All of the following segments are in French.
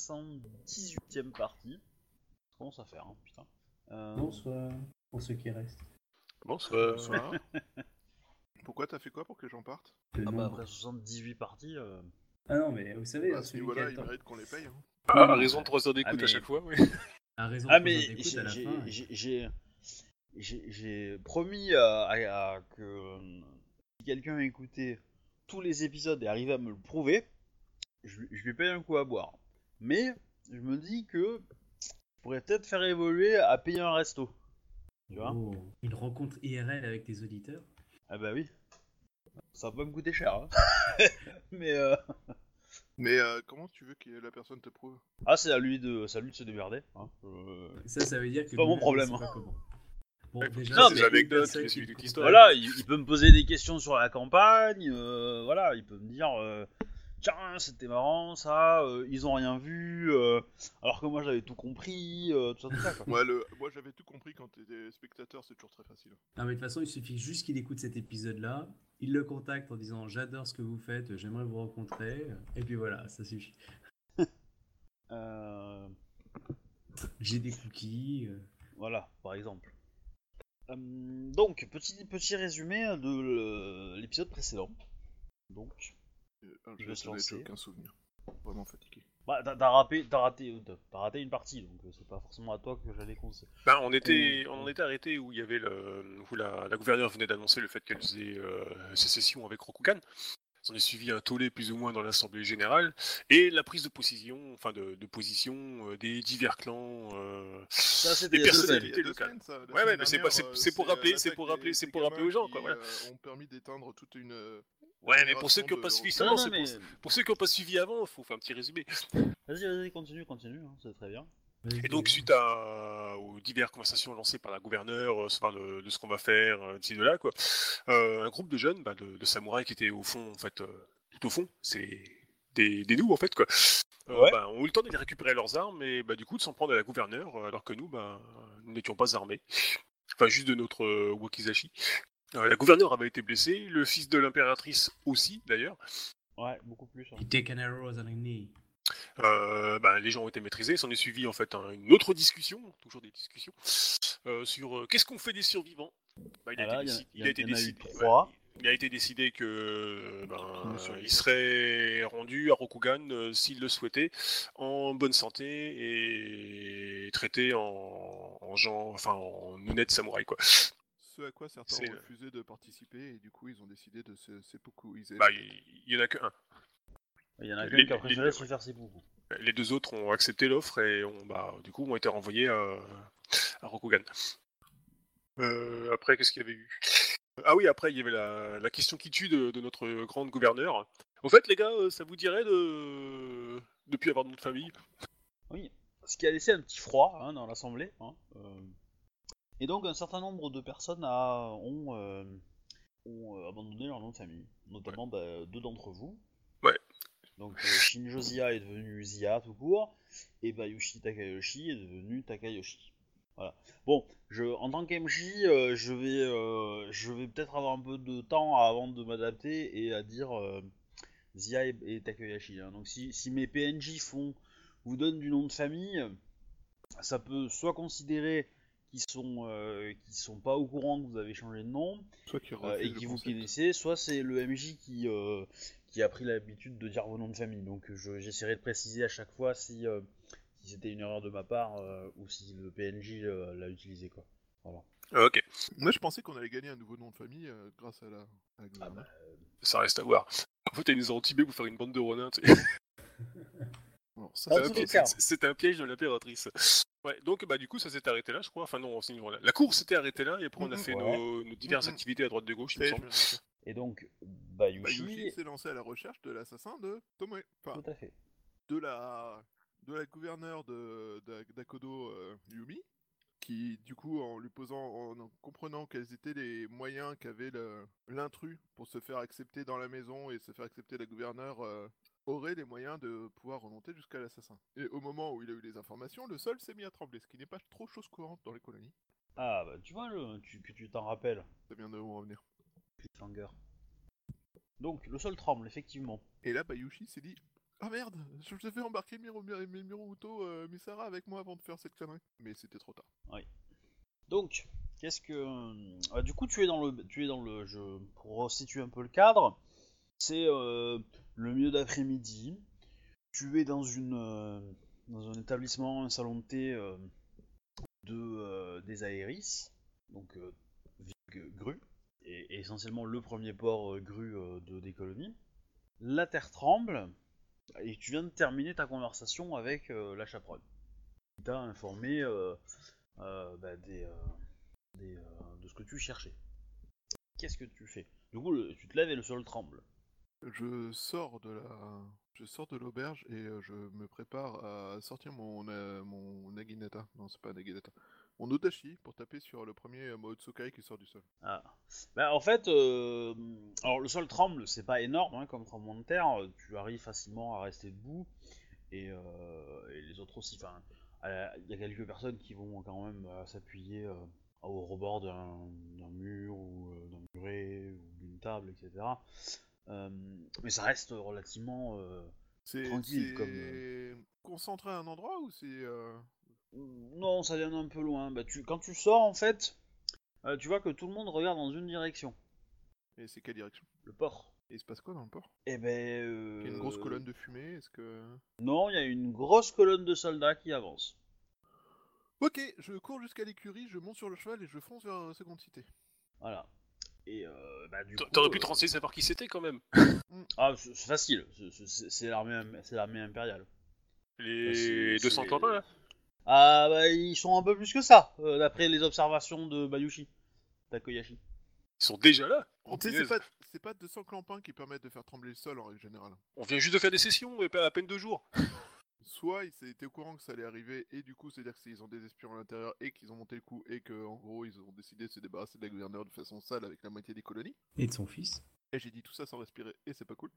78ème partie. Ça commence à faire, hein, putain. Euh, Bonsoir pour ceux qui restent. Bonsoir. Bonsoir. Pourquoi t'as fait quoi pour que j'en parte Le Ah bah après 78 parties, euh, Ah non, mais vous savez, ce celui il temps- mérite qu'on les paye. hein. Ah, raison de 3 heures d'écoute Ah, mais- à chaque fois, oui. a raison Ah mais j'ai- à la j'ai- fin. j'ai j'ai- j'ai- j'ai promis à, à- à que euh, si quelqu'un écoutait tous les épisodes et arrivait à me le prouver, je, je lui paye un coup à boire. Mais je me dis que je pourrais peut-être faire évoluer à payer un resto. Tu vois Oh, Une rencontre IRL avec tes auditeurs Ah bah oui. Ça va pas me coûter cher. hein. mais euh, Mais euh, comment tu veux que la personne te prouve? Ah c'est à lui de, à lui de se démerder. hein. Euh, Ça, ça veut dire que. C'est pas mon problème, hein. pas comment. Bon, déjà, Non, c'est mais-. Voilà, il, il peut me poser des questions sur la campagne, euh, voilà, il peut me dire euh, tiens, c'était marrant ça, euh, ils ont rien vu, euh, alors que moi j'avais tout compris, euh, tout ça, tout ça quoi. Moi, le... Moi j'avais tout compris quand t'étais spectateur, c'est toujours très facile. Non, mais de toute façon, il suffit juste qu'il écoute cet épisode-là, il le contacte en disant J'adore ce que vous faites, j'aimerais vous rencontrer, et puis voilà, ça suffit. Euh, J'ai des cookies. euh, voilà, par exemple. Donc, petit, petit résumé de l'épisode précédent. Donc, Euh, veut se lancer. aucun souvenir. Vraiment fatigué. bah, t'as raté, t'as raté, raté une partie, donc euh, c'est pas forcément à toi que j'allais conseiller. Ben, on, était, on en était arrêté où il y avait le, où la, la gouverneure venait d'annoncer le fait qu'elle faisait euh, sécession avec Rokugan. S'en est suivi un tollé plus ou moins dans l'Assemblée Générale et la prise de position, enfin de, de position euh, des divers clans. euh, Ça, deux personnalités locales. semaines, ça. La Ouais, mais c'est euh, pour rappeler- c'est pour rappeler- des- c'est des pour rappeler aux gens, qui, quoi, voilà. euh, ont permis d'éteindre toute une. Ouais, mais pour ceux qui n'ont pas suivi Non, non, c'est mais... pour, pour ceux qui n'ont pas suivi avant, il faut faire un petit résumé. Vas-y, vas-y, continue, continue, hein, c'est très bien. Et donc, suite à, aux diverses conversations lancées par la gouverneure, euh, enfin, de, de ce qu'on va faire, euh, d'ici de là, quoi, euh, un groupe de jeunes, bah, de, de samouraïs qui étaient au fond, en fait, euh, tout au fond, c'est des, des nous, en fait, quoi, euh, Ouais. bah, ont eu le temps de récupérer leurs armes et bah, du coup de s'en prendre à la gouverneure, alors que nous, bah, nous n'étions pas armés. Enfin, juste de notre euh, wakizashi. Euh, la gouverneure avait été blessée, le fils de l'impératrice aussi, d'ailleurs. Ouais, beaucoup plus. hein. Euh, ben, les gens ont été maîtrisés. S'en est suivi en fait un- une autre discussion, toujours des discussions, euh, sur euh, qu'est-ce qu'on fait des survivants? Ben, il, a été y il y a y décidé. ouais, il a été décidé que ben, il serait rendu à Rokugan euh, s'il le souhaitait, en bonne santé et traité en, en gens, enfin en honnête samouraï quoi. Ce à quoi certains ont refusé de participer et du coup ils ont décidé de se seppukuiser. Bah, il, il y en a que un. Il y en a qu'un qui a les- préféré les- se faire ses beaucoup. Les deux autres ont accepté l'offre et ont, bah, du coup ont été renvoyés à, à Rokugan. Euh, après, qu'est-ce qu'il y avait eu? Ah oui, après, il y avait la, la question qui tue de, de notre grande gouverneure. Au fait, les gars, euh, ça vous dirait de de plus avoir de notre famille? Oui, ce qui a laissé un petit froid hein, dans l'assemblée. hein, euh. Et donc un certain nombre de personnes a- ont, euh, ont, abandonné leur nom de famille, notamment bah, deux d'entre vous. Donc euh, Shinjo Zia est devenu Zia tout court, et Bayushi Takayoshi est devenu Takayoshi. Voilà. Bon, je, en tant qu'MJ, euh, je vais, euh, je vais peut-être avoir un peu de temps avant de m'adapter et à dire euh, Zia et, et Takayoshi. hein. Donc si, si mes PNJ font vous donnent du nom de famille, ça peut soit considérer qu'ils sont sont pas au courant que vous avez changé de nom Soit et qui vous connaissez, soit c'est le MJ qui qui a pris l'habitude de dire vos noms de famille. Donc je- j'essaierai de préciser à chaque fois si euh, si c'était une erreur de ma part euh, ou si le PNJ euh, l'a utilisé quoi. Voilà. Ok, Moi je pensais qu'on allait gagner un nouveau nom de famille grâce à la, à la Ah bah, ça reste à voir. En fait, ils nous ont entubés pour faire une bande de C'était c'est un piège- de l'impératrice. Ouais, donc bah du coup ça s'est arrêté là, je crois. Enfin non, ce niveau-là. La course s'était arrêtée là et après on a fait Ouais. nos, nos diverses activités à droite de gauche, il me c'est- je semble. Et donc Bayushi, Yushi s'est lancé à la recherche de l'assassin de Tomoe. Enfin, tout à fait. de la de la gouverneure de d'Akodo euh, Yumi qui du coup en lui posant en, en comprenant quels étaient les moyens qu'avait l'intrus pour se faire accepter dans la maison et se faire accepter la gouverneure euh, aurait les moyens de pouvoir remonter jusqu'à l'assassin. Et au moment où il a eu les informations, le sol s'est mis à trembler, ce qui n'est pas trop chose courante dans les colonies. Ah bah tu vois le, tu, que tu t'en rappelles. Ça vient de où en venir. Cliffhanger. Donc le sol tremble effectivement. Et là, Bayushi s'est dit Ah merde, je devais embarquer Miro, Miruto euh, Misara avec moi avant de faire cette connerie. Mais c'était trop tard. Donc, qu'est-ce que. euh, du coup, tu es dans le. Tu es dans le. Je, pour resituer un peu le cadre, c'est euh, le milieu d'après-midi. Tu es dans une. euh, dans un établissement, un salon de thé de, des Aéris, donc grue, essentiellement le premier port euh, grue euh, de, des colonies. La terre tremble, et tu viens de terminer ta conversation avec euh, la chaperonne. t'a informé bah, des, des, de ce que tu cherchais. Qu'est-ce que tu fais? Du coup, tu te lèves et le sol tremble. Je sors de la, je sors de l'auberge et je me prépare à sortir mon mon naginata. Non, c'est pas naginata. Mon odashi pour taper sur le premier euh, Maotsukai qui sort du sol. Ah. Bah, en fait, euh, alors le sol tremble, c'est pas énorme hein, comme tremblement de terre. Tu arrives facilement à rester debout et, euh, et les autres aussi. Enfin, euh, il y a quelques personnes qui vont quand même euh, s'appuyer euh, au rebord d'un d'un mur ou euh, d'un muret ou d'une table, etc. Euh, mais ça reste relativement. euh, C'est Tranquille, c'est comme, euh, concentré à un endroit ou c'est euh, Non, ça vient un peu loin. Bah, tu, quand tu sors, en fait, euh, tu vois que tout le monde regarde dans une direction, et c'est quelle direction? Le port. Et il se passe quoi dans le port? Et ben. euh, Il y a une grosse colonne de fumée. Est-ce que Non, il y a une grosse colonne de soldats qui avance. Ok, je cours jusqu'à l'écurie, je monte sur le cheval et je fonce vers la seconde cité. Voilà. Et euh, bah, du T'aurais pu euh, te renseigner savoir qui c'était quand même. Ah, c'est facile. c'est- l'armée, im- c'est l'armée impériale. Les c'est- 200 c'est- clampins là? Ah, bah, ils sont un peu plus que ça, euh, d'après les observations de Bayushi. Takoyashi. Ils sont déjà là Oh, c'est pas, pas 200 clampins qui permettent de faire trembler le sol en règle générale. On vient juste de faire des sessions et pas à peine deux jours. Soit ils étaient au courant que ça allait arriver et du coup c'est-à-dire qu'ils ont des espions à l'intérieur et qu'ils ont monté le coup et que en gros ils ont décidé de se débarrasser de la gouverneure de façon sale avec la moitié des colonies. Et de son fils. Et j'ai dit tout ça sans respirer et c'est pas cool.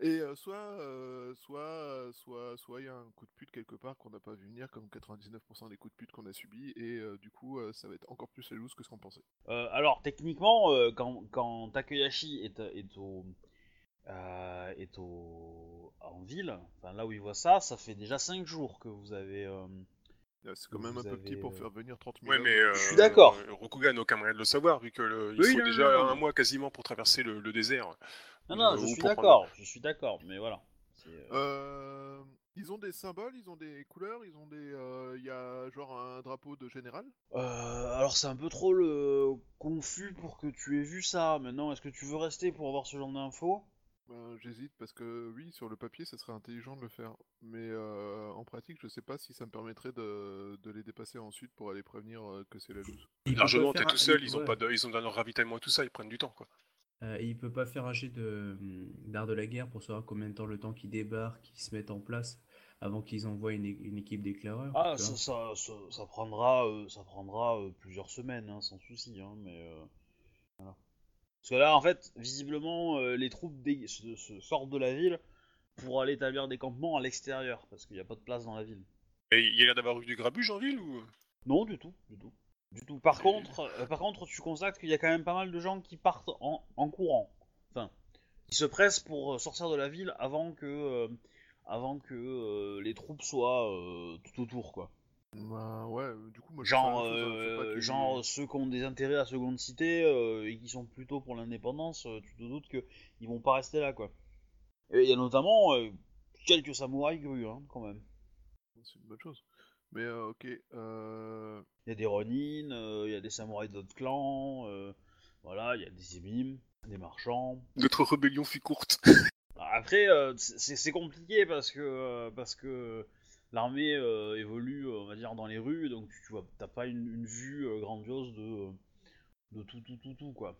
Et euh, soit, euh, soit, soit, soit il y a un coup de pute quelque part qu'on n'a pas vu venir comme 99% des coups de pute qu'on a subis et euh, du coup euh, ça va être encore plus la loose que ce qu'on pensait. Euh, alors, techniquement, euh, quand, quand Takeyashi est, est au. euh, est au. en ville, enfin là où il voit ça, ça fait déjà 5 jours que vous avez. euh, Euh, C'est quand même un peu avez, petit pour faire venir 30 000 Ouais, mais euh, Je suis d'accord. euh, Rokugan n'a aucun moyen de le savoir vu que le- il Oui, faut non, déjà non, non. un mois quasiment pour traverser le, le désert. Non, non, je suis prendre- d'accord, je suis d'accord, mais voilà. Euh, Euh, ils ont des symboles, ils ont des couleurs, ils ont des. euh, Il y a genre un drapeau de général? Euh, alors c'est un peu trop le confus pour que tu aies vu ça. Maintenant, est-ce que tu veux rester pour avoir ce genre d'infos? Ben, J'hésite parce que oui, sur le papier, ça serait intelligent de le faire. Mais euh, en pratique, je sais pas si ça me permettrait de, de les dépasser ensuite pour aller prévenir que c'est la loose. Largement, t'es tout seul, il- ils ont pas de, ils ont dans leur ravitaillement et tout ça, ils prennent du temps quoi. Euh, il peut pas faire un jet de hum, d'art de la guerre pour savoir combien de temps le temps qu'ils débarquent, qu'ils se mettent en place avant qu'ils envoient une, une équipe d'éclaireurs. Ah, ça, ça, ça, ça prendra, euh, ça prendra euh, plusieurs semaines, hein, sans souci. Hein, mais euh, voilà. Parce que là, en fait, visiblement, euh, les troupes dé- se, se sortent de la ville pour aller établir des campements à l'extérieur, parce qu'il n'y a pas de place dans la ville. Et il y a l'air d'avoir eu du grabuge en ville ou? Non, du tout, du tout. Du tout. Par contre, euh, par contre, tu constates qu'il y a quand même pas mal de gens qui partent en, en courant. Enfin, qui se pressent pour euh, sortir de la ville avant que, euh, avant que euh, les troupes soient euh, tout autour, quoi. Bah ouais, du coup, moi je Genre, chose, hein, genre ceux qui ont des intérêts à seconde cité euh, et qui sont plutôt pour l'indépendance, tu te doutes que ils vont pas rester là, quoi. Et il y a notamment euh, quelques samouraïs grus, hein, quand même. C'est une bonne chose. Mais euh, ok, euh... Il y a des Ronin, euh, il y a des samouraïs d'autres clans, euh, voilà, il y a des Ibim, des marchands. Notre rébellion fut courte. Après, euh, c'est c'est compliqué parce que euh, parce que l'armée euh, évolue, on va dire, dans les rues, donc tu, tu vois, t'as pas une, une vue grandiose de de tout tout tout tout quoi.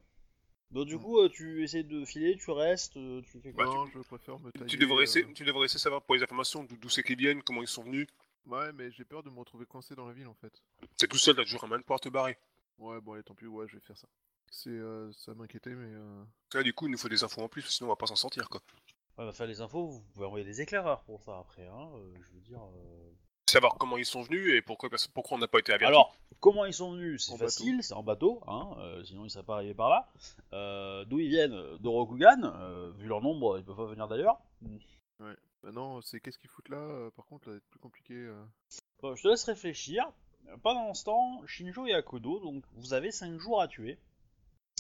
Donc du coup, euh, tu essaies de filer, tu restes, tu fais quoi? Bah, non, je préfère me tailler. tu, devrais essayer, euh, tu devrais essayer de savoir pour les informations d'où d'où c'est qu'ils viennent, comment ils sont venus. Ouais, mais j'ai peur de me retrouver coincé dans la ville en fait. T'es tout seul, t'as toujours un moyen de pouvoir te barrer. Ouais, bon allez, tant pis, ouais, je vais faire ça. C'est, euh, ça m'inquiétait, mais euh... Là, du coup, il nous faut des infos en plus, sinon on va pas s'en sortir quoi. Ouais, bah, faire les infos, vous pouvez envoyer des éclaireurs pour ça après, hein, euh, je veux dire. euh. Savoir comment ils sont venus et pourquoi, parce- pourquoi on n'a pas été avertis. Alors, comment ils sont venus C'est facile, c'est en bateau, hein, euh, sinon ils seraient pas arrivés par là. Euh, D'où ils viennent De Rokugan, euh, vu leur nombre, ils peuvent pas venir d'ailleurs. bah, Maintenant, c'est qu'est-ce qu'ils foutent là euh, Par contre, là, c'est plus compliqué. euh. Bon, je te laisse réfléchir. Pendant ce temps, Shinjo et Akodo, donc vous avez 5 jours à tuer.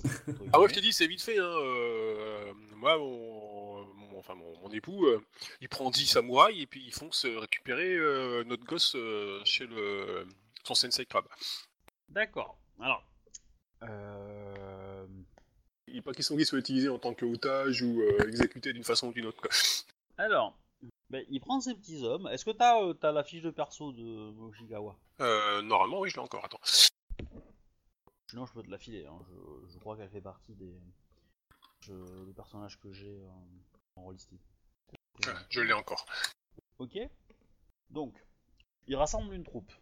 Ah ouais, je t'ai dit, c'est vite fait. Hein. euh, moi, mon, mon- enfin, mon, mon époux, euh, il prend 10 samouraïs et puis ils fonce récupérer euh, notre gosse euh, chez le son sensei crabe. D'accord. Alors. Euh... Il n'est pas question qu'il soit utilisé en tant que otage ou euh, exécuté d'une façon ou d'une autre. quoi. Alors. Ben, il prend ses petits hommes. Est-ce que t'as euh, t'as la fiche de perso de Moshigawa Euh, normalement, oui, je l'ai encore. Attends. Sinon, je peux te la filer. hein. Je, je crois qu'elle fait partie des, je- des personnages que j'ai euh, en rollistique. Ah, Je l'ai encore. Ok. Donc, il rassemble une troupe.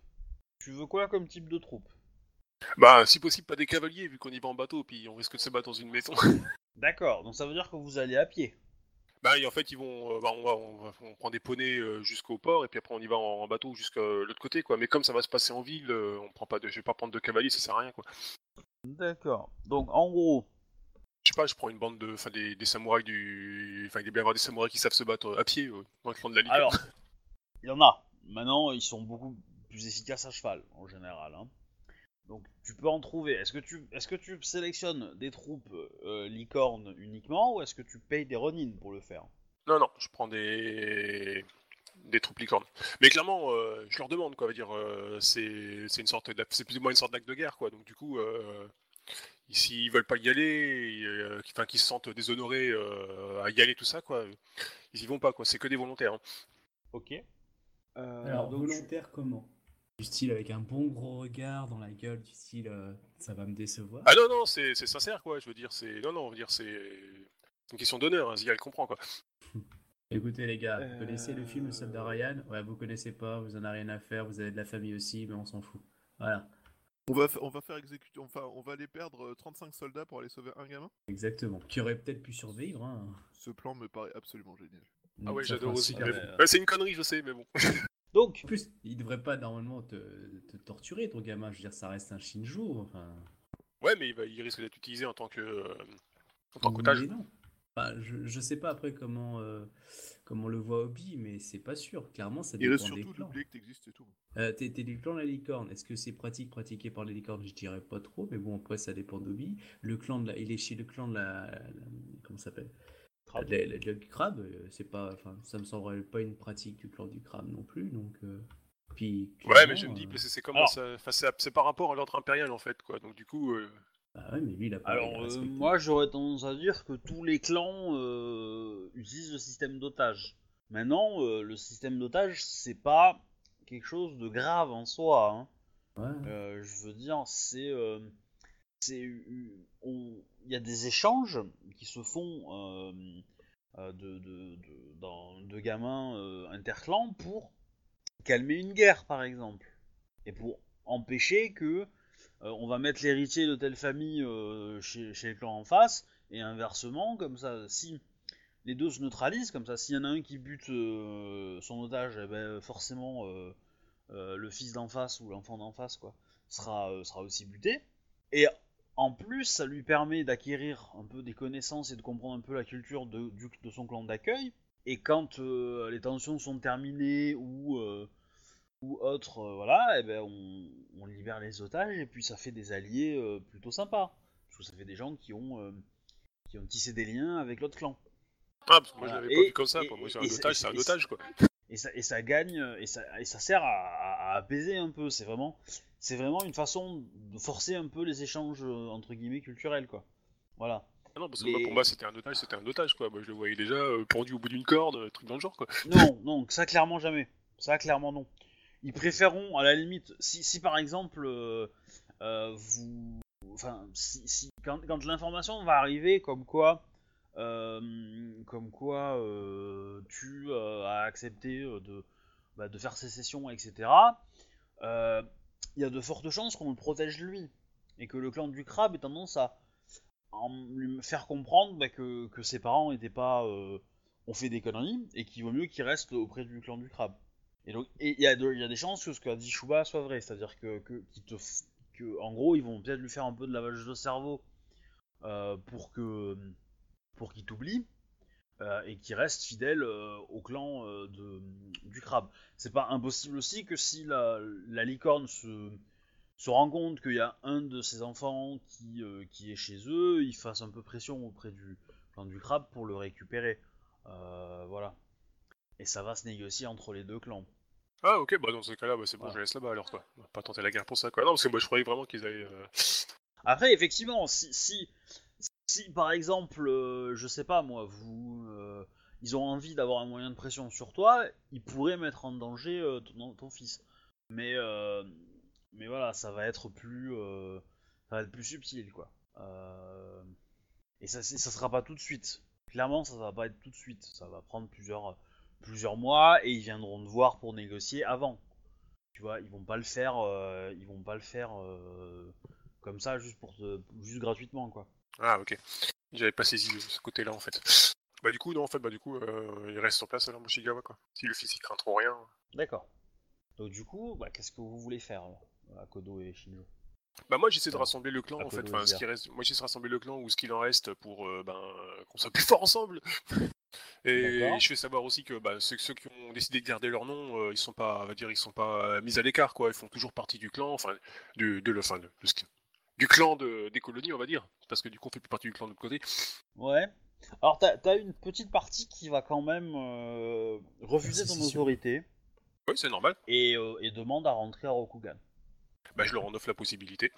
Tu veux quoi comme type de troupe? Bah, si possible, pas des cavaliers, vu qu'on y va en bateau, puis on risque de se battre dans une maison. D'accord. Donc ça veut dire que vous allez à pied. Bah, et en fait, ils vont, euh, bah, on, va, on, va- on prend des poneys euh, jusqu'au port, et puis après, on y va en, en bateau jusqu'à l'autre côté, quoi. Mais comme ça va se passer en ville, euh, on prend pas de, je vais pas prendre de cavaliers, ça sert à rien, quoi. D'accord. Donc en gros, Je sais pas, je prends une bande de, enfin, des, des samouraïs du, enfin, il bien avoir des samouraïs qui savent se battre euh, à pied euh, dans le de la Ligue. alors, il y en a. Maintenant, ils sont beaucoup plus efficaces à cheval en général. hein. Donc tu peux en trouver. Est-ce que tu, est-ce que tu sélectionnes des troupes euh, licornes uniquement ou est-ce que tu payes des Ronin pour le faire? Non, non, je prends des des troupes licornes. Mais clairement, euh, je leur demande, quoi, veut dire, euh, c'est c'est une sorte, d'ac- c'est plus ou moins une sorte d'acte de guerre, quoi. Donc du coup, euh, s'ils veulent pas y aller, euh, qu'ils- enfin qu'ils se sentent déshonorés euh, à y aller, tout ça, quoi, ils y vont pas, quoi. C'est que des volontaires. hein. Ok. Euh, Alors, donc, tu- volontaire comment? Du style avec un bon gros regard dans la gueule, du style euh, ça va me décevoir. Ah non, non, c'est sincère, quoi. Je veux dire, c'est non, non, je veux dire, c'est une question d'honneur. Hein, Zia, elle comprend, quoi. Écoutez les gars, Euh, vous connaissez le film Le Soldat Ryan? Ouais, vous connaissez pas, vous en avez rien à faire, vous avez de la famille aussi, mais on s'en fout. Voilà, On va, on va faire exécuter. Enfin, on va aller perdre euh, 35 soldats pour aller sauver un gamin? exactement. Qui aurait peut-être pu survivre. Hein. Ce plan me paraît absolument génial. Ah ouais, j'adore aussi. bon. Ouais, c'est une connerie, je sais, mais bon. donc, En plus, il devrait pas normalement te, te torturer ton gamin. Je veux dire, ça reste un Shinjo. Enfin, Ouais, mais il, va- il risque d'être utilisé en tant que euh, en tant qu'otage. non. Enfin, je, je sais pas après comment euh, comment on le voit Obi, mais c'est pas sûr. Clairement, ça Il dépend reste des surtout d'oublier que t'existes et tout. Euh, T'es t'es du clan de la licorne. Est-ce que c'est pratique pratiqué par les licornes? Je dirais pas trop, mais bon après ça dépend d'Obi. Le clan de la, il est chez le clan de la, la- comment ça s'appelle? Crabe. La- la- Le crabe. euh, C'est pas, enfin ça me semblerait pas une pratique du clan du crabe non plus. Donc euh, puis. Ouais, mais je me dis, euh, c'est c'est comme Alors- ça, enfin, c'est par rapport à l'ordre impérial en fait, quoi. Donc du coup, euh, bah ouais, mais lui il a pas. alors euh, moi j'aurais tendance à dire que tous les clans euh, utilisent le système d'otage. Maintenant, euh, le système d'otage c'est pas quelque chose de grave en soi. hein. Ouais. Euh, je veux dire, c'est. Il y a des échanges qui se font euh, euh, de, gamins euh, interclans pour calmer une guerre, par exemple. Et pour empêcher que. on va mettre l'héritier de telle famille chez, chez le clan en face, et inversement, comme ça, si les deux se neutralisent, comme ça, s'il y en a un qui bute son otage, eh ben, forcément. le fils d'en face ou l'enfant d'en face quoi sera, sera aussi buté en plus ça lui permet d'acquérir un peu des connaissances et de comprendre un peu la culture de, du- de son clan d'accueil et quand euh, les tensions sont terminées ou euh, ou autres euh, voilà et ben on, on libère les otages et puis ça fait des alliés plutôt sympas parce que ça fait des gens qui ont qui ont tissé des liens avec l'autre clan ah, parce que moi Voilà. je l'avais pas vu comme ça. et- Pour moi, c'est un otage, c'est un otage, quoi. Et ça, et ça gagne et ça, et ça sert à, à- à apaiser un peu. C'est vraiment, c'est vraiment une façon de forcer un peu les échanges euh, entre guillemets culturels quoi. Voilà. Ah non, parce que Les- moi, pour moi, c'était un otage, c'était un otage, quoi. Moi, je le voyais déjà euh, pendu au bout d'une corde, euh, truc dans le genre, quoi. Non, non, ça clairement jamais. Ça clairement non. Ils préféreront à la limite, si, si par exemple euh, euh, vous, enfin, si, si- quand, quand l'information va arriver comme quoi, euh, comme quoi euh, tu euh, as accepté euh, de, bah, de faire sécession, etc. euh, Il y a de fortes chances qu'on le protège lui et que le clan du crabe ait tendance à en lui faire comprendre bah, que, ses parents étaient pas euh, ont fait des conneries et qu'il vaut mieux qu'il reste auprès du clan du crabe. Et donc, il y, a des chances que ce qu'a dit Shuba soit vrai, c'est-à-dire que, en gros, ils vont peut-être lui faire un peu de lavage de cerveau euh, pour que pour qu'il t'oublie. euh, et qui reste fidèle euh, au clan euh, de, du crabe. C'est pas impossible aussi que si la, la licorne se, se rend compte qu'il y a un de ses enfants qui, qui est chez eux, il fasse un peu pression auprès du clan du crabe pour le récupérer. Voilà. Et ça va se négocier entre les deux clans. Ah, ok, bah dans ce cas-là, bah, c'est bon, Voilà. je laisse là-bas alors, quoi. On va pas tenter la guerre pour ça, quoi. Non, parce que moi, je croyais vraiment qu'ils avaient. euh, Après, effectivement, si, si, si par exemple, euh, je sais pas moi, vous, euh, ils ont envie d'avoir un moyen de pression sur toi, ils pourraient mettre en danger euh, ton, fils. Mais, mais voilà, ça va être plus, ça va être plus subtil, quoi. Et ça, ça sera pas tout de suite. Clairement, ça va pas être tout de suite. Ça va prendre plusieurs, plusieurs mois et ils viendront te voir pour négocier avant. Tu vois, ils vont pas le faire, ils vont pas le faire. comme ça juste pour te, juste gratuitement quoi. Ah, ok. J'avais pas saisi ce côté-là, en fait. Bah, du coup, non, en fait, bah, du coup, euh, il reste sur place alors, Moshigawa, quoi. Si le fils, il craint trop rien. D'accord. Donc du coup, bah, qu'est-ce que vous voulez faire alors, Akodo et Shinjo? Bah moi j'essaie de rassembler le clan À en fait, Kodo enfin ce Izia. qui reste, moi j'essaie de rassembler le clan ou ce qu'il en reste pour euh, ben, qu'on soit plus fort ensemble. Et je fais savoir aussi que bah, ceux, ceux qui ont décidé de garder leur nom, euh, ils sont pas, on va dire, ils sont pas mis à l'écart quoi, ils font toujours partie du clan, enfin du, de le, enfin, de- de ce qui- du clan de, des colonies on va dire, parce que du coup on fait plus partie du clan de l'autre côté. Ouais. Alors t'as as une petite partie qui va quand même euh, refuser ton autorité Oui c'est normal. et, euh, et demande à rentrer à Rokugan. Bah je leur en offre la possibilité.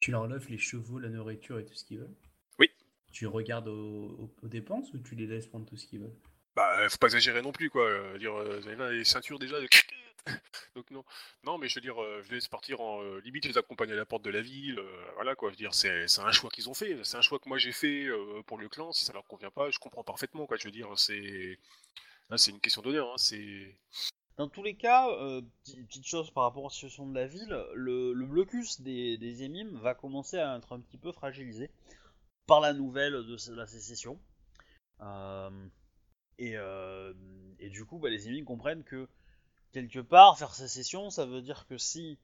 Tu leur offres les chevaux, la nourriture et tout ce qu'ils veulent? Oui. Tu regardes aux, aux- aux dépenses ou tu les laisses prendre tout ce qu'ils veulent? Bah, faut pas exagérer non plus, quoi. dire, euh, vous avez là les ceintures déjà. Donc non, non, mais je veux dire, euh, je laisse partir en euh, limite, je les accompagne à la porte de la ville. euh, voilà, quoi. Je veux dire, c'est un choix qu'ils ont fait. C'est un choix que moi j'ai fait euh, pour le clan. Si ça leur convient pas, je comprends parfaitement, quoi. Je veux dire, c'est là, c'est une question d'honneur. Hein, c'est Dans tous les cas, petite, chose par rapport à la situation de la ville, le, blocus des, des émimes va commencer à être un petit peu fragilisé par la nouvelle de la sécession. Et, et du coup, bah, les émimes comprennent que quelque part, faire sécession, ça veut dire que si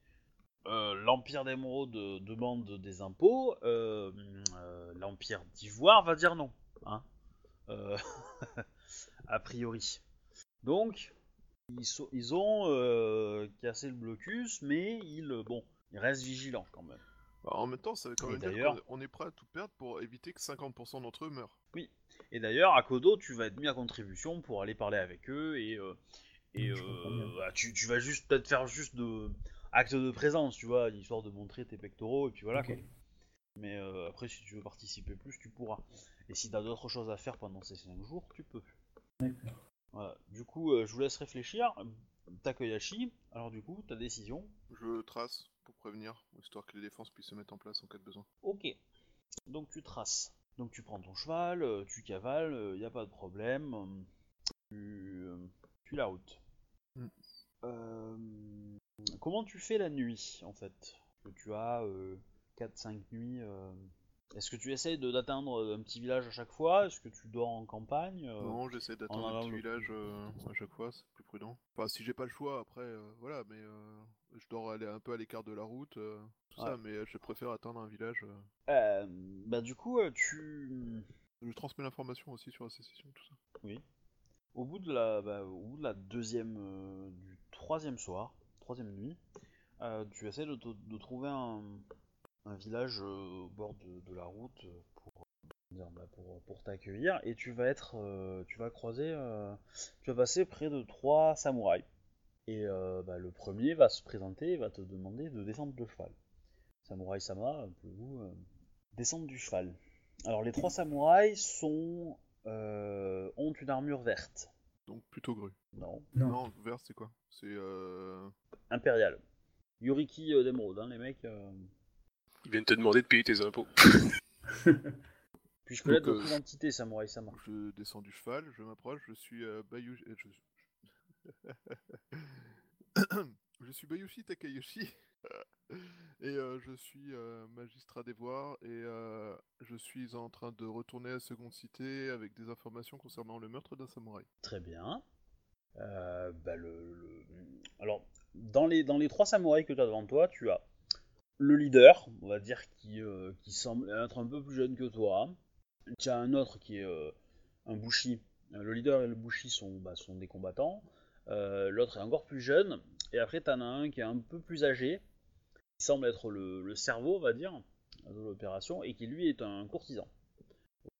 euh, l'Empire d'Émeraude demande des impôts, euh, euh, l'Empire d'Ivoire va dire non. Hein a priori. Donc, ils, so- ils ont cassé le blocus, mais ils, bon, ils restent vigilants quand même. Bah, en même temps, ça veut quand même dire qu'on est prêt à tout perdre pour éviter que 50% d'entre eux meurent. Et d'ailleurs, à Kodo, tu vas être mis à contribution pour aller parler avec eux et, et euh, bah, tu, tu vas juste peut-être faire juste de acte de présence, tu vois, histoire de montrer tes pectoraux et puis voilà quoi. Mais euh, après, si tu veux participer plus, tu pourras. Et si t'as d'autres choses à faire pendant ces 5 jours, tu peux. D'accord. Voilà. Du coup, euh, je vous laisse réfléchir. Takoyashi, alors du coup, ta décision. Je trace pour prévenir, histoire que les défenses puissent se mettre en place en cas de besoin. Ok. Donc tu traces. Donc tu prends ton cheval, tu cavales, il n'y a pas de problème. euh, Tu, euh, tu la route. Mm. Euh, comment tu fais la nuit en fait? Que tu as 4-5 nuits. euh, Est-ce que tu essayes de- d'atteindre un petit village à chaque fois? Est-ce que tu dors en campagne euh, Non, j'essaie d'attendre en un petit le- village euh, à chaque fois, c'est plus prudent. Enfin, si j'ai pas le choix, après, euh, voilà, mais euh, je dors aller un peu à l'écart de la route, euh, tout ça, mais euh, je préfère attendre un village. euh. euh, Bah du coup, euh, tu... Je transmets l'information aussi sur la sécession, tout ça. Oui. Au bout de la, bah, au bout de la deuxième, euh, du troisième soir, troisième nuit, euh, tu essaies de, trouver un, village euh, au bord de, la route bah, pour, t'accueillir et tu vas être, tu vas croiser, tu vas passer près de trois samouraïs. Et bah, le premier va se présenter et va te demander de descendre de cheval. Samouraï Sama, descendre du cheval Alors les trois samouraïs sont ont une armure verte. Donc plutôt grue. Non, Non. Non, vert, c'est quoi? C'est euh... impériale. Yoriki euh, d'émeraude, hein, les mecs. euh. ils viennent te demander de payer tes impôts. Puis je connais Donc, votre euh, identité, Samouraï Sama. je descends du cheval, je m'approche, je suis euh, Bayushi... euh, Je... je suis Bayushi Takayoshi. Et euh, je suis euh, magistrat des voirs et euh, je suis en train de retourner à Seconde Cité avec des informations concernant le meurtre d'un samouraï. Très bien. Bah, Alors, dans les, dans les trois samouraïs que tu as devant toi, tu as le leader, on va dire, qui, qui semble être un peu plus jeune que toi. Tu as un autre qui est un bushi, Le leader et le Bushi sont, bah, sont des combattants. Euh, L'autre est encore plus jeune. Et après, t'en as un qui est un peu plus âgé, qui semble être le, le cerveau, on va dire, de l'opération, et qui lui est un courtisan.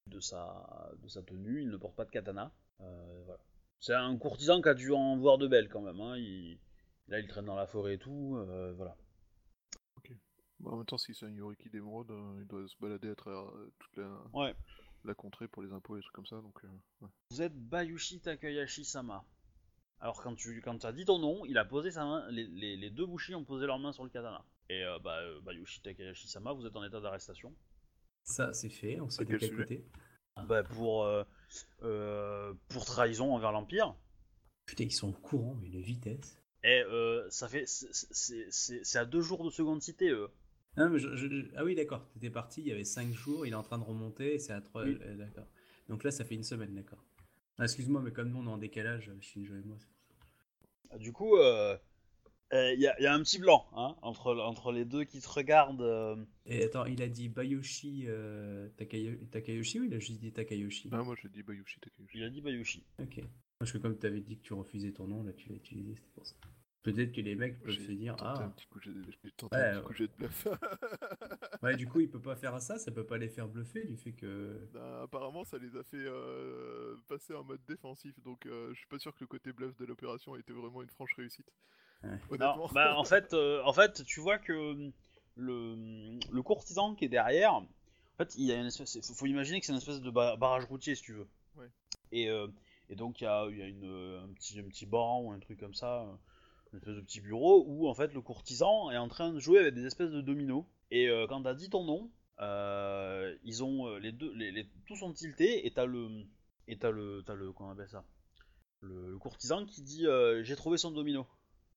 De sa, de sa tenue, il ne porte pas de katana. Euh, voilà. C'est un courtisan qui a dû en voir de belles quand même. Hein. Il, là, il traîne dans la forêt et tout. euh, voilà. Bon, en même temps, si c'est un Yoriki d'émeraude, euh, il doit se balader à travers toute la, Ouais. la contrée pour les impôts et des trucs comme ça. Donc, ouais. Vous êtes Bayushi Takayashi-sama. Alors quand tu quand as dit ton nom, il a posé sa main, les, les- les deux Bushi ont posé leurs mains sur le katana. Et euh, bah, euh, Takayashi-sama, vous êtes en état d'arrestation. Ça, c'est fait. On sait de quel côté. Bah, pour, euh, euh, pour trahison envers l'Empire. Putain, ils sont au courant, mais une vitesse. Et euh, ça fait c'est- à deux jours de seconde cité. eux. Ah, mais je- je- ah oui, d'accord. T'étais parti, il y avait 5 jours, il est en train de remonter, et c'est à 3. Oui. d'accord. Donc là, ça fait une semaine, d'accord. Ah, Excuse-moi, mais comme nous on est en décalage, Shinjo et moi, c'est pour ça. Du coup, il euh, euh, y, a, y a un petit blanc hein, entre, entre les deux qui te regardent. euh, Et attends, il a dit Bayoshi euh, Takayo- Takayoshi ou il a juste dit Takayoshi? Ah, moi, j'ai dit Bayushi Takayoshi. il a dit Bayushi. Ok. Parce que comme tu avais dit que tu refusais ton nom, là tu l'as utilisé, c'était pour ça. Peut-être que les mecs peuvent se dire Ah, un petit coup, j'ai tenté Ouais, un petit ouais. coup jet de bluff. ouais, du coup il peut pas faire ça, ça peut pas les faire bluffer du fait que. Bah, apparemment, ça les a fait euh, passer en mode défensif, donc euh, je suis pas sûr que le côté bluff de l'opération était vraiment une franche réussite. Ouais. Non, Honnêtement. bah, en fait, euh, en fait, tu vois que le, le courtisan qui est derrière, en fait, il y a une espèce, faut, faut imaginer que c'est une espèce de ba- barrage routier, si tu veux. Ouais. Et, euh, et donc il y a, il y a une, un petit, un petit banc ou un truc comme ça, euh, une espèce de petit bureau où en fait le courtisan est en train de jouer avec des espèces de dominos. Et euh, quand t'as dit ton nom, euh, ils ont euh, les deux, les, les- tous sont tiltés et t'as le, et t'as le, t'as le, comment on appelle ça, le, le courtisan qui dit euh, j'ai trouvé son domino.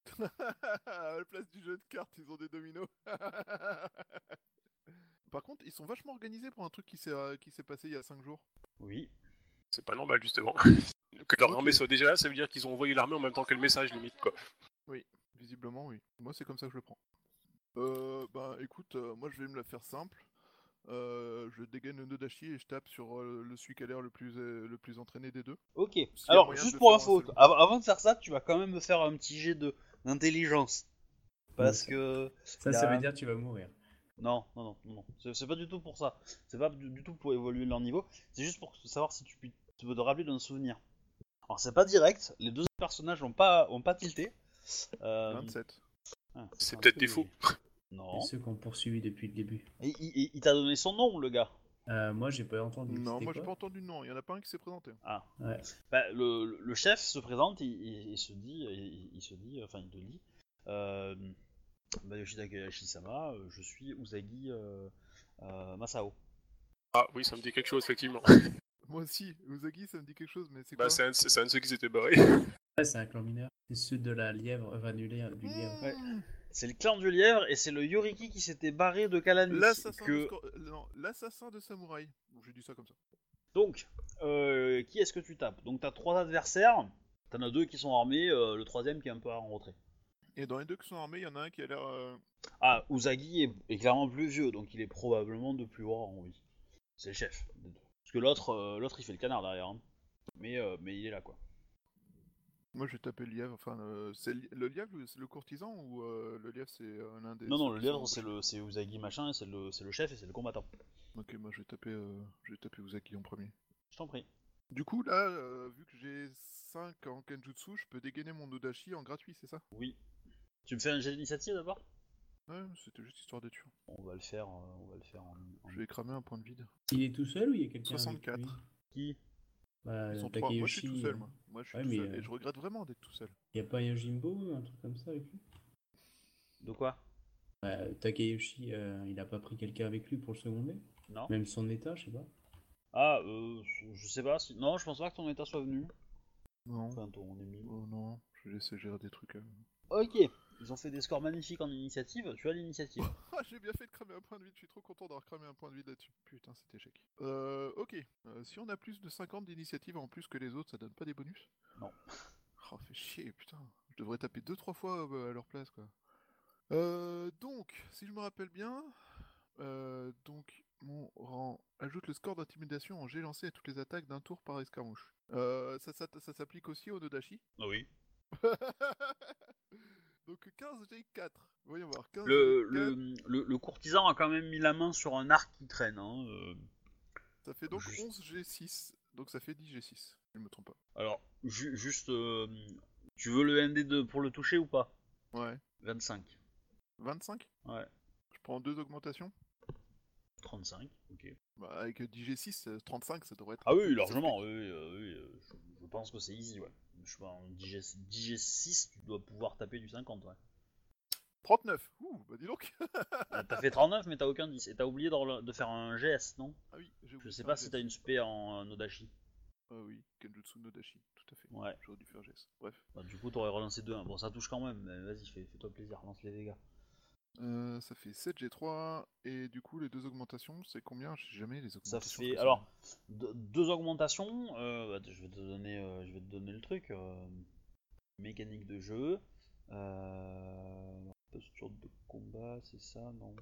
à la place du jeu de cartes, ils ont des dominos. Par contre, ils sont vachement organisés pour un truc qui s'est euh, qui s'est passé il y a 5 jours. Oui. C'est pas normal, justement. que leur Ok. armée soit déjà là, ça veut dire qu'ils ont envoyé l'armée en même temps que le message, limite, quoi. Visiblement, oui. Moi, c'est comme ça que je le prends. Euh, bah, écoute, euh, moi, je vais me la faire simple. Euh, je dégaine le Nodashi et je tape sur euh, le celui qui a l'air le plus, euh, le plus entraîné des deux. Ok. y a Alors, moyen juste pour faire info, un seul. av- avant de faire ça, tu vas quand même me faire un petit jet de d'intelligence. Parce que. Ça, ça veut dire que tu vas mourir. Non, non, non, non. non. C'est c'est pas du tout pour ça. C'est pas du, du tout pour évoluer leur niveau. C'est juste pour savoir si tu, puis- tu peux te rappeler d'un souvenir. Alors, c'est pas direct. Les deux personnages ont pas, ont pas tilté. Euh, 27. ah, C'est peut-être peu des faux. non. Ceux qu'on poursuivi depuis le début. Et il, t'a donné son nom, le gars. Euh, moi, j'ai pas entendu. Non, moi, j'ai pas entendu de nom. Il y en a pas un qui s'est présenté. Ah. Ouais. Bah, le, le chef se présente, il, il- il se dit, il, il se dit, enfin il te dit, euh, bah, Yoshida Takayashi-sama, euh, je suis Usagi euh, euh, Masao. Ah oui, ça me dit quelque chose, effectivement. Moi aussi, Uzagi, ça me dit quelque chose, mais c'est Bah, quoi c'est un, c'est un de ceux qui s'étaient barrés. Ouais, c'est un clan mineur. C'est ceux de la lièvre, enfin du lièvre. Du lièvre. Ouais. C'est le clan du lièvre et c'est le Yoriki qui s'était barré de Kalani. L'assassin Que... de, Scor- euh, l'assassin de samouraï. Bon, J'ai dit ça comme ça. Donc, euh, qui est-ce que tu tapes? Donc t'as trois adversaires, t'en as deux qui sont armés, euh, le troisième qui est un peu en retrait. Et dans les deux qui sont armés, il y en a un qui a l'air. euh, Ah, Usagi est, est clairement plus vieux, donc il est probablement de plus haut rang, oui. C'est le chef. Parce que l'autre, euh, l'autre il fait le canard derrière. hein. Mais, euh, mais il est là quoi. Moi, je vais taper le lièvre. Enfin, euh, c'est li- le lièvre, c'est le courtisan ou euh, le lièvre, c'est euh, l'un des. Non, non, le lièvre c'est le, c'est Usagi machin, c'est le, c'est le chef et c'est le combattant. Ok, moi, je vais taper, euh, je vais taper Uzaki en premier. Je t'en prie. Du coup, là, euh, vu que j'ai 5 en Kenjutsu, je peux dégainer mon Odashi en gratuit, c'est ça? Oui. Tu me fais un jet d'initiative d'abord? Ouais, c'était juste histoire d'être sûr. On va le faire, euh, on va le faire en. en- Je vais cramer un point de vide. Il est tout seul ou il y a quelqu'un avec 64. lui Qui? Bah, Ils sont trois. Moi, je suis tout Takeyoshi, seul, euh, moi. Moi, je suis ouais, tout mais, seul. euh, Et je regrette vraiment d'être tout seul. Y a pas Yojimbo ou un truc comme ça avec lui? De quoi? Bah, Takeyoshi, euh, il a pas pris quelqu'un avec lui pour le seconder? Non Même son état, je sais pas. Ah, euh, je sais pas. Si... Non, je pense pas que ton état soit venu. Non. Enfin, ton ennemi. Oh non, je vais laisser gérer des trucs. Ok. Ils ont fait des scores magnifiques en initiative. Tu as l'initiative. Ah, j'ai bien fait de cramer un point de vide, je suis trop content d'avoir cramé un point de vide là-dessus. Putain, c'était échec. Euh, ok. Euh, si on a plus de 50 d'initiative en plus que les autres, ça donne pas des bonus? Non. Oh, fait chier, putain. Je devrais taper 2-3 fois euh, à leur place, quoi. Euh, donc, si je me rappelle bien, euh, donc, Mon rang. Ajoute le score d'intimidation en jet lancé à toutes les attaques d'un tour par escarmouche. Euh, ça, ça, ça s'applique aussi au Nodashi? Ah oui. Donc 15 G4. Voyons voir. 15 Le, G4, le, le, le courtisan a quand même mis la main sur un arc qui traîne. Hein. euh. Ça fait donc juste- 11 G6. Donc ça fait 10 G6. Je me trompe pas. Alors, ju- juste, euh, tu veux le ND de, pour le toucher ou pas? Ouais. 25. 25 Ouais. Je prends deux augmentations? 35, ok. bah, Avec 10 G6, euh, 35, ça devrait être. Ah oui, largement, oui, oui, euh, oui, je, je pense que c'est easy, ouais. Je sais pas, en 10G, 10G6, tu dois pouvoir taper du 50, ouais. 39 Ouh, bah dis donc Euh, T'as fait 39, mais t'as aucun 10. Et t'as oublié de, faire un GS, non? Ah oui, j'ai Je oublié sais de pas si t'as une spé en euh, Nodashi. Ah oui, Kenjutsu no Dashi, tout à fait. Ouais. J'aurais dû faire geste. Bref. Bah, du coup, t'aurais relancé 2-1. Bon, ça touche quand même, mais vas-y, fais- fais-toi plaisir, lance les dégâts. Euh, ça fait 7 G3, et du coup, les deux augmentations, c'est combien? Je sais jamais les Ça augmentations. fait. que Alors, de- deux augmentations. euh, bah, je, vais te donner, euh, je vais te donner le truc. mécanique de jeu. Posture de combat, c'est ça? Non.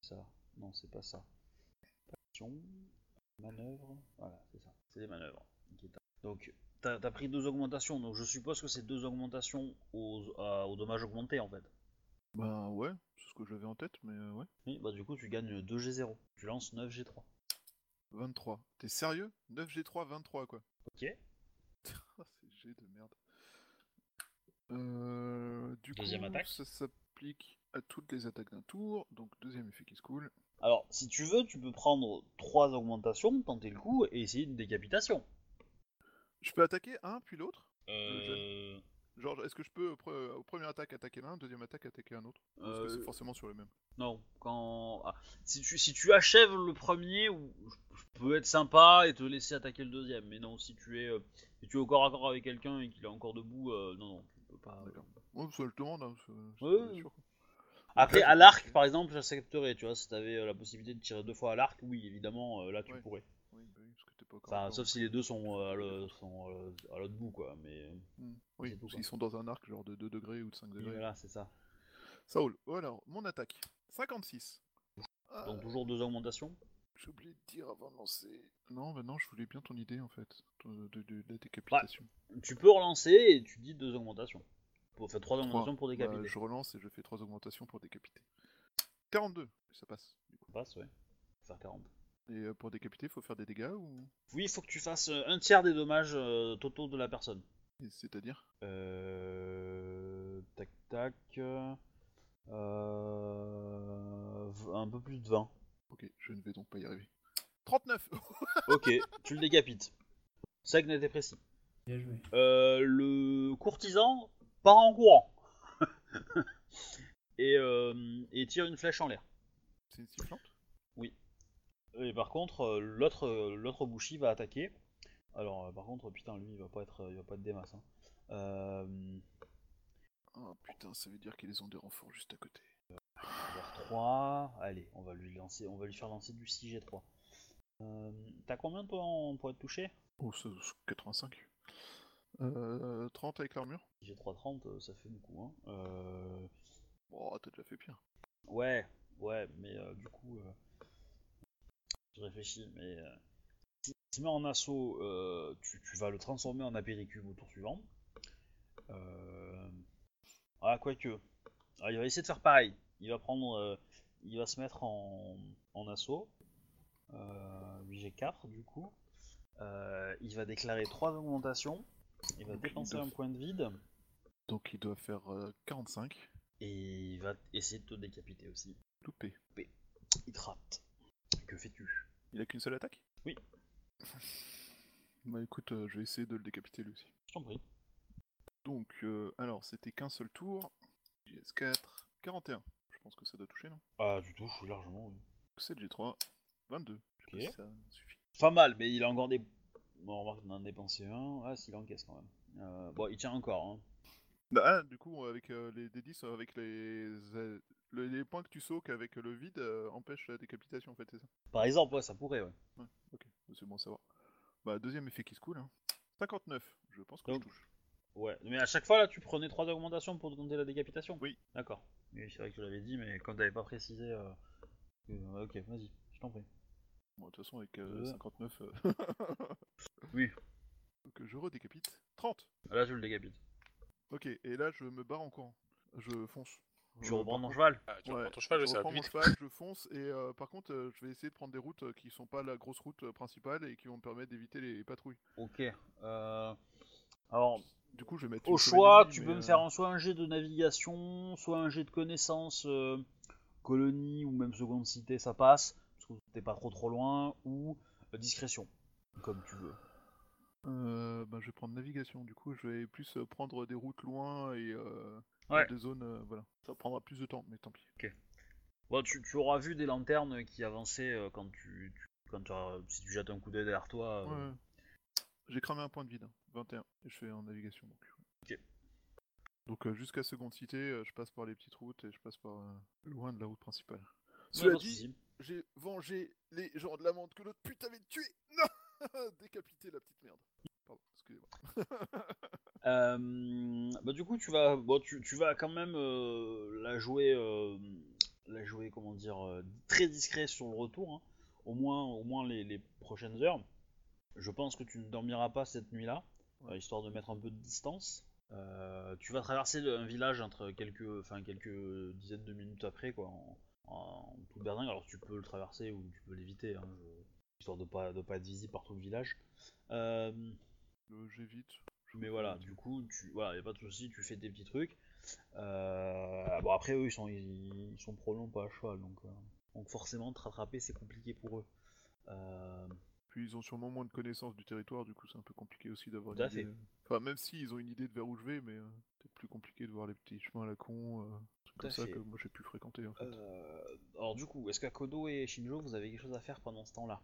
Ça. Non, c'est pas ça. Action. Manœuvre. Voilà, c'est ça. C'est des manœuvres. Donc, t'as as pris deux augmentations. Donc, je suppose que c'est deux augmentations aux, aux dommages augmentés en fait. Bah ouais, c'est ce que j'avais en tête, mais euh, ouais. Oui, bah du coup, tu gagnes 2G0. Tu lances 9G3. 23. T'es sérieux? 9 G3, 23 quoi. Ok. Ah, c'est G de merde. Euh, du Deuxième coup, attaque. ça s'applique à toutes les attaques d'un tour, donc deuxième effet qui se coule. Alors, si tu veux, tu peux prendre trois augmentations, tenter le coup et essayer une décapitation. Je peux attaquer un puis l'autre? Euh... Genre, est-ce que je peux au pre- au première attaque attaquer l'un, deuxième attaque attaquer un autre? Ou que Euh, c'est forcément sur le même Non, quand... ah, si, tu, si tu achèves le premier, ou- je je peux être sympa et te laisser attaquer le deuxième, mais non, si tu es, euh, si tu es au corps à corps avec quelqu'un et qu'il est encore debout, euh, non, non, tu peux pas... D'accord. Ouais, ça je demande, hein, c'est- c'est Ouais, pas ouais. sûr, quoi. Après, à l'arc, par exemple, j'accepterais, tu vois, si t'avais euh, la possibilité de tirer deux fois à l'arc, oui, évidemment, euh, là, tu Ouais. pourrais. Oui, bah oui, parce que t'es pas Enfin, sauf si les euh, deux sont, euh, à le- sont euh, à l'autre bout, quoi, mais... hmm. Oui, tout, quoi. sont dans un arc genre de 2 degrés ou de 5 oui, degrés. voilà, c'est ça. Ça roule. Voilà, mon attaque. 56. Ah, Donc toujours deux augmentations J'ai oublié de dire avant de lancer. Non, bah non, je voulais bien ton idée en fait. De, de- de la décapitation. Tu peux relancer et tu dis deux augmentations. Pour faire trois augmentations pour Bah, décapiter. je relance et je fais 3 augmentations pour décapiter. 42, ça passe. du coup. Ça passe, ouais. Faire 40. Et euh, pour décapiter, faut faire des dégâts ou? Oui, il faut que tu fasses euh, un tiers des dommages euh, totaux de la personne. C'est-à-dire? Euh... Tac tac. euh, Un peu plus de 20. Ok, je ne vais donc pas y arriver. 39 Ok, tu le décapites. Sec, net et précis. Bien joué. Euh, le courtisan part en courant. et, euh, et tire une flèche en l'air. C'est une sifflante? Et par contre, euh, l'autre euh, l'autre Bushi va attaquer. Alors, euh, par contre, putain, lui, il va pas être, il va pas être des masses. hein. Euh, Oh putain, ça veut dire qu'ils ont des renforts juste à côté. avoir 3. Allez, on va lui lancer, on va lui faire lancer du 6G3. Euh, T'as combien toi en- pour être touché Oh, c'est c'est 85. Euh, 30 avec l'armure? 6G3 30, euh, ça fait beaucoup. Hein. Euh, Oh, t'as déjà fait pire. Ouais, ouais, mais euh, du coup, euh, je réfléchis, mais euh, si tu mets en assaut, euh, tu, tu vas le transformer en apéricube au tour suivant. Euh... Ah, quoique. Ah, il va essayer de faire pareil. Il va prendre, euh, il va se mettre en, en assaut. Euh, lui j'ai 4 du coup. Il va déclarer 3 augmentations. Il va Donc, dépenser il doit un point de vide. Donc il doit faire euh, 45. Et il va essayer de te décapiter aussi. Loupé. Il te rate. Que fais-tu? Il a qu'une seule attaque? Oui. Bah écoute, euh, je vais essayer de le décapiter lui aussi. Je t'en prie. Donc, euh, alors, c'était qu'un seul tour. GS4, 41. Je pense que ça doit toucher, non? Ah, du tout, je suis largement. oui. 7 G3, 22. Je sais pas si ça suffit. Pas mal, mais il a encore des. Bon, remarque, il en a dépensé un. Ah, s'il encaisse quand même. Euh, bon, il tient encore. Hein. Bah, ah, du coup, avec euh, les D10, avec les, euh, le- les points que tu sautes avec le vide, euh, empêche la décapitation, en fait, c'est ça Par exemple, ouais, ça pourrait, ouais. Ok, c'est bon à savoir. Bah, deuxième effet qui se coule. Hein. 59, je pense que Donc- je touche. Ouais, mais à chaque fois, là, tu prenais trois augmentations pour compter la décapitation? Oui. D'accord. Oui, c'est vrai que je l'avais dit, mais quand t'avais pas précisé. Euh... que- ouais, Ok, vas-y, je t'en prie. Bon, de toute façon, avec euh, Deux. 59. euh, Oui. Donc euh, je redécapite. 30 Là, tu le décapites. Ok, et là, je me barre en courant. Je fonce. Tu Euh, reprends ton cheval Ah, tu Ouais, reprends ton cheval, je ça va reprends mon cheval, je fonce, et euh, par contre, euh, je vais essayer de prendre des routes qui sont pas la grosse route principale et qui vont me permettre d'éviter les patrouilles. Ok. euh, Alors, Du coup, je vais mettre au choix, tu mais, peux me faire un- soit un jet de navigation, soit un jet de connaissance, euh, colonie ou même seconde cité, ça passe, parce que t'es pas trop trop loin, ou euh, discrétion, comme tu veux. euh, bah, je vais prendre navigation, du coup, je vais plus prendre des routes loin et euh, Ouais. des zones. euh, voilà. Ça prendra plus de temps, mais tant pis. Bon, tu, tu auras vu des lanternes qui avançaient euh, quand tu, tu- quand tu auras- si tu jettes un coup d'œil derrière toi. euh, Ouais. J'ai cramé un point de vide, hein, 21, et je fais en navigation. Donc, Ok. donc euh, jusqu'à seconde cité, euh, je passe par les petites routes et je passe par euh, loin de la route principale. Cela pas de dit, souci. j'ai vengé les gens de la menthe que l'autre pute avait tué. Non Décapité la petite merde. Pardon, excusez-moi. Euh, bah du coup tu vas bon tu, tu vas quand même euh, la jouer euh, la jouer comment dire euh, très discret sur le retour hein. au moins au moins les, les prochaines heures je pense que tu ne dormiras pas cette nuit là Ouais. histoire de mettre un peu de distance Euh, tu vas traverser un village entre quelques enfin quelques dizaines de minutes après quoi en, en toute berdingue alors tu peux le traverser ou tu peux l'éviter hein, je- histoire de pas de pas être visible par tout le village Euh, Euh, J'évite. Mais voilà, du coup, tu, voilà, y a pas de souci, tu fais tes petits trucs. Euh, bon après eux, ils sont, ils, ils sont pronoms pas à cheval, donc, euh, donc forcément, te rattraper, c'est compliqué pour eux. Euh, Puis ils ont sûrement moins de connaissances du territoire, du coup c'est un peu compliqué aussi d'avoir Tout à une idée. Enfin, même si ils ont une idée de vers où je vais, mais euh, c'est plus compliqué de voir les petits chemins à la con, trucs comme ça fait. que moi j'ai pu fréquenter en fait. alors du coup, est-ce qu'à Kodo et Shinjo, vous avez quelque chose à faire pendant ce temps-là?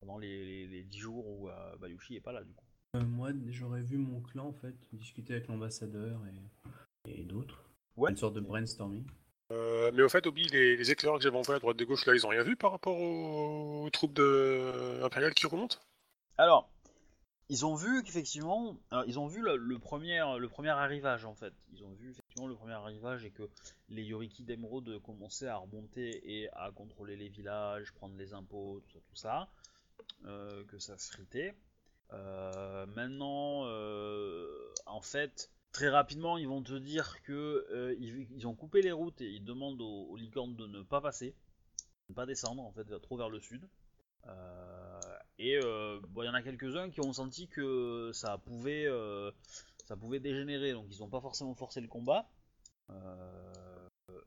Pendant les, les, les 10 jours où Bayushi est pas là, du coup. Euh, moi, j'aurais vu mon clan en fait discuter avec l'ambassadeur et, et d'autres. Ouais. Une sorte de brainstorming. Euh, mais au fait, Obi, les, les éclaireurs que j'avais envoyés à droite et gauche, là, ils ont rien vu par rapport aux, aux troupes de... impériales qui remontent? Alors, ils ont vu qu'effectivement, ils ont vu le, le premier, le premier arrivage en fait. Ils ont vu effectivement le premier arrivage et que les Yoriki d'Emeraude commençaient à remonter et à contrôler les villages, prendre les impôts, tout ça, tout ça, euh, que ça se fritait. Euh, maintenant, euh, en fait, très rapidement, ils vont te dire que euh, ils, ont coupé les routes et ils demandent aux, licornes de ne pas passer, de ne pas descendre en fait, trop vers le sud. Et il y en a quelques-uns qui ont senti que ça pouvait, ça pouvait dégénérer, donc ils n'ont pas forcément forcé le combat.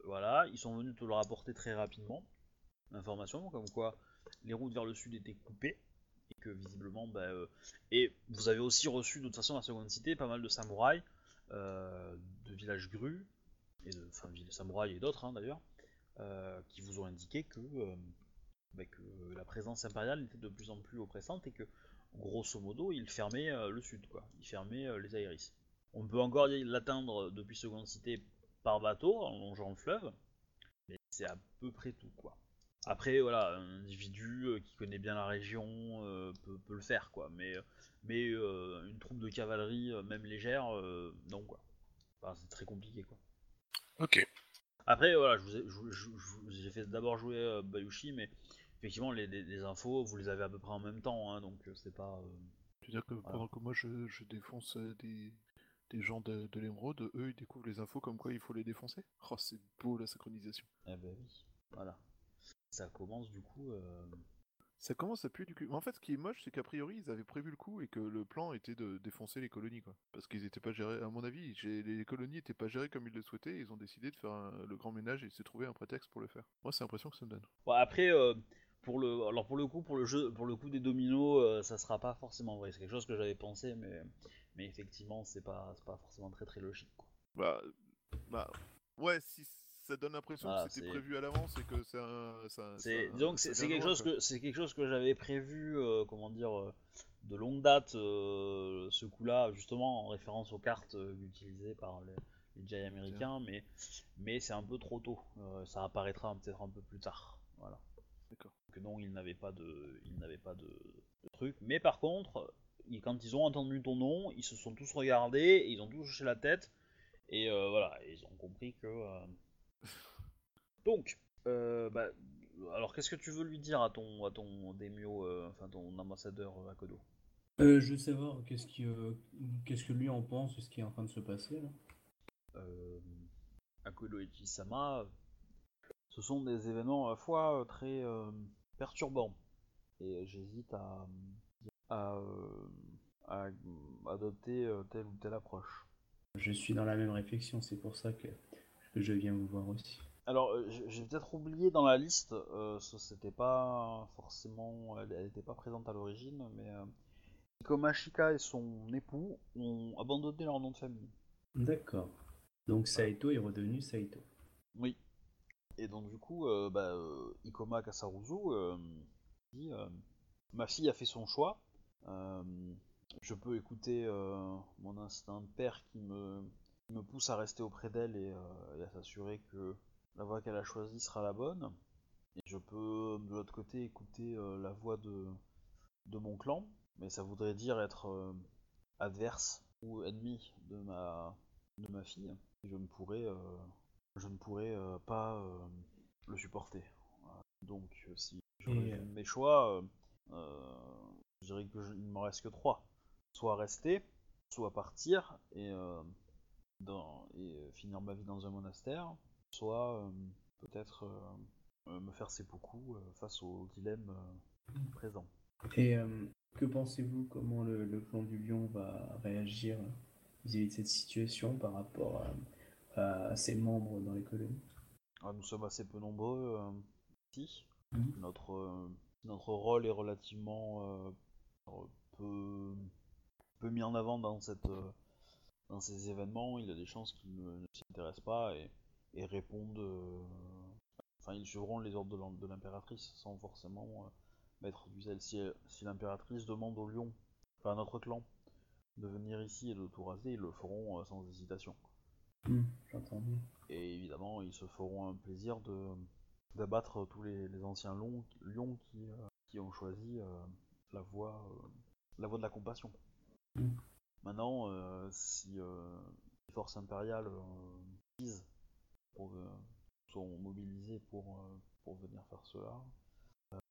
Voilà, ils sont venus te le rapporter très rapidement, l'information, comme quoi les routes vers le sud étaient coupées, et que visiblement, bah, euh, et vous avez aussi reçu de toute façon la seconde cité pas mal de samouraïs, euh, de villages grus, et de, enfin, villes samouraïs et d'autres hein, d'ailleurs, euh, qui vous ont indiqué que bah, que la présence impériale était de plus en plus oppressante et que, grosso modo, il fermait euh, le sud, quoi. Il fermait euh, les Aéris. On peut encore l'atteindre depuis Seconde Cité par bateau, en longeant le fleuve, mais c'est à peu près tout, quoi. Après, voilà, un individu euh, qui connaît bien la région euh, peut, peut le faire, quoi. Mais, mais euh, une troupe de cavalerie, même légère, euh, non, quoi. Enfin, c'est très compliqué, quoi. Ok. Après, voilà, je vous ai, je je j'ai fait d'abord jouer euh, Bayushi, mais effectivement, les, les- les infos, vous les avez à peu près en même temps, hein, donc c'est pas. euh, Tu veux dire que pendant que moi je, je défonce des, des gens de, de l'émeraude, eux ils découvrent les infos comme quoi il faut les défoncer Oh, c'est beau la synchronisation. Eh ben oui, voilà. Ça commence du coup. euh, Ça commence à puer du cul. En fait, ce qui est moche, c'est qu'a priori, ils avaient prévu le coup et que le plan était de défoncer les colonies, quoi. Parce qu'ils étaient pas gérés, à mon avis, les colonies étaient pas gérées comme ils le souhaitaient. Ils ont décidé de faire un- le grand ménage et de se trouver un prétexte pour le faire. Moi, c'est l'impression que ça me donne. Bon, après, euh, pour le, alors pour le coup, pour le jeu, pour le coup des dominos, euh, ça sera pas forcément vrai. C'est quelque chose que j'avais pensé, mais, mais effectivement, c'est pas, pas forcément très très logique. Quoi. Bah, bah, ouais, si ça donne l'impression Voilà, que c'était c'est- prévu à l'avance et que c'est un, ça, C'est, ça- ça c'est, quelque chose quoi. que c'est quelque chose que j'avais prévu, euh, comment dire, euh, de longue date, euh, ce coup-là, justement en référence aux cartes utilisées par les, les Jedi américains, mais mais c'est un peu trop tôt. Ça apparaîtra peut-être un peu plus tard. Voilà. D'accord. Que non, ils n'avaient pas de, ils n'avaient pas de, de truc. Mais par contre, ils- quand ils ont entendu ton nom, ils se sont tous regardés, et ils ont tous hoché la tête, et euh, voilà, ils ont compris que. euh, Donc, euh, bah, alors qu'est-ce que tu veux lui dire à ton, à ton Demio, euh, enfin ton ambassadeur euh, Akodo? Je veux savoir qu'est-ce qui, qu'est-ce que lui en pense ce qui est en train de se passer là? Akodo et Chisama, ce sont des événements à la fois très perturbants. Et j'hésite à, à, à adopter telle ou telle approche. Je suis dans la même réflexion, c'est pour ça que je viens vous voir aussi. Alors, euh, j'ai peut-être oublié dans la liste, euh, c'était pas forcément, elle n'était pas présente à l'origine, mais euh, Komashika et son époux ont abandonné leur nom de famille. D'accord. Donc Saito est redevenu Saito. Oui. Et donc du coup, euh, bah, euh, Ikoma Kasaruzu euh, dit euh, ma fille a fait son choix. je peux écouter mon instinct de père qui me, qui me pousse à rester auprès d'elle et, euh, et à s'assurer que la voie qu'elle a choisie sera la bonne. Et je peux de l'autre côté écouter euh, la voix de, de mon clan, mais ça voudrait dire être euh, adverse ou ennemi de ma, de ma fille. Et je ne pourrais je ne pourrais pas le supporter. Donc, si je Et, mes choix, je dirais qu'il ne m'en reste que trois. Soit rester, soit partir et, dans, et euh, finir ma vie dans un monastère, soit euh, peut-être euh, me faire seppuku euh, face au dilemme présent. Et que pensez-vous comment le, le clan du lion va réagir vis-à-vis de cette situation par rapport à, à ses membres dans les colonies? Ah, nous sommes assez peu nombreux euh, ici. Mhm. Notre, euh, notre rôle est relativement euh, peu, peu mis en avant dans, cette, dans ces événements. Il y a des chances qu'ils ne, ne s'y intéressent pas et, et répondent. euh, enfin, ils suivront les ordres de l'impératrice sans forcément euh, mettre du zèle. Si, si l'impératrice demande au lion, enfin à notre clan, de venir ici et de tout raser, ils le feront euh, sans hésitation. Hmm, bien. Et évidemment, ils se feront un plaisir de d'abattre tous les, les anciens lions, lions qui, euh, qui ont choisi euh, la voie euh, la voie de la compassion. Mm. Maintenant, euh, si euh, les forces impériales euh, sont mobilisées pour, pour venir faire cela,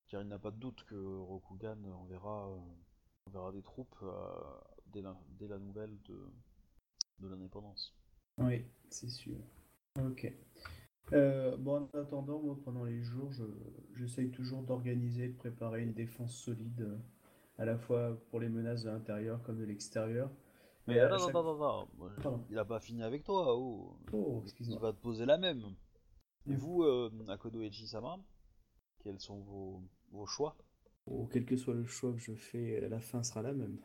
car il n'y a pas de doute que Rokugan enverra, enverra des troupes dès, la, dès la nouvelle de, de l'indépendance. Oui, c'est sûr. Ok. Bon, en attendant, pendant les jours, je, j'essaye toujours d'organiser, de préparer une défense solide, à la fois pour les menaces de l'intérieur comme de l'extérieur. Mais à attends, chaque-. Pardon. Il a pas fini avec toi, oh. Oh, Il excuse-moi. va te poser la même. Et Mm. vous, euh, Akodo et Chisama, quels sont vos, vos choix? Oh, quel que soit le choix que je fais, la fin sera la même.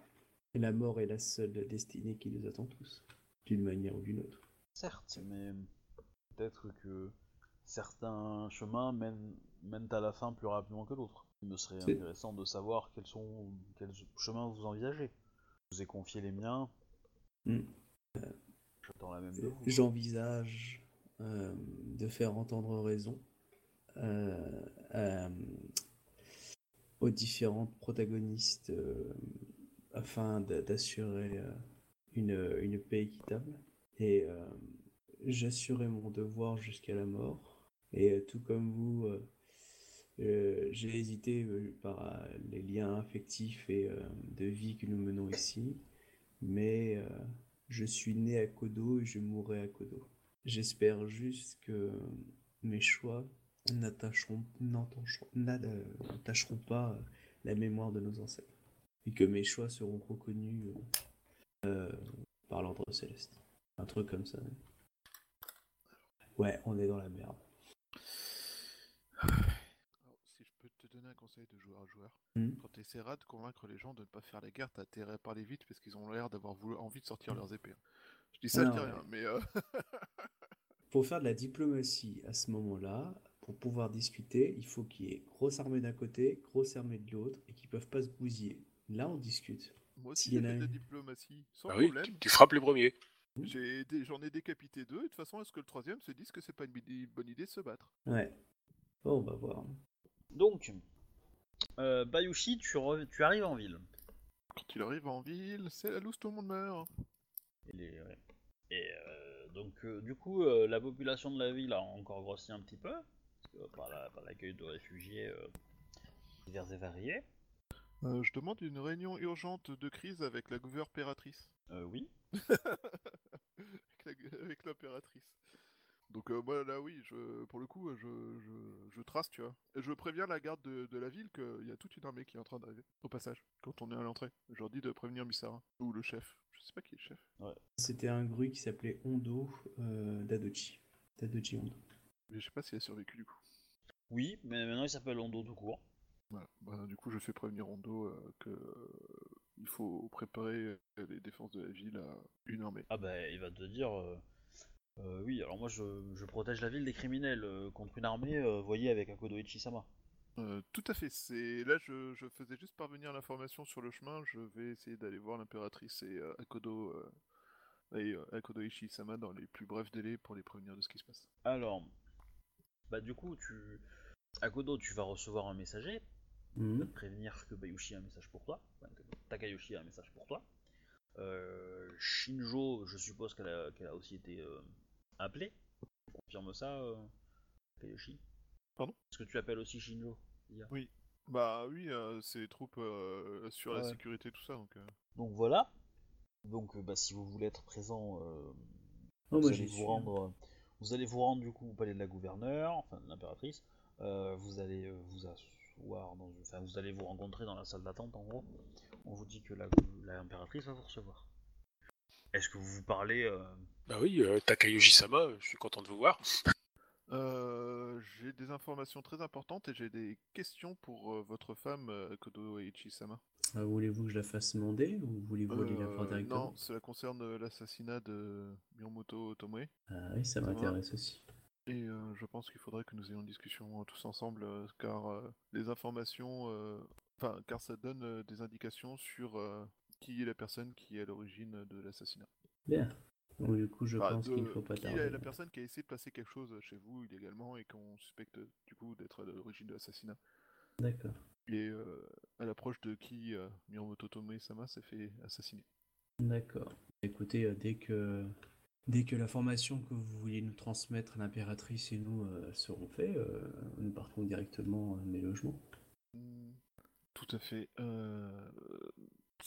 Et la mort est la seule destinée qui nous attend tous, d'une manière ou d'une autre. Certes, mais peut-être que certains chemins mènent, mènent à la fin plus rapidement que d'autres. Il me serait intéressant de savoir quels sont quels chemins vous envisagez. Je vous ai confié les miens. Mm. J'attends la même de vous. J'envisage euh, de faire entendre raison euh, aux différentes protagonistes euh, afin d'a- d'assurer euh, une, une paix équitable. Et euh, j'assurais mon devoir jusqu'à la mort. Et euh, tout comme vous, euh, j'ai hésité euh, par euh, les liens affectifs et de vie que nous menons ici. Mais je suis né à Kodo et je mourrai à Kodo. J'espère juste que mes choix n'attacheront pas la mémoire de nos ancêtres. Et que mes choix seront reconnus par l'ordre céleste. Un truc comme ça. Ouais, on est dans la merde. Alors, si je peux te donner un conseil de joueur à joueur, Hmm. quand tu essaieras de convaincre les gens de ne pas faire la guerre, t'as intérêt à parler vite parce qu'ils ont l'air d'avoir voulu- envie de sortir leurs épées. Je dis ça, Non, je dis ouais. rien, mais euh, Pour faire de la diplomatie à ce moment-là, pour pouvoir discuter, il faut qu'il y ait grosse armée d'un côté, grosse armée de l'autre, et qu'ils peuvent pas se bousiller. Là, on discute. moi aussi j'ai en a fait de la une. diplomatie, sans Ah oui, problème. tu, tu frappes les premiers. Dé- J'en ai, décapité deux, et de toute façon, est-ce que le troisième se dise que c'est pas une bonne idée de se battre? Ouais. Bon, on va voir. Donc, euh, Bayushi, tu, re- tu arrives en ville. Quand il arrive en ville, c'est la loose, tout le monde meurt. Et, les- ouais. Et, euh, donc, euh, du coup, euh, la population de la ville a encore grossi un petit peu. euh, par la- par l'accueil de réfugiés euh, divers et variés. Euh, je demande une réunion urgente de crise avec la gouvernératrice. Euh, oui. avec la- avec l'impératrice. Donc euh, moi là oui, je, pour le coup, je, je, je trace, tu vois. Et je préviens la garde de, de la ville qu'il y a toute une armée qui est en train d'arriver, au passage, quand on est à l'entrée. Je leur dis de prévenir Missara, ou le chef. Je sais pas qui est le chef. C'était un gru qui s'appelait Hondo euh, Dadochi. Dadochi Hondo. Mais je sais pas s'il a survécu du coup. Oui, mais maintenant il s'appelle Hondo tout court. Voilà. Bah, du coup, je fais prévenir Rondo euh, que euh, il faut préparer euh, les défenses de la ville à une armée. Ah bah il va te dire... euh, euh, oui, alors moi je, je protège la ville des criminels euh, contre une armée, euh, voyez avec Akodo Ichisama. Euh, tout à fait. C'est là, je, je faisais juste parvenir l'information sur le chemin. Je vais essayer d'aller voir l'impératrice et euh, Akodo euh, et euh, Akodo Ishi-sama dans les plus brefs délais pour les prévenir de ce qui se passe. Alors, bah du coup, tu... Akodo, tu vas recevoir un messager, Mhm. te prévenir que Bayushi a un message pour toi, enfin, que Takayoshi a un message pour toi. Euh, Shinjo, je suppose qu'elle a, qu'elle a aussi été appelée. Tu confirmes ça, euh, Pardon Est-ce que tu appelles aussi Shinjo Iya Bah oui, euh, c'est les troupes euh, sur la Ouais. sécurité, tout ça. Donc, euh, Donc voilà. Donc euh, bah, si vous voulez être présent, euh, Oh, vous, allez vous suis. rendre, vous allez vous rendre du coup au palais de la gouverneure, enfin de l'impératrice. Euh, vous allez vous asseoir dans, enfin vous allez vous rencontrer dans la salle d'attente en gros. On vous dit que la- l'impératrice va vous recevoir. Est-ce que vous vous parlez euh, Bah oui, euh, Takayoshi-sama, je suis content de vous voir. euh, j'ai des informations très importantes et j'ai des questions pour euh, votre femme euh, Akodo Ichi-sama. Euh, Voulez-vous que je la fasse demander ou voulez-vous aller la voir Euh, directement? non, cela concerne euh, l'assassinat de Miyamoto Tomoe. Ah oui, ça m'intéresse aussi. Et euh, je pense qu'il faudrait que nous ayons une discussion euh, tous ensemble, euh, car euh, les informations, euh, enfin, car ça donne euh, des indications sur euh, qui est la personne qui est à l'origine de l'assassinat. Bien. Donc du coup, je Enfin, pense de- qu'il ne faut pas qui tarder. est la personne qui a essayé de placer quelque chose chez vous illégalement et qu'on suspecte du coup d'être à l'origine de l'assassinat. D'accord. Et euh, à l'approche de qui euh, Miyamoto Tomoe-sama s'est fait assassiner. D'accord. Écoutez, euh, dès que dès que l'information que vous vouliez nous transmettre, l'impératrice et nous euh, seront faits, euh, nous partons directement à mes logements. Hmm, Tout à fait.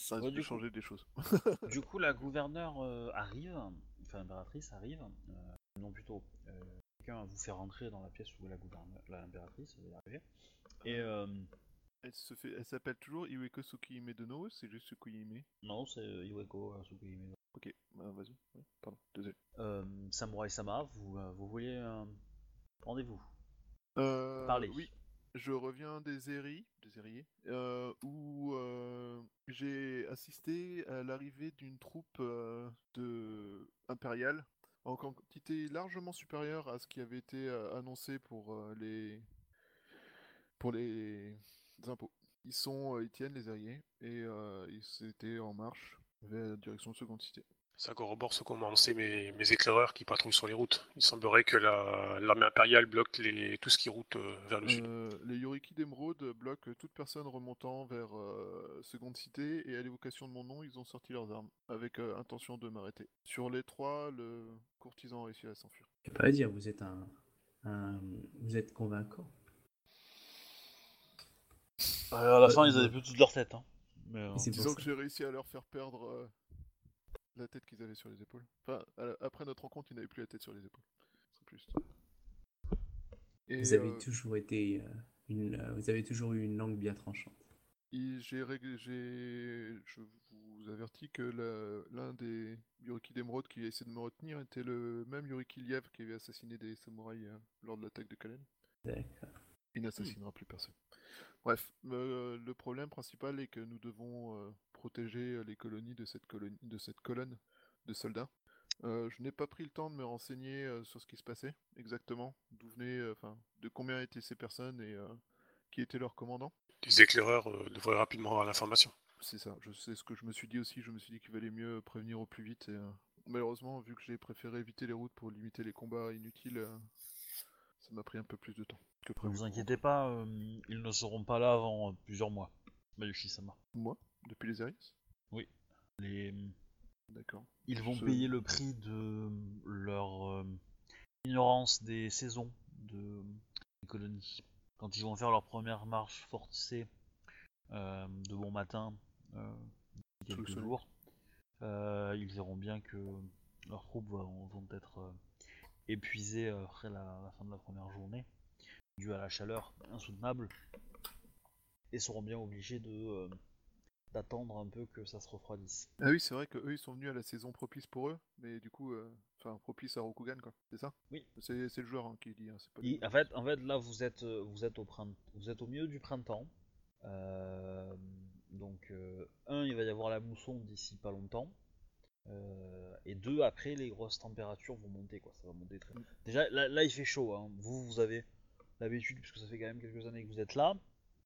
Ça risque du de coup- changer des choses. Du coup, la gouverneure euh, arrive, enfin l'impératrice arrive, euh, non plutôt, euh, quelqu'un vous fait rentrer dans la pièce où la gouverneure, l'impératrice elle est arrivée. Et euh, Elle se fait, elle s'appelle toujours Iweko Tsukihime de No, c'est juste Tsukihime. non, c'est Iweko Tsukihime. Ok, bah, vas-y. Ouais, pardon, désolé. Samurai Sama, vous, vous vouliez un rendez-vous Euh, Parlez. Oui, je reviens des Eri, des euh, où euh, j'ai assisté à l'arrivée d'une troupe euh, de impériale en quantité largement supérieure à ce qui avait été annoncé pour les pour les impôts. Ils sont, ils tiennent les Eriers et ils étaient en marche vers la direction de seconde cité. Ça corrobore ce qu'ont annoncé mes, mes éclaireurs qui patrouillent sur les routes. Il semblerait que la- l'armée impériale bloque les, tout ce qui route euh, vers le sud. Euh, les Yoriki d'Emeraude bloquent toute personne remontant vers euh, Seconde Cité et à l'évocation de mon nom, ils ont sorti leurs armes avec euh, intention de m'arrêter. Sur les trois, le courtisan a réussi à s'enfuir. Je peux pas dire, vous êtes un, un- vous êtes convaincant. À la fin, ils avaient plus toute leur tête. Hein. Mais, euh, Et c'est pour Disons ça. que j'ai réussi à leur faire perdre euh, la tête qu'ils avaient sur les épaules. Enfin, la- après notre rencontre, ils n'avaient plus la tête sur les épaules. C'est plus. Et, Vous avez euh, toujours été euh, une, euh, vous avez toujours eu une langue bien tranchante. J'ai réglé- je vous avertis que l'un des Yoriki d'Emeraude qui a essayé de me retenir était le même Yoriki Liev qui avait assassiné des samouraïs lors de l'attaque de Kalen. D'accord. Il n'assassinera plus personne. Bref, euh, le problème principal est que nous devons euh, protéger euh, les colonies de cette, colonie, de cette colonne de soldats. Euh, je n'ai pas pris le temps de me renseigner euh, sur ce qui se passait exactement, d'où venaient, euh, enfin, de combien étaient ces personnes et euh, qui étaient leurs commandants. Les éclaireurs euh, devraient rapidement avoir l'information. C'est ça, je sais ce que je me suis dit aussi, je me suis dit qu'il valait mieux prévenir au plus vite et euh, malheureusement vu que j'ai préféré éviter les routes pour limiter les combats inutiles, euh, ça m'a pris un peu plus de temps que ne vous inquiétez pas, euh, ils ne seront pas là avant plusieurs mois. Bayushi-sama. Moi? Depuis les Aries Les... D'accord. Ils vont Ce- payer le prix de leur euh, ignorance des saisons, de les colonies. Quand ils vont faire leur première marche forcée euh, de bon matin, euh, quelques jours, euh, ils verront bien que leurs troupes vont, vont être épuisées après la, la fin de la première journée, due à la chaleur insoutenable, et seront bien obligés de d'attendre un peu que ça se refroidisse. Ah oui, c'est vrai qu'eux, ils sont venus à la saison propice pour eux, mais du coup, euh, enfin, propice à Rokugan, quoi. C'est ça? Oui. C'est le joueur hein, qui dit, hein, pas Et en fait, en fait, là, vous êtes, euh, vous êtes au printemps, vous êtes au milieu du printemps. Euh, donc, euh, un, il va y avoir la mousson d'ici pas longtemps. Euh, et deux, après, les grosses températures vont monter, quoi. Ça va monter très. Déjà, là, là, il fait chaud. Hein. Vous, vous avez l'habitude, puisque ça fait quand même quelques années que vous êtes là.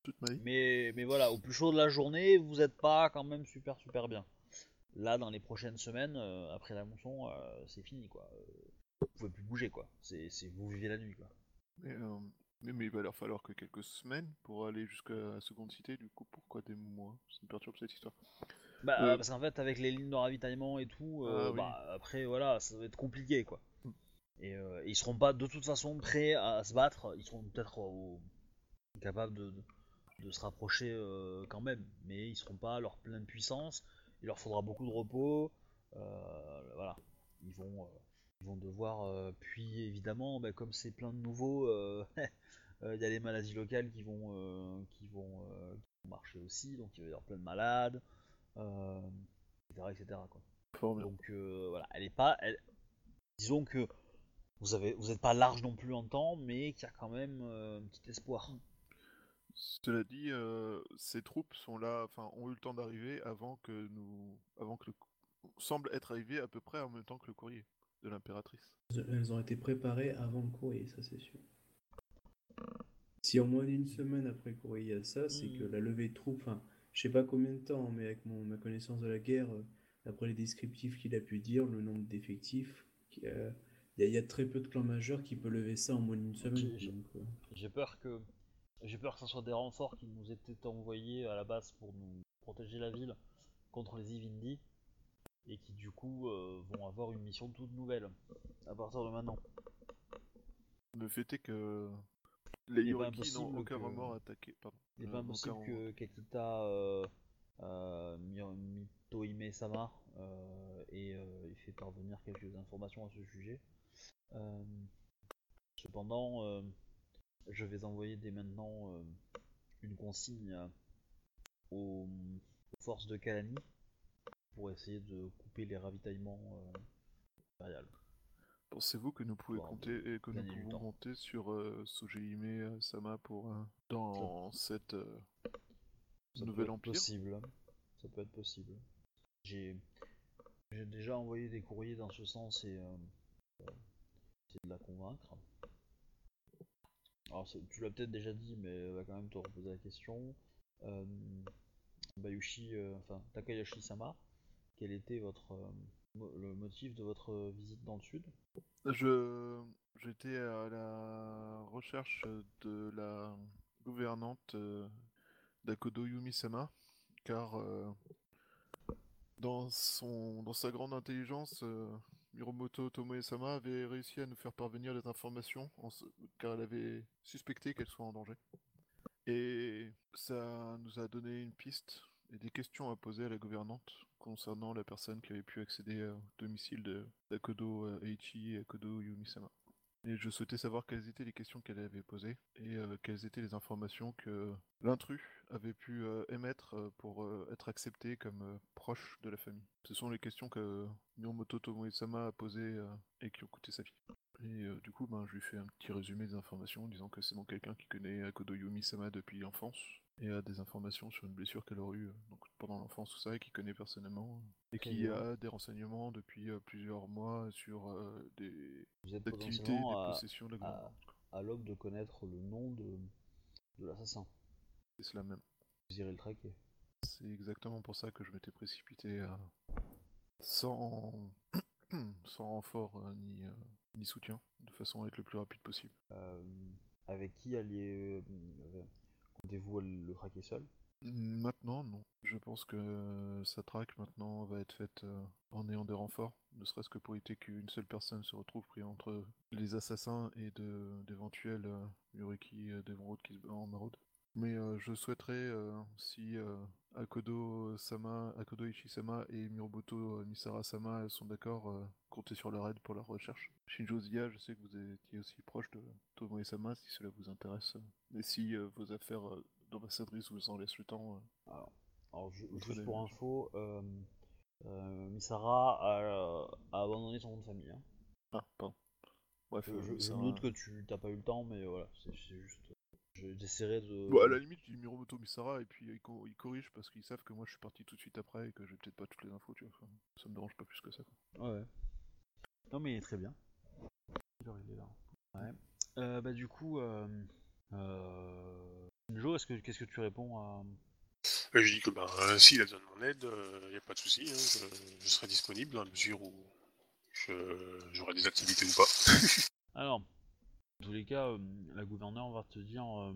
Toute ma vie. Mais, mais voilà, au plus chaud de la journée, vous n'êtes pas quand même super super bien. Là, dans les prochaines semaines, euh, après la mousson, euh, c'est fini, quoi. Euh, vous pouvez plus bouger, quoi. C'est, c'est- vous vivez la nuit, quoi. Mais, mais, mais il va leur falloir que quelques semaines pour aller jusqu'à la seconde cité, du coup, pourquoi des mois? Ça me perturbe cette histoire. Bah, parce qu'en fait, avec les lignes de ravitaillement et tout, Ah oui. bah, après, voilà, ça va être compliqué, quoi. Mm. Et euh, ils seront pas de toute façon prêts à se battre, ils seront peut-être capables de, de- de se rapprocher euh, quand même, mais ils seront pas à leur pleine puissance, il leur faudra beaucoup de repos, euh, voilà. Ils vont, euh, ils vont devoir, puis évidemment, bah, comme c'est plein de nouveaux, il y a les maladies locales qui vont, qui vont, qui vont marcher aussi, donc il va y avoir plein de malades etc., etc., quoi. Donc voilà, elle est pas, elle- disons que vous avez, vous êtes pas large non plus en temps, mais qu'il y a quand même un petit espoir. Cela dit, euh, ces troupes sont là, enfin, ont eu le temps d'arriver avant que nous, avant que le, semble être arrivé à peu près en même temps que le courrier de l'impératrice. Elles ont été préparées avant le courrier, ça c'est sûr. Si en moins d'une semaine après le courrier il y a ça, c'est que la levée de troupes, enfin, je sais pas combien de temps, mais avec mon, ma connaissance de la guerre, euh, d'après les descriptifs qu'il a pu dire, le nombre d'effectifs, euh, il y, a- il y a très peu de clans majeurs qui peuvent lever ça en moins d'une semaine. Euh, J'ai peur que, j'ai peur que ce soit des renforts qui nous étaient envoyés à la base pour nous protéger la ville contre les Ivindi, et qui du coup euh, vont avoir une mission toute nouvelle à partir de maintenant. Le fait est que les Il est pas Yoriki n'ont aucun que- remords. Pardon. Il n'est Euh, pas aucun impossible que Kekita euh, euh, Mi- Mitohime Sama euh, ait, euh, ait fait parvenir quelques informations à ce sujet. Euh, cependant, euh, je vais envoyer dès maintenant euh, une consigne aux, aux forces de Kalani pour essayer de couper les ravitaillements euh, impériales. Pensez-vous que nous compter et que nous pouvons compter sur euh, Sojehime euh, Sama pour dans cette euh, Ça nouvel peut être empire possible. Ça peut être possible. J'ai j'ai déjà envoyé des courriers dans ce sens et essayer de la convaincre. Alors tu l'as peut-être déjà dit, mais elle va quand même te reposer la question. Euh, Bayushi, euh, enfin Takayashi-sama, quel était votre euh, le motif de votre euh, visite dans le sud? Je j'étais à la recherche de la gouvernante euh, d'Akodo Yumi-sama, car euh, dans son dans sa grande intelligence, euh, Miromoto Tomoe-sama avait réussi à nous faire parvenir des informations, car elle avait suspecté qu'elle soit en danger. Et ça nous a donné une piste et des questions à poser à la gouvernante concernant la personne qui avait pu accéder au domicile d'Akodo euh, Eiichi et Akodo Yumi-sama. Et je souhaitais savoir quelles étaient les questions qu'elle avait posées et euh, quelles étaient les informations que l'intrus avait pu euh, émettre euh, pour être accepté comme proche de la famille. Ce sont les questions que Miromoto Tomoe-sama a posées et qui ont coûté sa vie. Et du coup, ben, je lui fais un petit résumé des informations, disant que c'est donc quelqu'un qui connaît Akodo Yumi-sama depuis l'enfance et a des informations sur une blessure qu'elle aurait eue euh, donc, pendant l'enfance, tout ça, et qui connaît personnellement, et Très qui bien. a des renseignements depuis euh, plusieurs mois sur euh, des Vous êtes activités, des à, possessions de la à, à l'aube de connaître le nom de, de l'assassin. C'est cela même. Vous irez le traquer. C'est exactement pour ça que je m'étais précipité sans... sans renfort euh, ni, euh, ni soutien, de façon à être le plus rapide possible. Euh, avec qui alliez euh, comptez-vous le traquer seul Maintenant, non. Je pense que sa traque maintenant va être faite euh, en ayant des renforts, ne serait-ce que pour éviter qu'une seule personne se retrouve pris entre les assassins et d'éventuels euh, Yuriki euh, d'Emeraude qui se en maraude. Mais euh, je souhaiterais, euh, si euh, Akodo Sama, Akodo Ichi-sama et Miroboto euh, Misara-sama sont d'accord, euh, compter sur leur aide pour leur recherche. Shinjo Zia, je sais que vous étiez aussi proche de Tomoe-sama, si cela vous intéresse. Et si euh, vos affaires euh, d'ambassadrice vous en laissent le temps, euh, Alors, juste pour info, euh, euh, Misara a, a abandonné son nom de famille. hein. Ah, pardon. Bref, Je, euh, je- je Misara- me doute que tu t'as pas eu le temps, mais voilà, c'est juste. Je- J'essaierai de. Bon, à la limite, je dis Miromoto Misara et puis ils, co- ils corrigent parce qu'ils savent que moi je suis parti tout de suite après et que j'ai peut-être pas toutes les infos, tu vois. Enfin, ça me dérange pas plus que ça. Quoi. Ouais. Non, mais très bien. Il est là Ouais. Euh, bah, du coup, euh, euh... Shinjo, est-ce que qu'est-ce que tu réponds à. Euh, je dis que bah, euh, s'il a besoin de mon aide, il n'y a pas de souci, hein, je, je serai disponible dans la mesure où je- j'aurai des activités ou pas. Alors, dans tous les cas, euh, la gouverneure va te dire euh,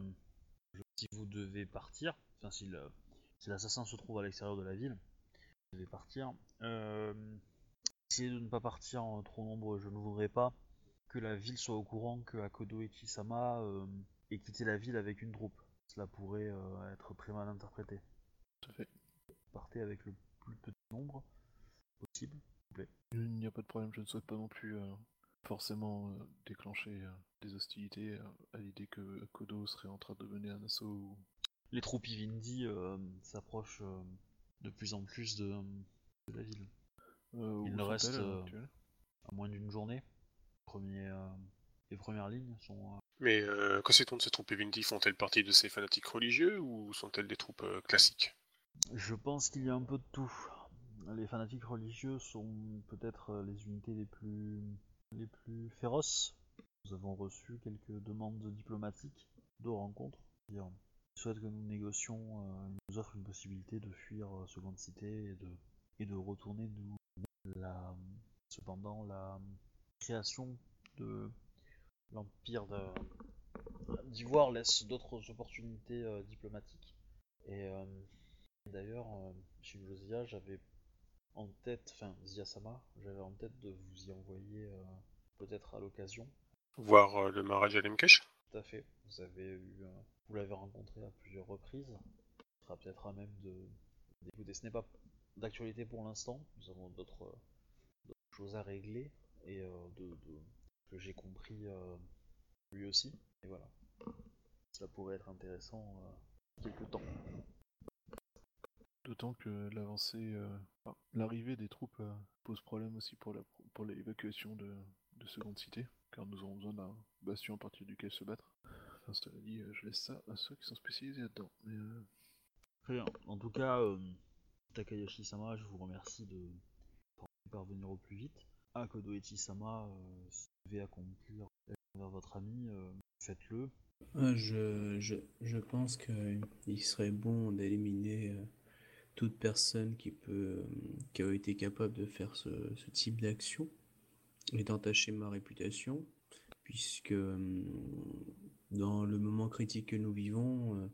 si vous devez partir, enfin si l'assassin se trouve à l'extérieur de la ville, vous devez partir. Euh, essayez de ne pas partir en trop nombreux. Je ne voudrais pas que la ville soit au courant que Akodo Ichisama euh, ait quitté la ville avec une troupe. Cela pourrait être très mal interprété. Tout à fait. Partez avec le plus petit nombre possible. Il n'y a pas de problème, je ne souhaite pas non plus euh, forcément euh, déclencher euh, des hostilités euh, à l'idée que Kodo serait en train de mener un assaut. ou- Les troupes Ivindi euh, s'approchent euh, de plus en plus de, de la ville. Euh, Il ne reste, à euh, moins d'une journée. Premier, euh, les premières lignes sont. euh, Mais euh, que sait-on de ces troupes Evinti Font-elles partie de ces fanatiques religieux ou sont-elles des troupes euh, classiques? Je pense qu'il y a un peu de tout. Les fanatiques religieux sont peut-être les unités les plus, les plus féroces. Nous avons reçu quelques demandes diplomatiques de rencontres. Ils souhaitent que nous négocions, euh, ils nous offrent une possibilité de fuir euh, Seconde Cité et de, et de retourner la, cependant la création de l'Empire d'Ivoire laisse d'autres opportunités euh, diplomatiques. Et euh, d'ailleurs, chez Josia, j'avais en tête, enfin Zia-sama, j'avais en tête de vous y envoyer euh, peut-être à l'occasion. Voir euh, le Maharaja Lemkesh Tout à fait. Vous avez eu, euh, vous l'avez rencontré à plusieurs reprises. Ce sera peut-être à même de d'écouter. Ce n'est pas d'actualité pour l'instant. Nous avons d'autres euh, choses à régler et euh, de, de- que j'ai compris lui aussi. Et voilà. Cela pourrait être intéressant euh, quelque temps. D'autant que l'avancée, euh, enfin, l'arrivée des troupes euh, pose problème aussi pour la pour l'évacuation de, de Seconde Cité, car nous aurons besoin d'un bastion à partir duquel se battre. Enfin, cela dit, euh, je laisse ça à ceux qui sont spécialisés là-dedans. Mais euh, Très bien. En tout cas, euh, Takayoshi-sama, je vous remercie de parvenir au plus vite. Akodo Echi-sama, euh, si vous devez accomplir envers votre ami, euh, faites-le. Je, je, je pense qu'il serait bon d'éliminer euh, toute personne qui peut, euh, qui a été capable de faire ce, type d'action et d'entacher ma réputation, puisque euh, dans le moment critique que nous vivons, euh,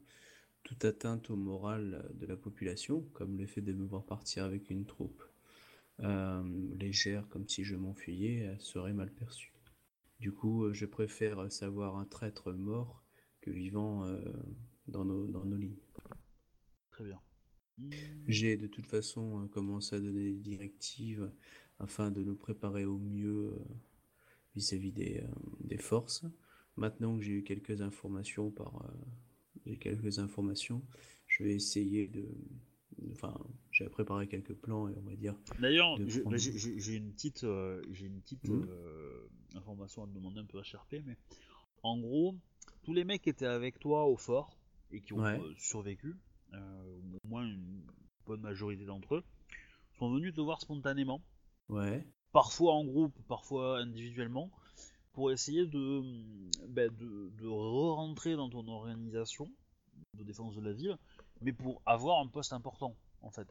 toute atteinte au moral de la population, comme le fait de me voir partir avec une troupe légère, comme si je m'enfuyais, serait mal perçue. Du coup, je préfère savoir un traître mort que vivant dans nos, dans nos lignes. Très bien. J'ai de toute façon euh, commencé à donner des directives afin de nous préparer au mieux euh, vis-à-vis des, euh, des forces. Maintenant que j'ai eu quelques informations par j'ai quelques informations, je vais essayer de enfin, j'ai préparé quelques plans et on va dire D'ailleurs, prendre- j'ai une petite, euh, j'ai une petite euh, information à te demander un peu HRP, mais en gros, tous les mecs qui étaient avec toi au fort et qui ont Ouais. euh, survécu, euh, au moins une bonne majorité d'entre eux, sont venus te voir spontanément, ouais, parfois en groupe, parfois individuellement, pour essayer de, ben, de, de re-rentrer dans ton organisation de défense de la ville, mais pour avoir un poste important, en fait.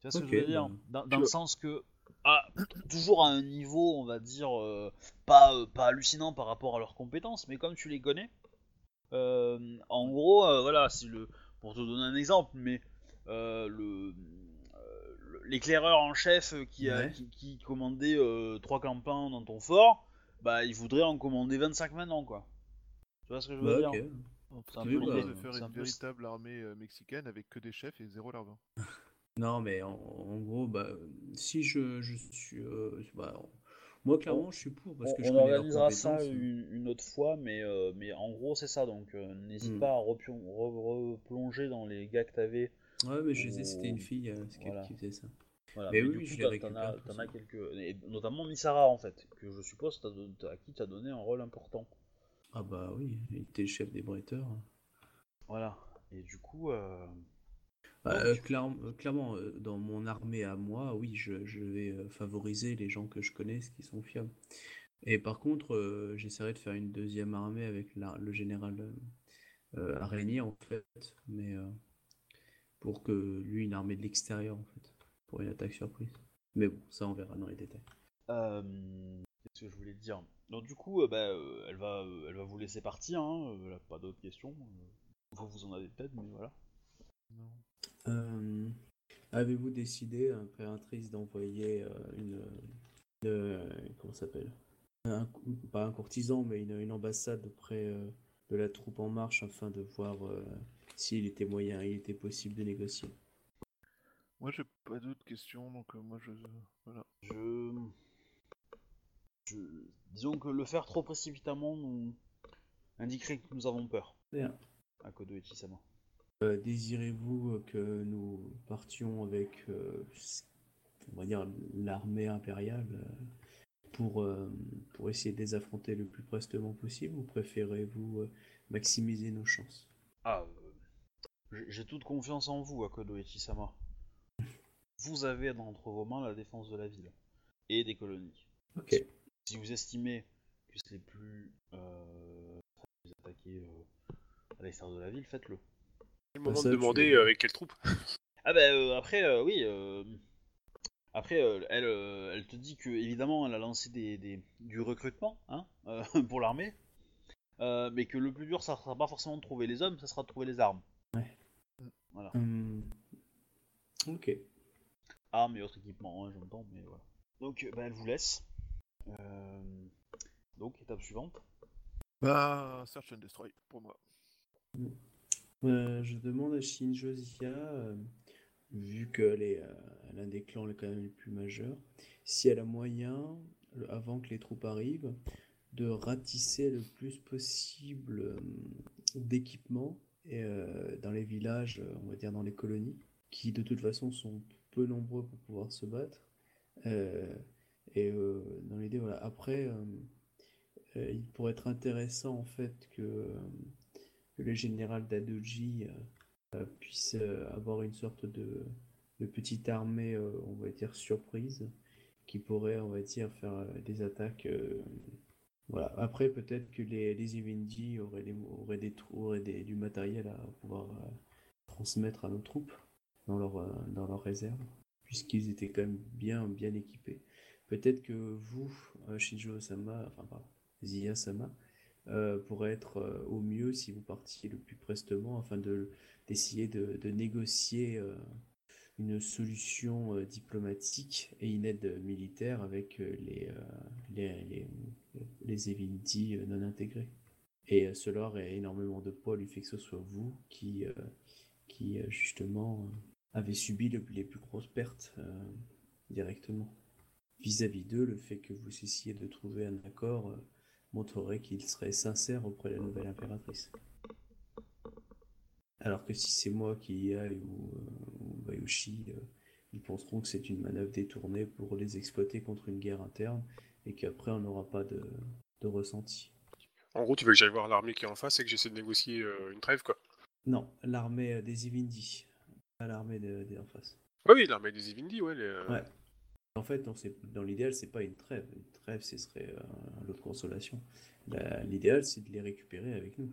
Tu vois ce que je veux dire? ben, Dans, le sens que, ah, toujours à un niveau, on va dire, euh, pas, euh, pas hallucinant par rapport à leurs compétences, mais comme tu les connais, euh, en gros, voilà, si le, pour te donner un exemple, mais euh, le euh, le- l'éclaireur en chef qui, a, Ouais. qui, qui commandait euh, trois campins dans ton fort, bah il voudrait en commander 25 maintenant, quoi. Tu vois ce que je veux Bah, dire ok. C'est un peu bah, l'idée. de faire un une peu- véritable armée euh, mexicaine avec que des chefs et zéro larvin. Non, mais en, en gros, bah, si je, je suis. euh, bah, moi, clairement, je suis pour parce on, que je on connais leurs organisera ça hein. une, une autre fois, mais, euh, mais en gros c'est ça, donc euh, n'hésite Hmm. pas à replonger dans les gars que t'avais. Ouais, mais je sais, c'était une fille euh, qui- voilà. qui faisait ça. Voilà. Mais Mais oui, du je coup, les t'en- as, as quelques, et notamment Misara en fait, que je suppose don- à qui t'as donné un rôle important. Ah, bah oui, il était le chef des bretteurs. Voilà. Et du coup, euh, euh, clairement, euh, clairement, dans mon armée à moi, oui, je, je vais favoriser les gens que je connais, ce qui sont fiables. Et par contre, euh, j'essaierai de faire une deuxième armée avec la- le général euh, Araignée, en fait, mais euh, pour que lui, une armée de l'extérieur, en fait, pour une attaque surprise. Mais bon, ça, on verra dans les détails. euh, qu'est-ce que je voulais te dire? Donc du coup, euh, bah, euh, elle va, euh, elle va vous laisser partir. Hein, euh, pas d'autres questions. Vous, vous en avez peut-être, mais voilà. Non. Euh, Avez-vous décidé, impératrice, d'envoyer euh, une, une- euh, comment ça s'appelle? Un pas un courtisan, mais une, une ambassade auprès euh, de la troupe en marche afin de voir euh, s'il était moyen, il était possible de négocier? Moi, j'ai pas d'autres questions, donc euh, moi, je. Voilà. Je... je... Disons que le faire trop précipitamment nous indiquerait que nous avons peur. Bien. À Kodo et Chisama. Euh, Désirez-vous que nous partions avec, euh, on va dire, l'armée impériale euh, pour, euh, pour essayer de les affronter le plus prestement possible ou préférez-vous euh, maximiser nos chances? Ah, euh, j'ai- toute confiance en vous, Akodo et Chisama. Vous avez entre vos mains la défense de la ville et des colonies. Ok. Si vous estimez que c'est plus euh, vous attaquer euh, à l'extérieur de la ville, faites-le. C'est le moment ça, de tu- demander euh, avec quelle troupe. Ah ben euh, après euh, oui euh, après euh, elle euh, elle te dit que évidemment elle a lancé des, des- du recrutement hein euh, pour l'armée. Euh, mais que le plus dur ça sera pas forcément de trouver les hommes ça sera de trouver les armes. Hum, Ok. armes et autres équipements hein, j'entends mais voilà. Donc bah, elle vous laisse. Euh, donc étape suivante. Bah, Search and Destroy, pour moi. Euh, je demande à Shinjosia, euh, vu qu'elle est euh, l'un des clans quand même les plus majeurs, si elle a moyen, avant que les troupes arrivent, de ratisser le plus possible d'équipements dans les villages, on va dire dans les colonies, qui de toute façon sont peu nombreux pour pouvoir se battre. Et dans l'idée, voilà. Après, il pourrait être intéressant en fait que que le général Dadoji euh, euh, puisse euh, avoir une sorte de, petite armée, on va dire, surprise, qui pourrait, on va dire, faire des attaques. voilà. Après, peut-être que les, les auraient, des, auraient, auraient du matériel à pouvoir transmettre à nos troupes dans leur, réserve, puisqu'ils étaient quand même bien, bien équipés. Peut-être que vous, euh, Shinjo-sama, enfin, pardon, Zia-sama, euh, pourrait être euh, au mieux si vous partiez le plus prestement afin de d'essayer de, de négocier euh, une solution euh, diplomatique et une aide militaire avec les, les, les, les non intégrés. Et cela aurait énormément de poids du fait que ce soit vous qui, qui justement avez subi le- les plus grosses pertes directement. Vis-à-vis d'eux, le fait que vous cessiez de trouver un accord montrerait qu'il serait sincère auprès de la nouvelle impératrice. Alors que si c'est moi qui y aille ou, euh, ou Bayushi, euh, ils penseront que c'est une manœuvre détournée pour les exploiter contre une guerre interne et qu'après on n'aura pas de, de ressenti. En gros, tu veux que j'aille voir l'armée qui est en face et que j'essaie de négocier euh, une trêve, quoi. Non, l'armée des Ivindi, pas l'armée de- des en face. Ouais, oui, l'armée des Ivindi, ouais. les, Ouais. En fait, non, dans l'idéal, c'est pas une trêve. Une trêve, ce serait euh, un lot de consolation. La- L'idéal, c'est de les récupérer avec nous.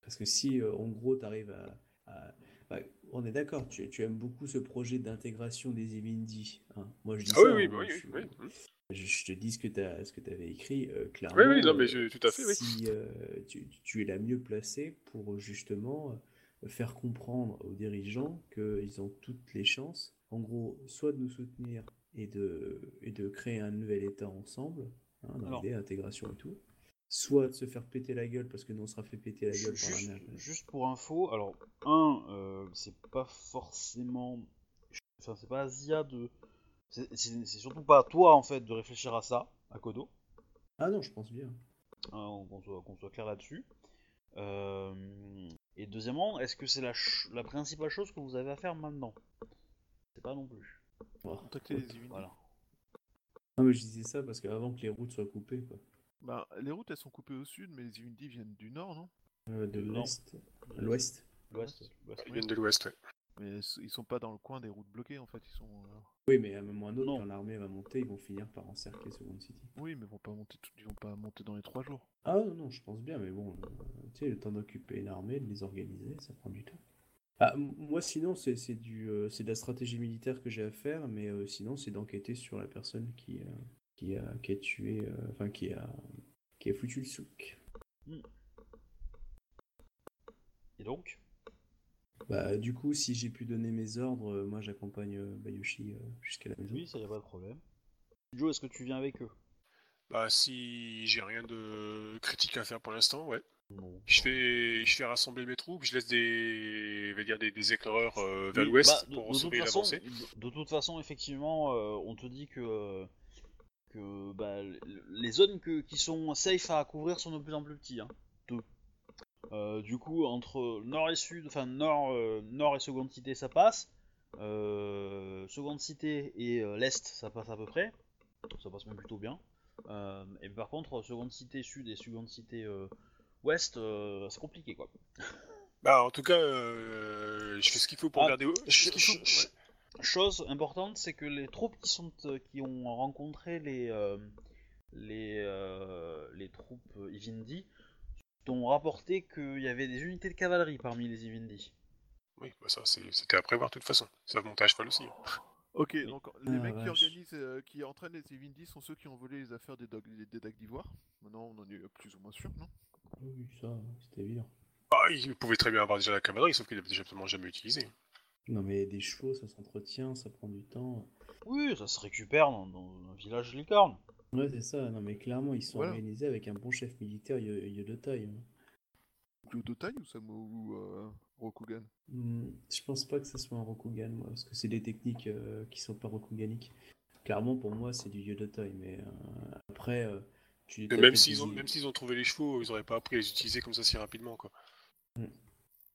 Parce que si, euh, en gros, tu arrives à... à- bah, on est d'accord, tu, tu aimes beaucoup ce projet d'intégration des Evindi. hein. Moi, je dis Ah ça. oui, hein, bah oui, je, oui, oui. je- je te dis ce que tu avais écrit, euh, clairement. Oui, oui, non, mais je- tout à fait. Si euh, tu, tu es la mieux placée pour justement faire comprendre aux dirigeants qu'ils ont toutes les chances, en gros, soit de nous soutenir et de, et de créer un nouvel État ensemble, hein, dans l'idée intégration et tout, soit de se faire péter la gueule parce que nous on sera fait péter la gueule par Juste, la nage. juste pour info, alors, un, euh, c'est pas forcément. Enfin, c'est pas Asia de. C'est surtout pas à toi, en fait, de réfléchir à ça, à Kodo. Ah non, je pense bien. hein, qu'on soit, clair là-dessus. Euh, et deuxièmement, est-ce que c'est la, la principale chose que vous avez à faire maintenant? Pas non plus. Contacter les. Voilà. Non, mais je disais ça parce qu'avant que les routes soient coupées, quoi. Bah, les routes elles sont coupées au sud, mais les Yvini viennent du nord, non? Euh, de l'est, l'ouest. L'ouest. l'ouest. Ils viennent de l'ouest, ouais. Mais ils sont pas dans le coin des routes bloquées en fait, ils sont. euh, Oui, mais à un moment Non. quand l'armée va monter, ils vont finir par encercler Second City. Oui, mais ils vont pas monter, tout... ils vont pas monter dans les trois jours. Ah non, non, je pense bien, mais bon, euh, tu sais, le temps d'occuper une armée, de les organiser, ça prend du temps. Ah, m- moi, sinon, c'est c'est du, euh, c'est de la stratégie militaire que j'ai à faire, mais euh, sinon, c'est d'enquêter sur la personne qui, euh, qui, a, qui a tué, euh, enfin, qui a, qui a foutu le souk. Et donc? Bah, du coup, si j'ai pu donner mes ordres, euh, moi, j'accompagne euh, Bayushi euh, jusqu'à la maison. Oui, ça y a pas de problème. Joe, est-ce que tu viens avec eux? Bah, si j'ai rien de critique à faire pour l'instant, ouais. Je fais, je fais rassembler mes troupes, je laisse des, je dire des, des éclaireurs euh, vers Oui, l'ouest bah, de, pour de toute façon, l'avancée. de, de toute façon, effectivement, euh, on te dit que, que bah, les zones que- qui sont safe à couvrir sont de plus en plus petites. Hein. Euh, du coup, entre nord et sud, enfin nord, nord et seconde cité, ça passe. Seconde cité et l'est, ça passe à peu près. Ça passe même plutôt bien. Et par contre, seconde cité sud et seconde cité ouest, euh, c'est compliqué quoi. Bah, en tout cas, euh, je fais ce qu'il faut pour Ah, garder. Je fais ce faut. Chose importante, c'est que les troupes qui sont euh, qui ont rencontré les euh, les euh, les troupes Ivindi ont rapporté qu'il y avait des unités de cavalerie parmi les Ivindi. Oui, bah ça, c'était à prévoir de toute façon. Ça monter à cheval aussi. Ok, donc les Ah, mecs qui organisent, euh, qui entraînent les Yvini sont ceux qui ont volé les affaires des, dog- des dagues d'ivoire. Maintenant, on en est plus ou moins sûr, non? Oui, ça, c'était évident. Ah, il pouvait très bien avoir déjà la cavalerie, sauf qu'il l'avait déjà absolument jamais utilisé. Non, mais des chevaux, ça s'entretient, ça prend du temps. Oui, ça se récupère dans, dans un village licorne. Ouais, c'est ça. Non, mais clairement, ils sont Voilà. organisés avec un bon chef militaire yo- yo- de taille. hein. Yodotai ou Samo ou euh, Rokugan? Hmm, je pense pas que ça soit un Rokugan, moi, parce que c'est des techniques euh, qui sont pas Rokuganiques. Clairement, pour moi, c'est du Yodotai, mais euh, après, euh, tu Et même s'ils ont, des- même s'ils ont trouvé les chevaux, ils auraient pas appris à les utiliser comme ça si rapidement, quoi.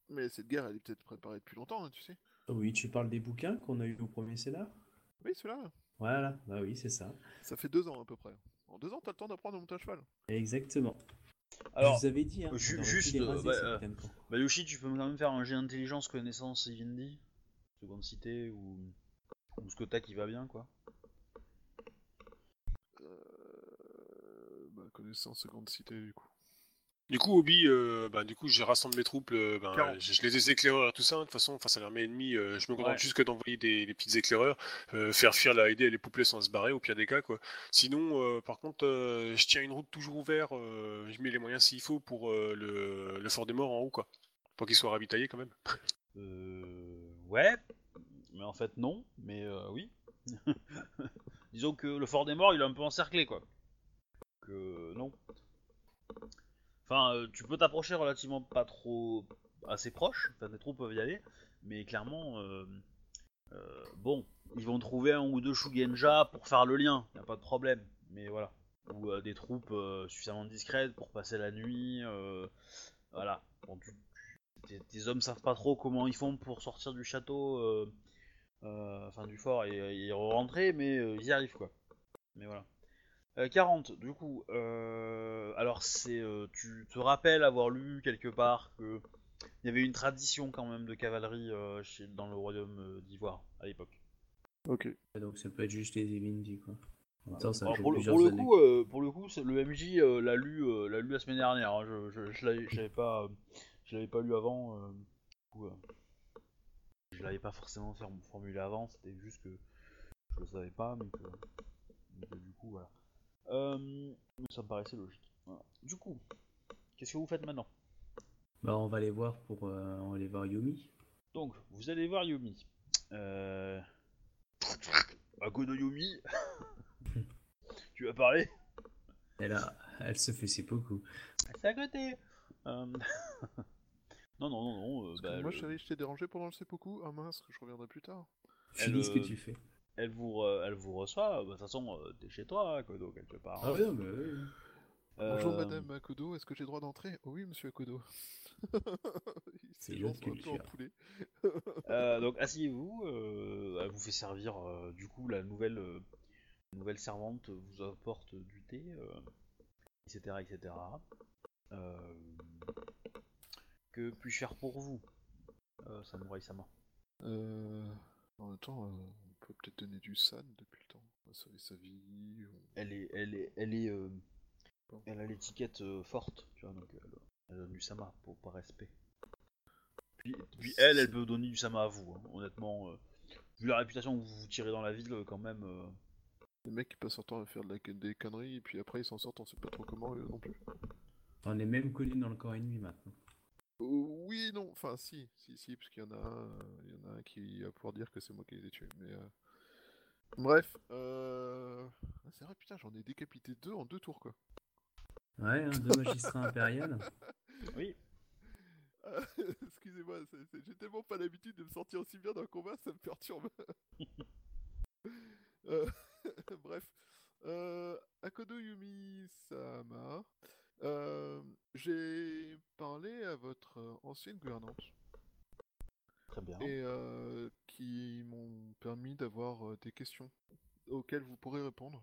Mais cette guerre, elle est peut-être préparée depuis longtemps, hein, tu sais. Oui, tu parles des bouquins qu'on a eu au premier scénar? Oui, cela. Voilà, bah oui, c'est ça. Ça fait deux ans à peu près. En deux ans, t'as le temps d'apprendre à monter à cheval. Exactement. Alors, je vous avais dit, hein, ju- juste, les euh, bah, euh. Bah Yoshi, tu peux quand même faire un jet d'intelligence connaissance Ivindi, seconde cité ou ou ce que t'as qui va bien quoi. Euh... Bah, connaissance seconde cité, du coup. Du coup, Obi, euh, bah, du coup, je rassemble mes troupes, euh, ben, 40. je, je les ai éclaireurs et tout ça. De toute façon, face à l'armée ennemie, euh, je me contente Ouais. juste que d'envoyer des, des petites éclaireurs, euh, faire fuir la aider les poupées sans se barrer, au pire des cas, quoi. Sinon, euh, par contre, euh, je tiens une route toujours ouverte, euh, je mets les moyens s'il faut pour euh, le, le fort des morts en haut, quoi. Pour qu'il soit ravitaillé quand même. Euh, ouais, mais en fait non, mais euh, oui. Disons que le fort des morts il est un peu encerclé quoi. Non. Enfin, euh, tu peux t'approcher relativement pas trop assez proche, enfin tes troupes peuvent y aller, mais clairement, euh, euh, bon, ils vont trouver un ou deux Shugenja pour faire le lien, y a pas de problème, mais voilà. Ou des troupes suffisamment discrètes pour passer la nuit, voilà. Bon, tu, tes, tes hommes savent pas trop comment ils font pour sortir du château, enfin du fort et, et rentrer, mais ils y arrivent quoi. Mais voilà. Euh, 40, du coup, euh, alors c'est, euh, tu te rappelles avoir lu quelque part que il y avait une tradition quand même de cavalerie euh, chez, dans le royaume euh, d'Ivoire à l'époque. Ok. Donc ça peut être juste les Evindi, quoi. En même temps, ça Alors, fait pour, le, pour coup, euh, pour le coup, c'est- le MJ euh, l'a lu, euh, l'a lu la semaine dernière. hein. Je, je, je l'avais pas, euh, je l'avais pas lu avant. euh, du coup, euh, je l'avais pas forcément formulé avant. C'était juste que je le savais pas, euh, donc, euh, du coup voilà. Euh, ça me paraissait logique. Voilà. Du coup, qu'est-ce que vous faites maintenant? Bah, on va aller voir pour. euh, on va aller voir Yumi. Donc, vous allez voir Yumi. Euh... Akodo Yumi Tu vas parler? Elle, a... elle se fait beaucoup. C'est à côté Euh, Non, non, non, non. euh, bah, moi, le- je t'ai dérangé pendant le seppuku Ah mince, je reviendrai plus tard. Finis ce que euh, tu fais. Elle, vous re- elle vous reçoit. bah, De toute façon, euh, t'es chez toi, Akodo, quelque part. Ah ouais, mais. Bonjour Euh, madame Akodo, est-ce que j'ai droit d'entrer? Oh oui, monsieur Akodo. C'est Ces bien gens ce sont un qu'il peu fait. empoulés. Euh, donc asseyez-vous, euh, elle vous fait servir, euh, du coup la nouvelle, euh, nouvelle servante vous apporte du thé, euh, etc. etc. Euh, que puis-je faire pour vous, euh, Samurai Sama Euh, en même temps, euh, peut peut-être donner du san depuis le temps. On va sauver sa vie. on- Elle est, elle est, elle est, euh, Bon. elle a l'étiquette euh, forte, tu vois, donc elle, elle donne du Sama pour par respect. Puis, puis elle, elle peut donner du Sama à vous, hein, honnêtement. euh, vu la réputation que vous vous tirez dans la ville, quand même. euh, Les mecs qui passent leur temps à faire de la... des conneries et puis après ils s'en sortent, on sait pas trop comment eux non plus. On est même connus dans le corps ennemi maintenant. Euh, oui, non, enfin si, si, si, parce qu'il y en a un, euh, il y en a un qui va pouvoir dire que c'est moi qui les ai tués. Mais euh, bref, euh... ah, c'est vrai, putain, j'en ai décapité deux en deux tours quoi. Ouais, hein, deux magistrats impériaux. Oui. Excusez-moi, j'ai tellement pas l'habitude de me sentir aussi bien dans le combat, ça me perturbe. Euh, Bref, euh, Akodo Yumi Sama, euh, j'ai euh, ancienne gouvernante Très bien. et euh, qui m'ont permis d'avoir euh, des questions auxquelles vous pourrez répondre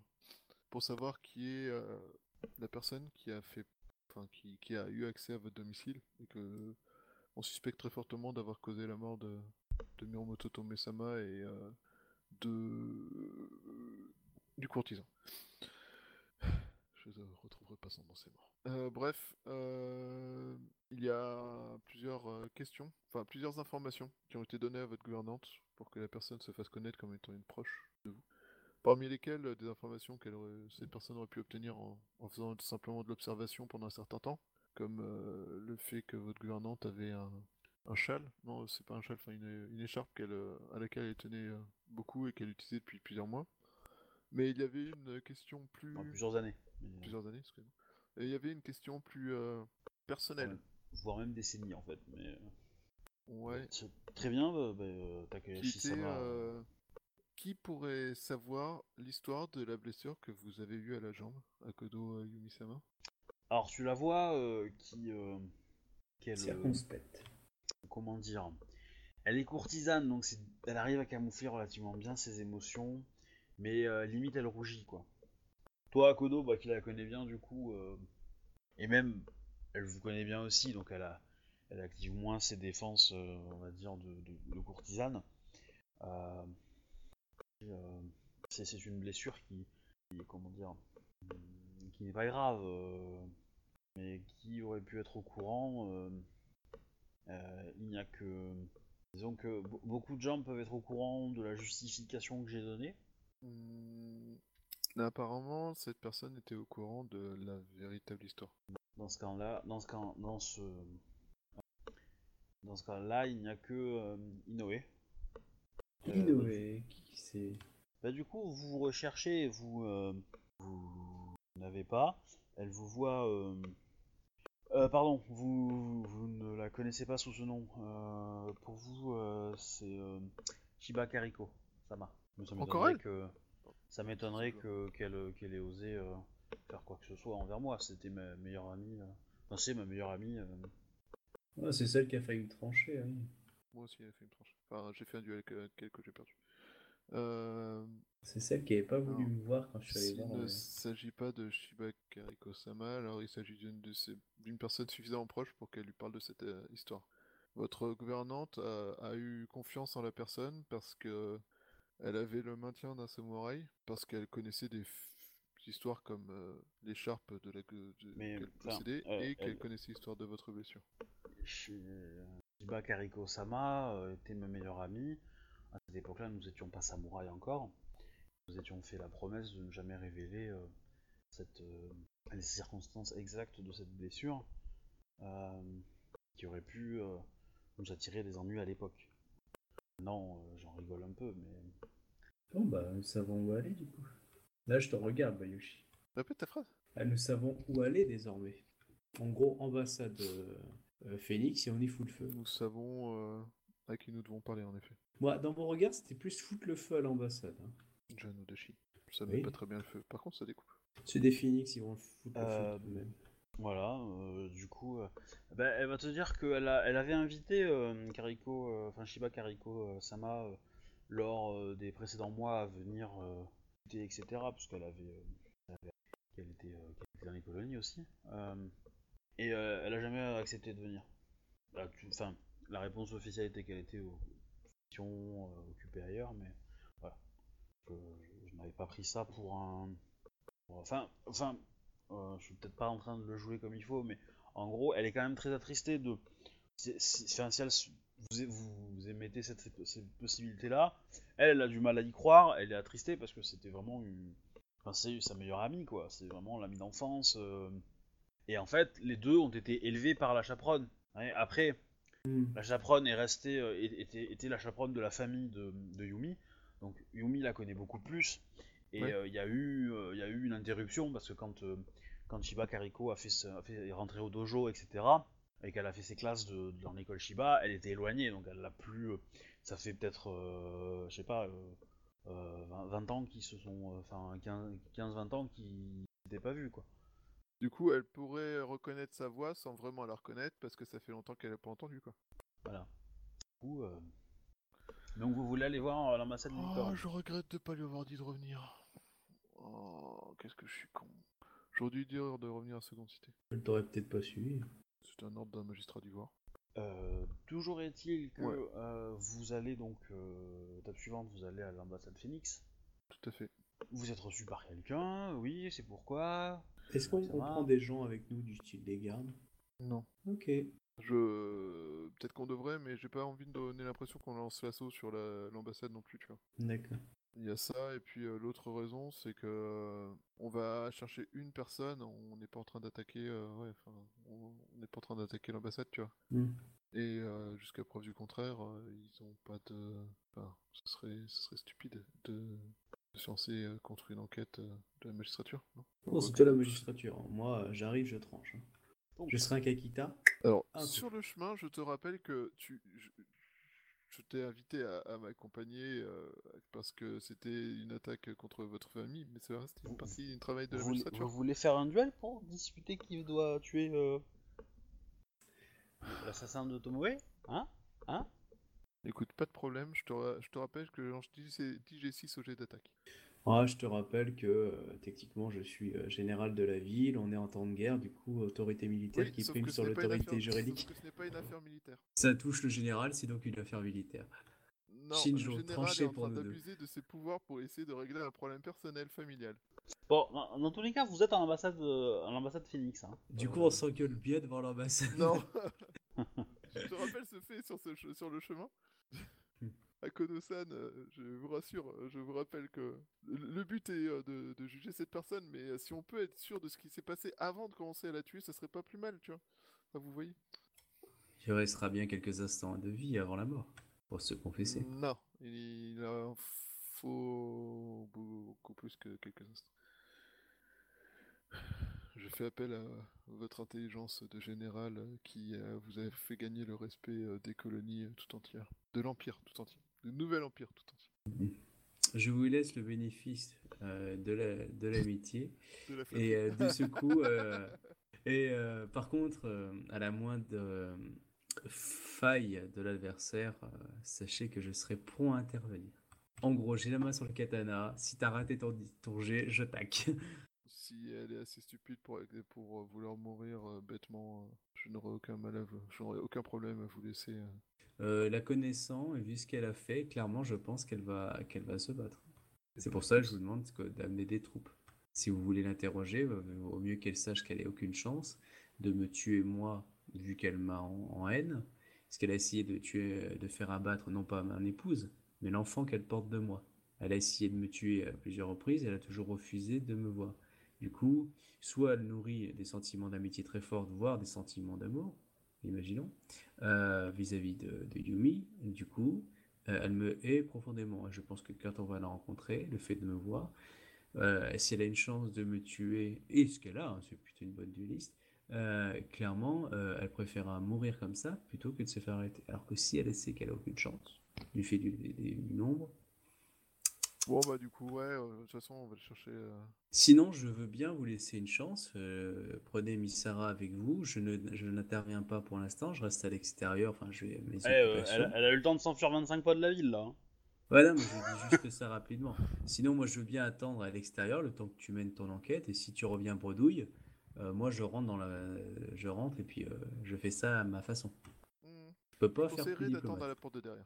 pour savoir qui est euh, la personne qui a fait, enfin qui, qui a eu accès à votre domicile et que on suspecte très fortement d'avoir causé la mort de, de Miromoto Tome-sama et de du courtisan. Je ne retrouverai pas son nom, mort. Euh, bref, euh, il y a plusieurs euh, questions, enfin plusieurs informations qui ont été données à votre gouvernante pour que la personne se fasse connaître comme étant une proche de vous. Parmi lesquelles des informations que cette personne aurait pu obtenir en, faisant simplement de l'observation pendant un certain temps, comme le fait que votre gouvernante avait un, châle, non c'est pas un châle, enfin une, une écharpe à laquelle elle tenait beaucoup et qu'elle utilisait depuis plusieurs mois. Mais il y avait une question plus... En plusieurs années. Mais, euh, plusieurs années, excusez-moi. Et il y avait une question plus euh, personnelle. Ouais. voire même décennies en fait. Mais euh, Ouais. très bien, bah, bah, euh, Qui Takahashi était, Sama. euh, Qui pourrait savoir l'histoire de la blessure que vous avez eue à la jambe, à Kodo euh, Yumisama? Alors tu la vois euh, qui, euh, qu'elle, euh, Circonspecte. comment dire, elle est courtisane donc elle arrive à camoufler relativement bien ses émotions, mais euh, limite elle rougit quoi. Toi Kodo, bah qui la connaît bien du coup, euh, et même elle vous connaît bien aussi donc elle a, elle active moins ses défenses, euh, on va dire de, de- courtisane. Euh, c'est, une blessure qui, qui- comment dire, qui n'est pas grave. mais qui aurait pu être au courant Il n'y a que. Disons que be- beaucoup de gens peuvent être au courant de la justification que j'ai donnée. Apparemment, cette personne était au courant de la véritable histoire. Dans ce cas-là, dans ce cas, dans ce, dans ce cas-là, il n'y a que euh, Inoue. Euh, Inoue, qui c'est? Bah du coup, vous recherchez, vous, euh, vous n'avez pas. Elle vous voit. euh, euh, pardon, vous, vous ne la connaissez pas sous ce nom. Euh, pour vous, euh, c'est euh, Shiba Kariko. Sama. Encore elle? que ça m'étonnerait que qu'elle qu'elle ait osé euh, faire quoi que ce soit envers moi. C'était ma meilleure amie. euh, Enfin, c'est ma meilleure amie. euh. C'est celle qui a failli me trancher, oui. Moi aussi, elle a fait une tranche. Enfin, j'ai fait un duel avec euh, avec elle que j'ai perdu. Euh, C'est celle qui avait pas voulu me voir quand je suis allé S'il voir. ne euh, s'agit pas de Shiba Kariko-sama, alors il s'agit d'une de ces- d'une personne suffisamment proche pour qu'elle lui parle de cette euh, histoire. Votre gouvernante a, a eu confiance en la personne parce que elle avait le maintien d'un samouraï, parce qu'elle connaissait des histoires comme euh, l'écharpe de la de- qu'elle possédait euh, et qu'elle elle- connaissait l'histoire de votre blessure. Shi- Shiba Kariko Sama euh, était ma meilleure amie. À cette époque-là, nous n'étions pas samouraïs encore. Nous étions fait la promesse de ne jamais révéler euh, cette, euh, les circonstances exactes de cette blessure. Euh, qui aurait pu euh, nous attirer des ennuis à l'époque. Non, euh, j'en rigole un peu, mais Bon, bah, nous savons où aller du coup. Là, je te regarde, Bayushi. Répète ta phrase. Ah, nous savons où aller désormais. En gros, ambassade euh, euh, Phoenix et on y fout le feu. Nous savons euh, à qui nous devons parler, en effet. Moi, dans mon regard, c'était plus foutre le feu à l'ambassade. hein. John Odashi. Ça Oui. met pas très bien le feu. Par contre, ça découpe. C'est des Phoenix, ils vont le foutre le Euh, feu tout de même. Voilà, euh, du coup, euh, bah, elle va te dire qu'elle a, elle avait invité euh, Kariko, euh, enfin Shiba Kariko euh, Sama euh, lors euh, des précédents mois à venir euh, etc. Parce qu'elle avait, euh, elle avait- qu'elle était, qu'elle était dans les colonies aussi. Et elle a jamais accepté de venir. Bah, Enfin, la réponse officielle était qu'elle était aux missions occupée ailleurs, mais voilà. Je, n'avais pas pris ça pour un. Enfin, enfin, euh, je suis peut-être pas en train de le jouer comme il faut, mais en gros, elle est quand même très attristée de. si- si- si vous, émettez cette, cette possibilité-là, elle, elle a du mal à y croire, elle est attristée parce que c'était vraiment une. Enfin, c'est sa meilleure amie, quoi. C'est vraiment l'amie d'enfance. euh. Et en fait, les deux ont été élevés par la chaperonne. Ouais, après, Hmm. la chaperonne est restée, euh, était, était la chaperonne de la famille de, de Yumi. Donc Yumi la connaît beaucoup plus. Et Ouais. euh, il y, a eu, il y a eu une interruption parce que quand, quand Shiba Kariko a fait, a fait est rentrée au dojo, etc., et qu'elle a fait ses classes de, dans l'école Shiba, elle était éloignée. Donc elle l'a plus. euh, ça fait peut-être, euh, je sais pas, euh, euh, 20, 20 ans qui se sont. euh, Enfin, 15-20 ans qui n'étaient pas vus, quoi. Du coup, elle pourrait reconnaître sa voix sans vraiment la reconnaître parce que ça fait longtemps qu'elle a pas entendu quoi. Voilà. Du coup, euh, Donc vous voulez aller voir euh, l'ambassade du Oh, je regrette de pas lui avoir dit de revenir. Oh, qu'est-ce que je suis con. J'aurais dû dire de revenir à Seconde Cité. Elle t'aurait peut-être pas suivi. C'est un ordre d'un magistrat d'Ivoire. Euh, toujours est-il que Ouais. euh, vous allez donc, euh, étape suivante, vous allez à l'ambassade Phoenix. Tout à fait. Vous êtes reçu par quelqu'un, oui, c'est pourquoi? Est-ce qu'on prend des gens avec nous du style des gardes? Non. Ok. Je. Peut-être qu'on devrait, mais j'ai pas envie de donner l'impression qu'on lance l'assaut sur la- l'ambassade non plus, tu vois. D'accord. Il y a ça, et puis euh, l'autre raison, c'est que euh, on va chercher une personne, on n'est pas en train d'attaquer, euh, ouais, enfin, on n'est pas en train d'attaquer l'ambassade, tu vois. Hmm. Et euh, jusqu'à preuve du contraire, euh, ils ont pas de, enfin, ce serait, ce serait stupide de, de se lancer euh, contre une enquête euh, de la magistrature, non? C'est toi la magistrature. Moi, j'arrive, je tranche. Donc, Je serai un Kakita. Alors, sur le chemin, je te rappelle que tu, je, t'ai invité à, à m'accompagner euh, parce que c'était une attaque contre votre famille, mais c'est vrai, c'était une partie du travail de vous, la magistrature. vous voulez faire un duel pour discuter qui doit tuer euh, l'assassin de Tomoe Hein Hein? Écoute, pas de problème, je te, ra- je te rappelle que j'en dis j'ai 6 au jet d'attaque. Ah, je te rappelle que euh, techniquement, je suis euh, général de la ville. On est en temps de guerre, du coup, autorité militaire Oui, qui prime sur l'autorité juridique. sauf que ce n'est pas une affaire militaire. Ça touche le général, c'est donc une affaire militaire. Non, Shinjo, le général est en pour train nous deux. d'abuser de ses pouvoirs pour essayer de régler un problème personnel familial. Bon, dans, tous les cas, vous êtes à l'ambassade euh, à l'ambassade Phoenix. Hein. Du coup, on s'engueule bien devant l'ambassade. Non Je te rappelle ce fait sur, ce sur le chemin. Hmm. À Kono-san, euh, je vous rassure, euh, je vous rappelle que le but est euh, de, de juger cette personne, mais si on peut être sûr de ce qui s'est passé avant de commencer à la tuer, ça serait pas plus mal, tu vois. Enfin, vous voyez Il restera bien quelques instants de vie avant la mort, pour se confesser. Non, il en faut beaucoup plus que quelques instants. Je fais appel à votre intelligence de général qui vous a fait gagner le respect des colonies tout entières, de l'Empire tout entier, nouvel Empire tout entier. Je vous laisse le bénéfice euh, de la- de l'amitié. De. Et euh, du secours, euh, et euh, par contre, à la moindre faille de l'adversaire, sachez que je serai prompt à intervenir. En gros, j'ai la main sur le katana. Si t'as raté ton, ton jet, je tac. Si elle est assez stupide pour, pour vouloir mourir bêtement, je n'aurai aucun mal à vous, je n'aurai aucun problème à vous laisser. Euh. Euh, la connaissant et vu ce qu'elle a fait, clairement, je pense qu'elle va, va se battre. C'est pour ça que je vous demande d'amener des troupes. Si vous voulez l'interroger, euh, au mieux qu'elle sache qu'elle ait aucune chance de me tuer moi, vu qu'elle m'a en, haine. Parce qu'elle a essayé de tuer, de faire abattre non pas mon épouse, mais l'enfant qu'elle porte de moi. Elle a essayé de me tuer à plusieurs reprises, elle a toujours refusé de me voir. Du coup, soit elle nourrit des sentiments d'amitié très forts, voire des sentiments d'amour, imaginons, euh, vis-à-vis de, Yumi. Du coup, euh, elle me hait profondément. Je pense que quand on va la rencontrer, le fait de me voir, euh, si elle a une chance de me tuer, et ce qu'elle a, hein, c'est plutôt une bonne dueliste, euh, clairement, elle préférera mourir comme ça plutôt que de se faire arrêter. Alors que si elle sait qu'elle a aucune chance, du fait du- du nombre, Bon, bah, du coup, ouais, euh, de toute façon, on va le chercher. euh. Sinon, je veux bien vous laisser une chance. euh, prenez Misara avec vous. Je ne, je n'interviens pas pour l'instant. Je reste à l'extérieur. Enfin, je vais mes Eh, euh, elle, elle a eu le temps de s'enfuir 25 fois de la ville là. hein. Voilà, mais je dis juste ça rapidement. Sinon, moi, je veux bien attendre à l'extérieur le temps que tu mènes ton enquête. Et si tu reviens bredouille, euh, moi, je rentre dans la, je rentre et puis euh, je fais ça à ma façon. Hmm. Je peux pas Je faire plus d'attendre à la porte de derrière.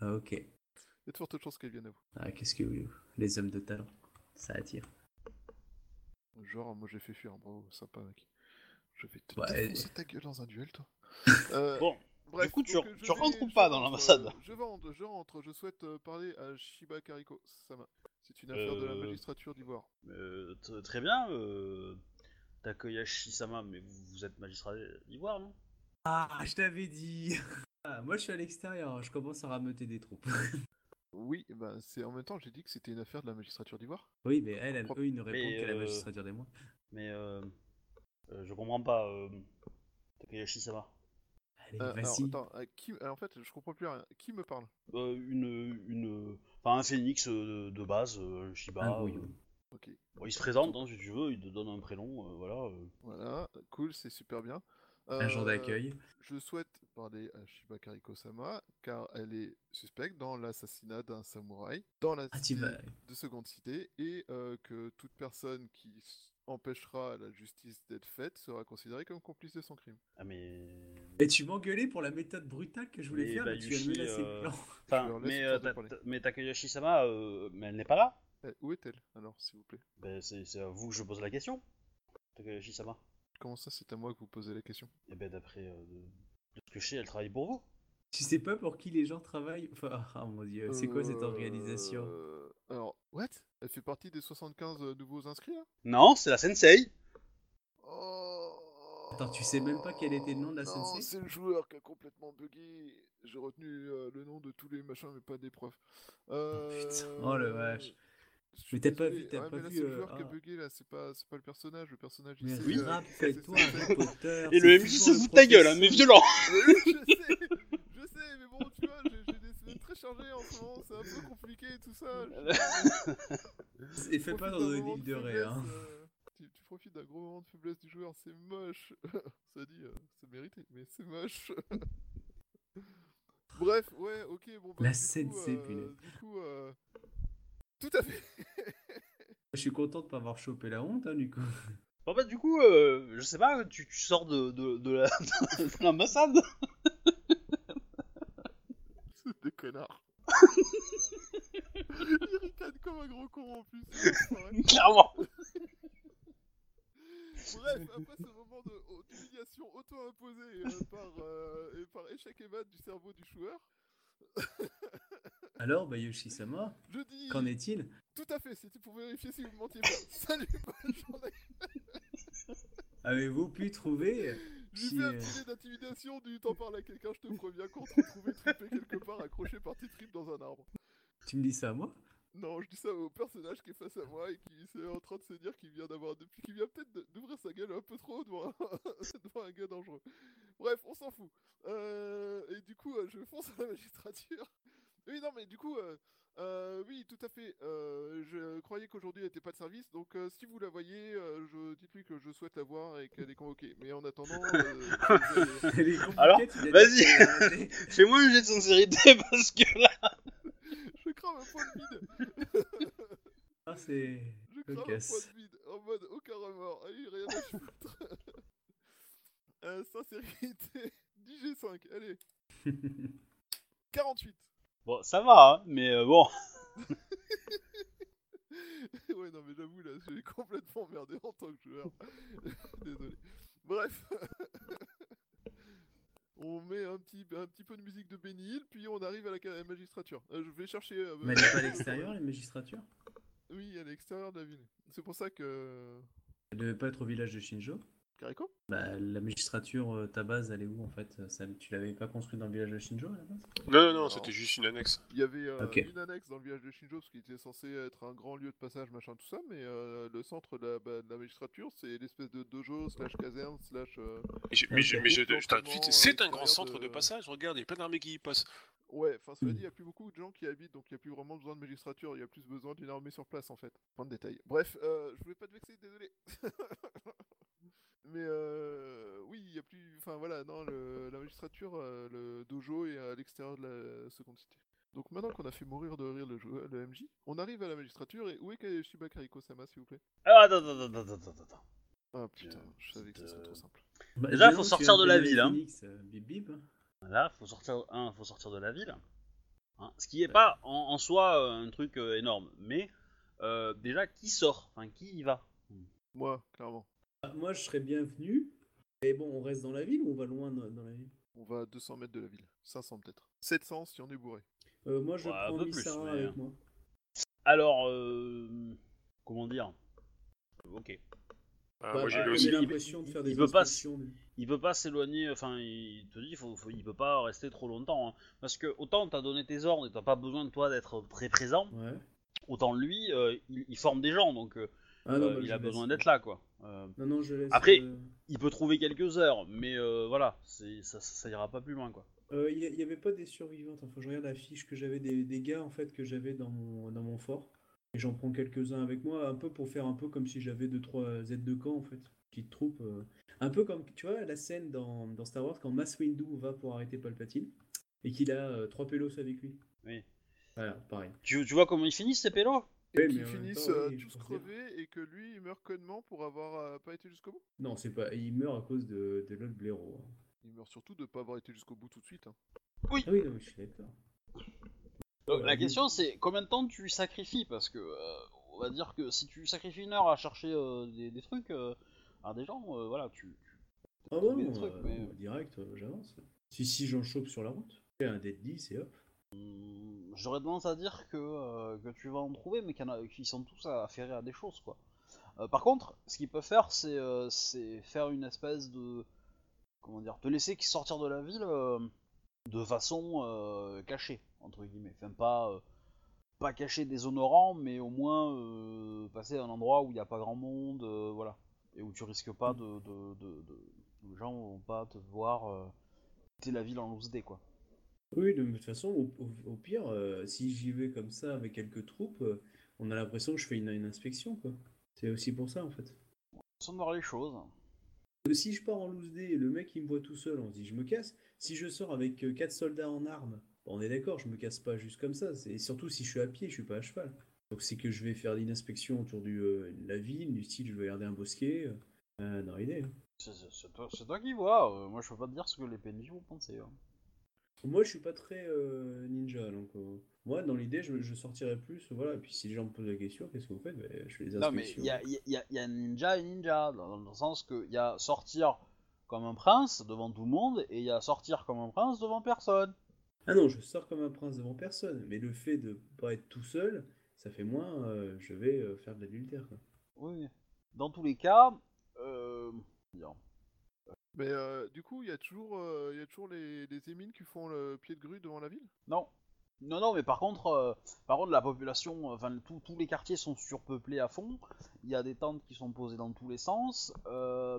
Ah, ok. Il y a de fortes chances qu'elle vienne à vous. Ah, qu'est-ce que vous Les hommes de talent, ça attire. Genre, moi j'ai fait fuir, bravo, sympa mec. Je vais te Ouais. défoncer ta gueule dans un duel, toi. Euh, Bon, bref, du coup, tu- euh, rentres ou pas dans l'ambassade euh, Je rentre, je rentre. Je souhaite euh, parler à Shiba Kariko Sama. C'est une affaire de la magistrature d'Ivoire. Euh, très bien, euh, Takoyashi-sama, mais vous, vous êtes magistrat d'Ivoire, non? Ah, je t'avais dit. Ah, moi, je suis à l'extérieur. Je commence à rameuter des troupes. Oui, ben, c'est en même temps, j'ai dit que c'était une affaire de la magistrature d'Ivoire. Oui, mais elle, elle- eux, ils ne répondent qu'à la euh, magistrature des mois. Mais euh, euh, je comprends pas, euh. Allez, Euh, alors, vas-y. attends, euh, qui... alors, en fait, je comprends plus rien. Qui me parle? Euh, une, une, enfin un phénix de, de base, euh, Shiba. Euh. Ok, bon, il se présente, hein, si tu veux, il te donne un prénom, euh, voilà. euh. voilà, cool, c'est super bien. Un jour d'accueil. Je souhaite parler à Shiba Kariko-sama car elle est suspecte dans l'assassinat d'un samouraï dans la Ah, cité de Seconde Cité et euh, que toute personne qui empêchera la justice d'être faite sera considérée comme complice de son crime. Ah mais, Et tu m'engueulais pour la méthode brutale que je voulais Mais faire, mais tu as menacé euh, enfin, mais, euh, mais euh, mais elle n'est pas là. Eh, où est-elle alors, s'il vous plaît? Ben, c'est à vous que je pose la question. Takoyashi-sama. Comment ça, c'est à moi que vous posez la question? Et ben d'après euh, de, de ce que je sais, elle travaille pour vous. Tu sais pas pour qui les gens travaillent? Enfin, ah mon dieu, c'est quoi cette organisation? Euh, Alors, what? Elle fait partie des 75 nouveaux inscrits là? Non, c'est la sensei. Oh Attends, tu sais même pas quel était le nom de la Non, sensei? c'est le joueur qui a complètement bugué. J'ai retenu euh, le nom de tous les machins, mais pas des profs. Euh... putain, oh le vache. Mais t'as pas vu- t'as Ouais, pas mais là, vu, c'est le euh, joueur qui a ah. bugué là, c'est pas, c'est pas le personnage. Le personnage Mais ici, euh, rappelle-toi c'est- c'est- Harry Potter. Et c'est le MJ se fout de ta gueule, hein, mais violent. Oui, je sais, je sais, mais bon, tu vois, j'ai des semaines très chargées en ce moment, c'est un peu compliqué tout ça. Et fais pas dans une île de ré, hein. euh, tu, tu profites d'un gros moment de faiblesse du joueur, c'est moche. ça dit, euh, c'est mérité, mais c'est moche. Bref, ouais, ok, bon. Bah, La coup, euh, punaise. Du coup, euh, tout à fait. Je suis content de pas avoir chopé la honte, hein, du coup. Bon bah du coup, euh, je sais pas, tu, tu sors de, de, de la- de l'ambassade. C'est des connards. Il ricane comme un gros con en plus. Clairement. Bref, après ce moment de- d'humiliation auto-imposée euh, par, euh, et par échec et mat du cerveau du joueur, Alors, Bayoshi-sama, je dis qu'en est-il? Tout à fait, c'était pour vérifier si vous mentiez pas. Salut, bonne journée. Avez-vous pu trouver J'ai Si, fait un euh, petit jet d'intimidation du temps par à quelqu'un, je te préviens, qu'on te retrouvait trippé quelque part accroché par tes tripes dans un arbre. Tu me dis ça à moi? Non, je dis ça au personnage qui est face à moi et qui est en train de se dire qu'il vient d'avoir depuis qu'il vient peut-être d'ouvrir sa gueule un peu trop devant un, devant un gars dangereux. Bref, on s'en fout. Euh, et du coup, euh, je fonce à la magistrature. Oui, non, mais du coup, euh, euh, oui, tout à fait. euh, je croyais qu'aujourd'hui elle n'était pas de service, donc euh, si vous la voyez, euh, je dites-lui que je souhaite la voir et qu'elle est convoquée. Mais en attendant, euh, je vais- Les compliqués, Alors, vas-y. arrêter. Fais-moi un jet de sincérité parce que là. je crame un point de vide. Ah, c'est Je crame un cocasse. point de vide en mode aucun remords. Allez, rien à foutre. euh, sincérité, 10G5, allez. 48. Bon, ça va, hein, mais euh, bon. ouais, non, mais j'avoue, là, j'ai complètement merdé en tant que joueur. Désolé. Bref. on met un petit, un petit peu de musique de Benny Hill, puis on arrive à la, magistrature. Euh, je vais chercher. euh, Mais elle n'est pas à l'extérieur, les magistratures? Oui, elle est à l'extérieur de la ville. C'est pour ça que. Elle devait pas être au village de Shinjo? Kariko? Bah, la magistrature, euh, ta base, elle est où en fait Ça- Tu l'avais pas construite dans le village de Shinjo à la base? Non, non, non, c'était juste une annexe. Il y avait euh, une annexe dans le village de Shinjo, ce qui était censé être un grand lieu de passage, machin, tout ça, mais euh, le centre de la, bah, de la magistrature, c'est l'espèce de dojo, slash caserne, slash... euh, Mais je, mais mais c'est euh, un grand centre de de- passage, regarde, il y a plein d'armées qui y passent. Ouais, enfin cela Hmm. dit, il n'y a plus beaucoup de gens qui habitent, donc il n'y a plus vraiment besoin de magistrature, il y a plus besoin d'une armée sur place en fait. Point de détail. Bref, euh, je voulais pas te vexer, désolé. Mais euh, oui, il n'y a plus... Enfin voilà, non, le- la magistrature, euh, le dojo est à l'extérieur de la seconde cité. Donc maintenant qu'on a fait mourir de rire le, joueur, le MJ, on arrive à la magistrature et où est Kayoshiba Kariko-sama s'il vous plaît? Ah, attends, attends, attends, attends. Ah putain, Euh, je savais que ce serait euh, trop simple. Bah, Déjà, faut sortir de la ville, hein. Phoenix, euh, bip bip. Là, faut sortir, faut sortir de la ville. Hein, ce qui est pas en, en soi euh, un truc euh, énorme, mais euh, déjà qui sort, enfin qui y va? Moi, clairement. Moi, je serais bienvenu. Mais bon, on reste dans la ville ou on va loin dans, dans la ville? On va à 200 mètres de la ville. 500 peut-être. 700 si on est bourré. Euh, Moi, je Ouais, un prends peu plus, mais- avec moi. Alors, euh, comment dire? Ok. Ah, Bah, moi, bah, j'ai aussi. il- l'impression de faire il des peut pas inspections. Il peut pas s'éloigner, enfin, il te dit, faut, faut- il peut pas rester trop longtemps, hein. parce que autant t'as donné tes ordres et t'as pas besoin de toi d'être très présent, Ouais. autant lui, euh, il, il forme des gens, donc euh, Ah non, euh, bah, il a besoin d'être là, quoi. Euh, Non, non, je laisse. Après- euh, il peut trouver quelques heures, mais voilà, ça, ça ira pas plus loin, quoi. Il n'y avait pas des survivantes. Enfin, je regarde la fiche que j'avais des, des gars en fait que j'avais dans mon, dans mon fort. Et j'en prends quelques-uns avec moi, un peu pour faire un peu comme si j'avais 2-3 aides de camp en fait. Petite troupe. euh. Un peu comme, tu vois, la scène dans, dans Star Wars quand Mace Windu va pour arrêter Palpatine et qu'il a euh, trois pélos avec lui. Oui. Voilà, pareil. Tu, tu vois comment ils finissent ces pélos Et qu'ils finissent temps, euh, oui, tous crevés et que lui il meurt connement pour avoir euh, pas été jusqu'au bout? Non, c'est pas. Il meurt à cause de, de l'autre blaireau. hein. Il meurt surtout de pas avoir été jusqu'au bout tout de suite. hein. Ah oui, non, mais je suis d'accord. Donc, Ouais, la oui. question c'est combien de temps tu sacrifies? Parce que euh, on va dire que si tu sacrifies une heure à chercher euh, des, des trucs euh, à des gens, euh, voilà, tu. tu Ah trouver des trucs, euh, mais- direct, euh, j'avance. Si, si j'en chope sur la route, fais un dead 10 et hop. Hum, J'aurais tendance à dire que, euh, que tu vas en trouver, mais qu'il y en a qui sont tous affairés à des choses, quoi. Euh, par contre, ce qu'ils peuvent faire, c'est euh, c'est faire une espèce de. Comment dire Te laisser sortir de la ville de façon cachée, entre guillemets. Enfin, pas, pas caché déshonorant, mais au moins passer à un endroit où il n'y a pas grand monde, voilà. Et où tu risques pas de. gens vont pas te voir quitter la ville en loose day, quoi. Oui, de toute façon, au, au- au pire, euh, si j'y vais comme ça avec quelques troupes, euh, on a l'impression que je fais une, une inspection, quoi. C'est aussi pour ça, en fait. Sans voir les choses. Euh, Si je pars en loose day, le mec il me voit tout seul, on se dit je me casse. Si je sors avec euh, quatre soldats en armes, on est d'accord, je me casse pas juste comme ça. C'est surtout si je suis à pied, je suis pas à cheval. Donc c'est que je vais faire une inspection autour du, euh, de la ville, du style je vais regarder un bosquet. euh, euh, dans l'idée. hein. C'est c'est- c'est toi, c'est toi qui vois, euh, moi je peux pas te dire ce que les PNJ vont penser. hein. Moi je suis pas très euh, ninja, donc euh, moi dans l'idée je, je sortirais plus, voilà. Et puis si les gens me posent la question, qu'est-ce que vous faites? Ben, Je fais des Non mais il y a, y, a- y a- ninja et ninja, dans, le sens qu'il y a sortir comme un prince devant tout le monde et il y a sortir comme un prince devant personne. Ah non, je sors comme un prince devant personne, mais le fait de pas être tout seul, ça fait moins euh, je vais faire de l'adultère. Oui. Dans tous les cas, euh, Mais euh, du coup, il y a toujours, euh, les, émines qui font le pied de grue devant la ville? Non. Non, non, mais par contre, euh, par contre, la population, enfin, tous- les quartiers sont surpeuplés à fond. Il y a des tentes qui sont posées dans tous les sens. euh,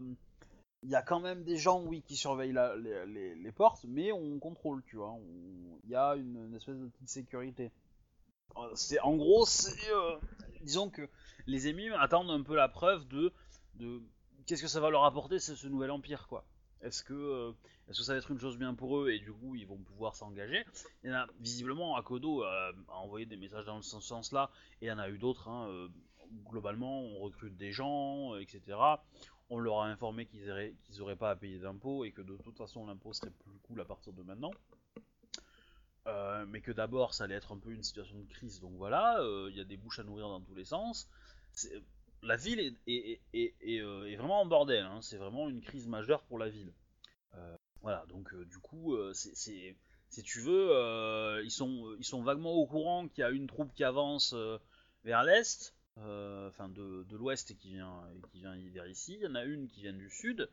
Il y a quand même des gens, oui, qui surveillent les, portes, mais on contrôle, tu vois. Il y a une, espèce de petite sécurité. C'est, en gros, c'est, disons que les émimes attendent un peu la preuve de qu'est-ce que ça va leur apporter ce, ce nouvel empire, quoi? Est-ce que, euh, est-ce que ça va être une chose bien pour eux et du coup ils vont pouvoir s'engager? Il y en a visiblement Akodo euh, a envoyé des messages dans ce sens-là et il y en a eu d'autres. hein, euh, globalement, on recrute des gens, etc. On leur a informé qu'ils auraient, qu'ils auraient pas à payer d'impôts et que de toute façon l'impôt serait plus cool à partir de maintenant. Mais que d'abord ça allait être un peu une situation de crise, donc voilà, il y a des bouches à nourrir dans tous les sens. C'est- La ville euh, est vraiment en bordel, hein, c'est vraiment une crise majeure pour la ville. Euh, voilà, donc euh, du coup, c'est- si tu veux, ils, sont, vaguement au courant qu'il y a une troupe qui avance vers l'est, enfin de, l'ouest et qui vient, qui vient vers ici. Il y en a une qui vient du sud.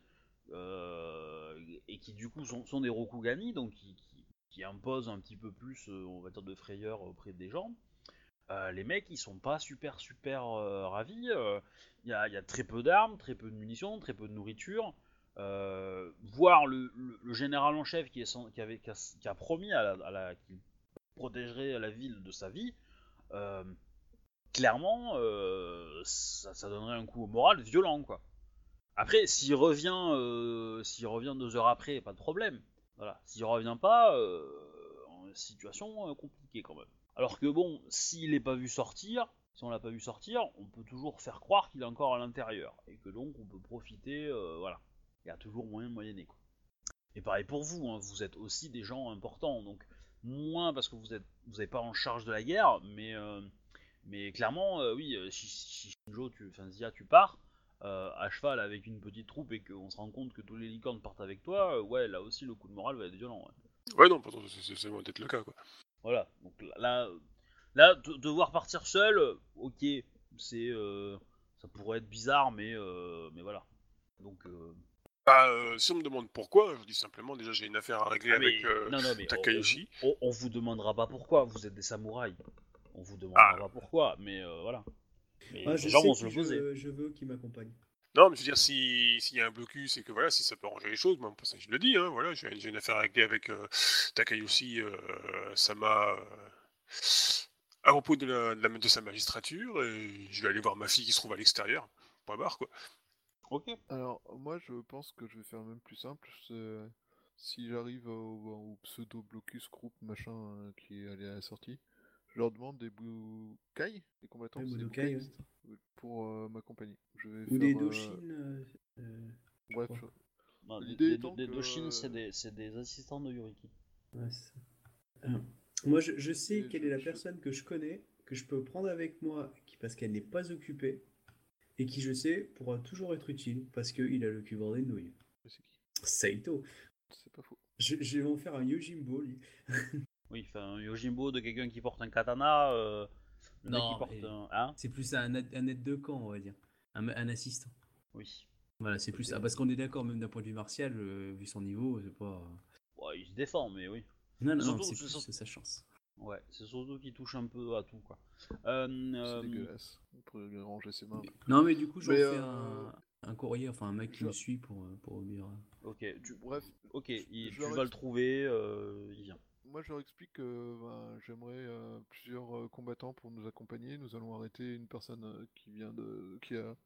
et qui du coup sont, des Rokugani, donc qui, qui, imposent un petit peu plus, on va dire, de frayeur auprès des gens. Euh, les mecs, ils sont pas super super euh, ravis. Il y, a, y a très peu d'armes, très peu de munitions, très peu de nourriture. Euh, voir le, général en chef qui, avait, qui, a, promis à qu'il protégerait la ville de sa vie, euh, clairement, euh, ça, ça donnerait un coup au moral violent, quoi. Après, s'il revient, euh, s'il revient deux heures après, pas de problème. Voilà. S'il revient pas, euh, situation euh, compliquée quand même. Alors que bon, s'il n'est pas vu sortir, si on l'a pas vu sortir, on peut toujours faire croire qu'il est encore à l'intérieur et que donc on peut profiter, euh, voilà. Il y a toujours moyen de moyenner, quoi. Et pareil pour vous, hein, vous êtes aussi des gens importants, donc moins parce que vous êtes, vous n'êtes pas en charge de la guerre, mais euh, mais clairement, euh, oui, si, Shinjo, tu, Zia, tu pars à cheval avec une petite troupe et qu'on se rend compte que tous les licornes partent avec toi, ouais, là aussi le coup de morale va être violent. ouais. Non, pourtant, c'est loin d'être le cas, quoi. Voilà, donc là, là, devoir partir seul, euh, ok, c'est, euh, ça pourrait être bizarre, mais, euh, mais voilà. Donc, euh, Bah, euh, si on me demande pourquoi, je dis simplement, déjà, j'ai une affaire à régler ah, mais- avec euh, non, non, mais on- Takayoshi. On, on vous demandera pas pourquoi, vous êtes des samouraïs. On vous demandera Ah. pas pourquoi, mais euh, voilà. Mais Ah, les je gens sais vont se le je, poser. je veux qui m'accompagne. Non, mais je veux dire, si- s'il y a un blocus et que voilà, si ça peut arranger les choses, moi, pour ça, je le dis, hein, voilà, j'ai une affaire à régler avec euh, Takayoshi euh, Sama euh, à propos de, la, de, la- de sa magistrature, et je vais aller voir ma fille qui se trouve à l'extérieur. Point barre, quoi. Ok. Alors, moi, je pense que je vais faire même plus simple. Si j'arrive au, au pseudo-blocus groupe machin euh, qui est allé à la sortie, je leur demande des Bukai, des combattants, c'est des Budokai, pour euh, m'accompagner. Je vais Ou des faire, euh, Doshin. euh, Bref, je- L'idée les, étant que- Doshin, c'est des, c'est des assistants de Yuriki. ouais, c'est ça. Euh, moi, je, je sais Et quelle je- est la je- personne que je connais, que je peux prendre avec moi qui, parce qu'elle n'est pas occupée, et qui, je sais, pourra toujours être utile parce qu'il a le cul bordé de nouilles. sais qui? Saito. C'est pas faux. Je, je vais en faire un Yojimbo, lui. Oui, enfin, un Yojimbo de quelqu'un qui porte un katana. Euh, le mec Non, qui porte un. Hein? C'est plus un, aide- un aide de camp, on va dire. Un, un assistant. Oui. Voilà, c'est plus ça. Parce qu'on est d'accord, même d'un point de vue martial, euh, vu son niveau, c'est pas. Ouais, il se défend, mais oui. Non, non, c'est plus surtout- sa chance. Ouais, c'est surtout qu'il touche un peu à tout, quoi. Euh, euh, C'est dégueulasse. On pourrait ranger ses mains. Non, mais du coup, j'en fais euh, un, un courrier, enfin un mec qui je- me suit pour, euh, pour obéir. ok, tu, Bref, ok, il- tu vas le trouver, euh, il vient. Moi je leur explique que ben, j'aimerais euh, plusieurs euh, combattants pour nous accompagner. Nous allons arrêter une personne euh, qui vient de. qui a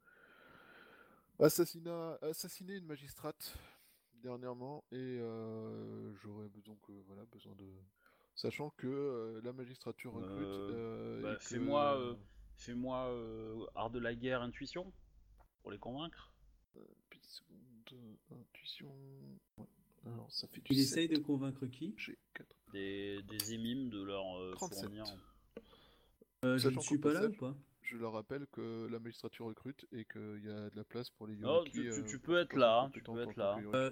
assassinat- assassiné une magistrate dernièrement et euh, j'aurais voilà besoin de sachant que la magistrature recrute bah, que- fais-moi, art de la guerre, intuition, pour les convaincre. petite seconde, euh, intuition Ouais. Alors ça fait du Il essaye 7. de convaincre qui? J'ai 4 Des, des émimes de leur euh, 37. fournir. Euh, Je ne suis pas là ou pas? je leur rappelle que la magistrature recrute et qu'il y a de la place pour les Non, Yoriki, tu, tu- euh, tu peux être là, hein, tu peux être là. Euh,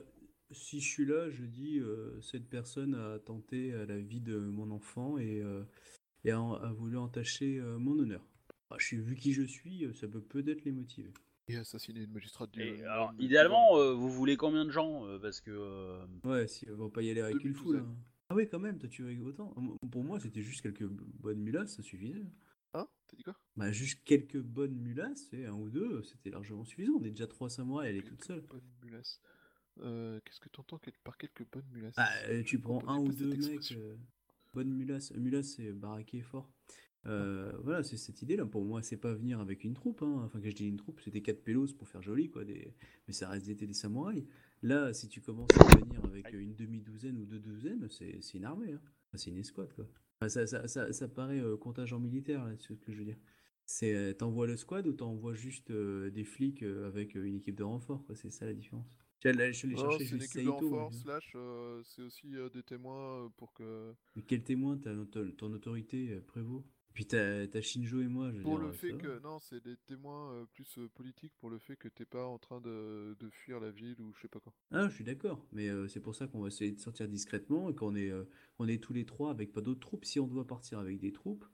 Si je suis là, je dis euh, cette personne a tenté à la vie de mon enfant et, euh, et a, a voulu entacher euh, mon honneur. Ah, je suis vu qui je suis, ça peut peut-être les motiver. Et assassiner une magistrate du. Et du- alors, du- idéalement, euh, vous voulez combien de gens euh, Parce que. euh, Ouais, si on va pas y aller avec une foule. 2012. hein. Ah oui, quand même, toi tu rigoles autant. Pour moi, c'était juste quelques bonnes mulasses, ça suffisait. Hein T'as dit quoi? Bah, juste quelques bonnes mulasses, et un ou deux, c'était largement suffisant. On est déjà trois samouraïs, elle est toute seule. Bonnes mulasses. Euh, Qu'est-ce que t'entends quel- par quelques bonnes mulasses Ah, euh, tu prends un ou deux mecs, euh, bonne mulasse. Mulasse, c'est baraqué fort. Euh, voilà, c'est cette idée-là. Pour moi, c'est pas venir avec une troupe. Hein. Enfin, quand je dis une troupe, c'était quatre pélos pour faire joli, quoi. Des... Mais ça reste des, des samouraïs. Là, si tu commences à venir avec une demi-douzaine ou deux douzaines, c'est une armée. Hein. Enfin, c'est une escouade, quoi. Enfin, ça, ça, ça, ça paraît euh, contingent militaire, là, c'est ce que je veux dire. C'est euh, t'envoies le squad ou t'envoies juste euh, des flics avec une équipe de renfort, quoi. C'est ça la différence. Là, je allé Non, chercher c'est une équipe de Saito, renfort, slash, c'est aussi des témoins pour que. Mais quel témoin ton, ton autorité prévaut? Puis t'as Shinjo et moi, je Pour dire, le euh, fait ça que. Non, c'est des témoins euh, plus euh, politiques pour le fait que t'es pas en train de, de fuir la ville ou je sais pas quoi. Ah, je suis d'accord, mais euh, c'est pour ça qu'on va essayer de sortir discrètement et qu'on est, euh, on est tous les trois avec pas d'autres troupes. Si on doit partir avec des troupes,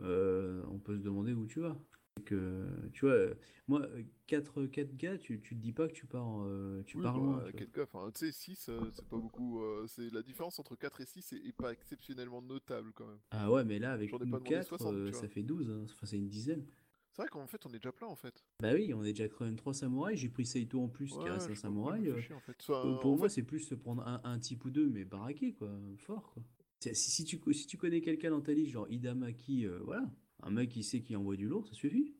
euh, on peut se demander où tu vas. C'est que, tu vois, euh, moi, 4, quatre gars, tu, tu te dis pas que tu pars, euh, tu Oui, pars bah, loin. tu vois. quel cas, enfin, tu sais, 6, c'est pas beaucoup. euh, c'est la différence entre 4 et 6 est, est pas exceptionnellement notable quand même. Ah ouais, mais là, avec nous pas demandé 4, 60, tu ça fait 12, hein. enfin, c'est une dizaine. C'est vrai qu'en fait, on est déjà plein en fait. Bah oui, on est déjà quand même 3 samouraïs, j'ai pris Saito en plus, qui reste un samouraï. euh, en fait. Pour, pour moi, fait, c'est plus se prendre un, un type ou deux, mais baraqué, quoi, fort, quoi. C'est- Si, si tu, si tu connais quelqu'un dans ta liste, genre Idamaki, euh, voilà, un mec qui sait qui envoie du lourd, ça suffit.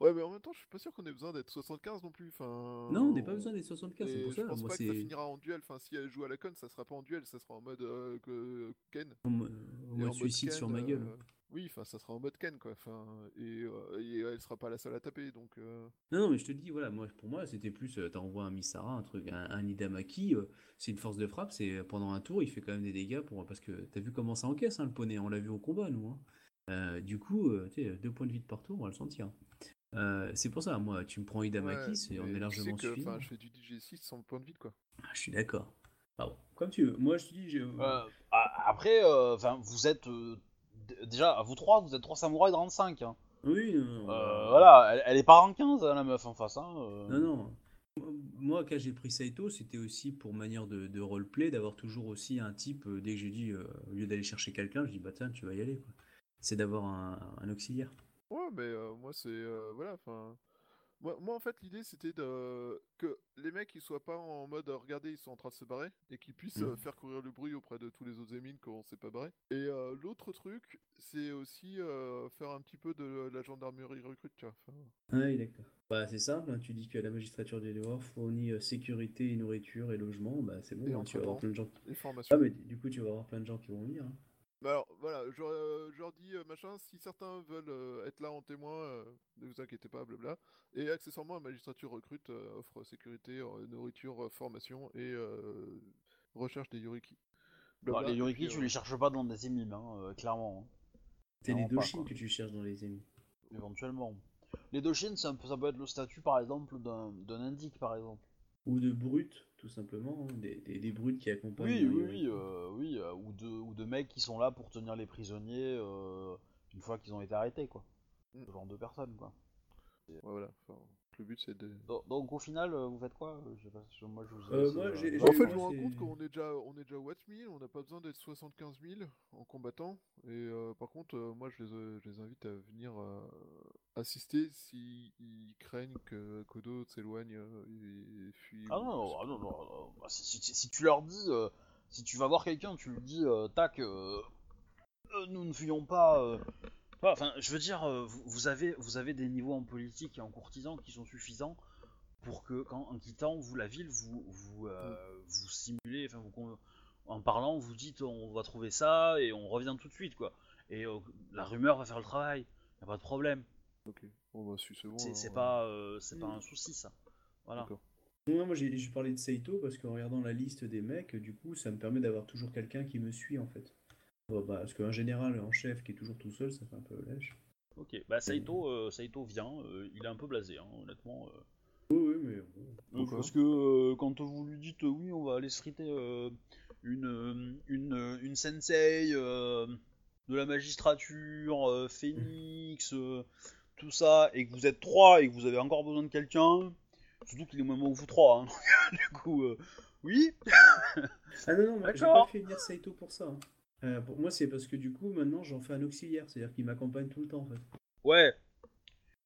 Ouais, mais en même temps, je suis pas sûr qu'on ait besoin d'être 75 non plus. Enfin, Non, on n'a pas besoin des 75, c'est pour je ça. pense Moi, pas que ça finira en duel. Enfin, si elle joue à la con, ça sera pas en duel, ça sera en mode euh, Ken. en, mode suicide Ken, sur ma gueule. euh, Oui, enfin, ça sera en mode Ken, quoi. Enfin, et, euh, et elle sera pas la seule à taper, donc. Non, non, mais je te dis, voilà, moi, pour moi, c'était plus, t'envoies un Misara, un truc, un, un Idamaki, c'est une force de frappe, c'est pendant un tour, il fait quand même des dégâts pour, parce que t'as vu comment ça encaisse, hein, le poney, on l'a vu au combat, nous. hein. Euh, du coup, euh, tu sais, deux points de vie par tour, on va le sentir. Euh, c'est pour ça, moi, tu me prends Idamaki, ouais, c'est, on est tu largement sais que, je fais du DJ6 sans point de vide, quoi. Ah, je suis d'accord. Ah bon, comme tu veux. Moi, je te dis. Euh, après, euh, enfin, vous êtes euh, déjà, vous trois, vous êtes trois samouraïs de rang 5. Hein. Oui, Euh, euh, voilà, elle, elle est pas rang 15, hein, la meuf en face. Hein, euh. Non, non. Moi, quand j'ai pris Saito, c'était aussi pour manière de, de roleplay, d'avoir toujours aussi un type, dès que j'ai dit, euh, au lieu d'aller chercher quelqu'un, je dis, bah tiens, tu vas y aller. quoi. C'est d'avoir un, un auxiliaire. Ouais, mais euh, moi, c'est. euh, voilà, enfin. Moi, moi, en fait, l'idée, c'était de... que les mecs, ils soient pas en mode euh, regardez, ils sont en train de se barrer, et qu'ils puissent Mhm. faire courir le bruit auprès de tous les autres émines qu'on s'est pas barré. Et euh, l'autre truc, c'est aussi euh, faire un petit peu de la gendarmerie recrute, tu vois. Enfin, Ah oui, d'accord. Bah, c'est simple, hein, tu dis que la magistrature des devoirs fournit euh, sécurité, nourriture et logement, bah c'est bon, hein, tu vas avoir plein de gens. formations. Ah, mais du coup, tu vas avoir plein de gens qui vont venir. hein. Bah alors, voilà, je, euh, je leur dis, euh, machin, si certains veulent euh, être là en témoin, euh, ne vous inquiétez pas, blabla. Et accessoirement, la magistrature recrute, euh, offre sécurité, euh, nourriture, euh, formation et euh, recherche des Yuriki. Bah, Blabla, les et Yoriki, puis, tu euh, les cherches pas dans des émimes, hein, euh, clairement. hein, C'est les Doshin que tu cherches dans les ennemis. éventuellement. Les Doshin, peu- ça peut être le statut, par exemple, d'un d'un indique, par exemple. Ou de brutes, tout simplement, hein, des, des, des brutes qui accompagnent. Oui, oui, oui, euh, oui, euh, ou, de, ou de mecs qui sont là pour tenir les prisonniers euh, une fois qu'ils ont été arrêtés, quoi. Mm. Ce genre de personnes, quoi. ouais, voilà, enfin, le but c'est de... Donc, donc, au final, euh, vous faites quoi Euh, je sais pas, Moi, je vous ai Euh, euh, en j'ai- fait, je me rends compte qu'on est déjà, on est déjà Watch 1000, on n'a pas besoin d'être 75 000 en combattant. Et euh, par contre, euh, moi, je les, euh, je les invite à venir euh, assister s'ils craignent que Kodo s'éloigne euh, et fuit. Ah ou- non, non, ah non, non, non. Bah, si, si- si tu leur dis, euh, si tu vas voir quelqu'un, tu lui dis, euh, tac, euh, euh, nous ne fuyons pas. Enfin, je veux dire, euh, vous, vous avez, vous avez des niveaux en politique et en courtisan qui sont suffisants pour que, quand, en quittant vous la ville, vous, vous, euh, vous simulez, enfin, vous, en parlant, vous dites, on va trouver ça et on revient tout de suite, quoi. Et euh, la rumeur va faire le travail, y a pas de problème. Ok, bon bah si c'est bon. C'est pas, euh, c'est pas Mm. un souci, ça. Voilà. Non, moi j'ai j'ai parlé de Saito parce qu'en regardant la liste des mecs, du coup, ça me permet d'avoir toujours quelqu'un qui me suit en fait. Bon, bah, parce qu'un général en chef qui est toujours tout seul, ça fait un peu lèche. Ok, bah Saito, euh, Saito vient, euh, il est un peu blasé, hein, honnêtement. euh. Oui, oui, mais bon. Pourquoi parce que euh, quand vous lui dites euh, oui, on va aller se friter euh, une, euh, une, euh, une sensei euh, de la magistrature, euh, Phoenix, euh, tout ça, et que vous êtes trois et que vous avez encore besoin de quelqu'un, surtout qu'il est au moment que vous trois, hein, du coup, euh, oui, Ah non, non, moi, j'ai D'accord. pas fait venir Saito pour ça. hein. Euh, pour moi, c'est parce que du coup, maintenant, j'en fais un auxiliaire, c'est-à-dire qu'il m'accompagne tout le temps en fait. ouais,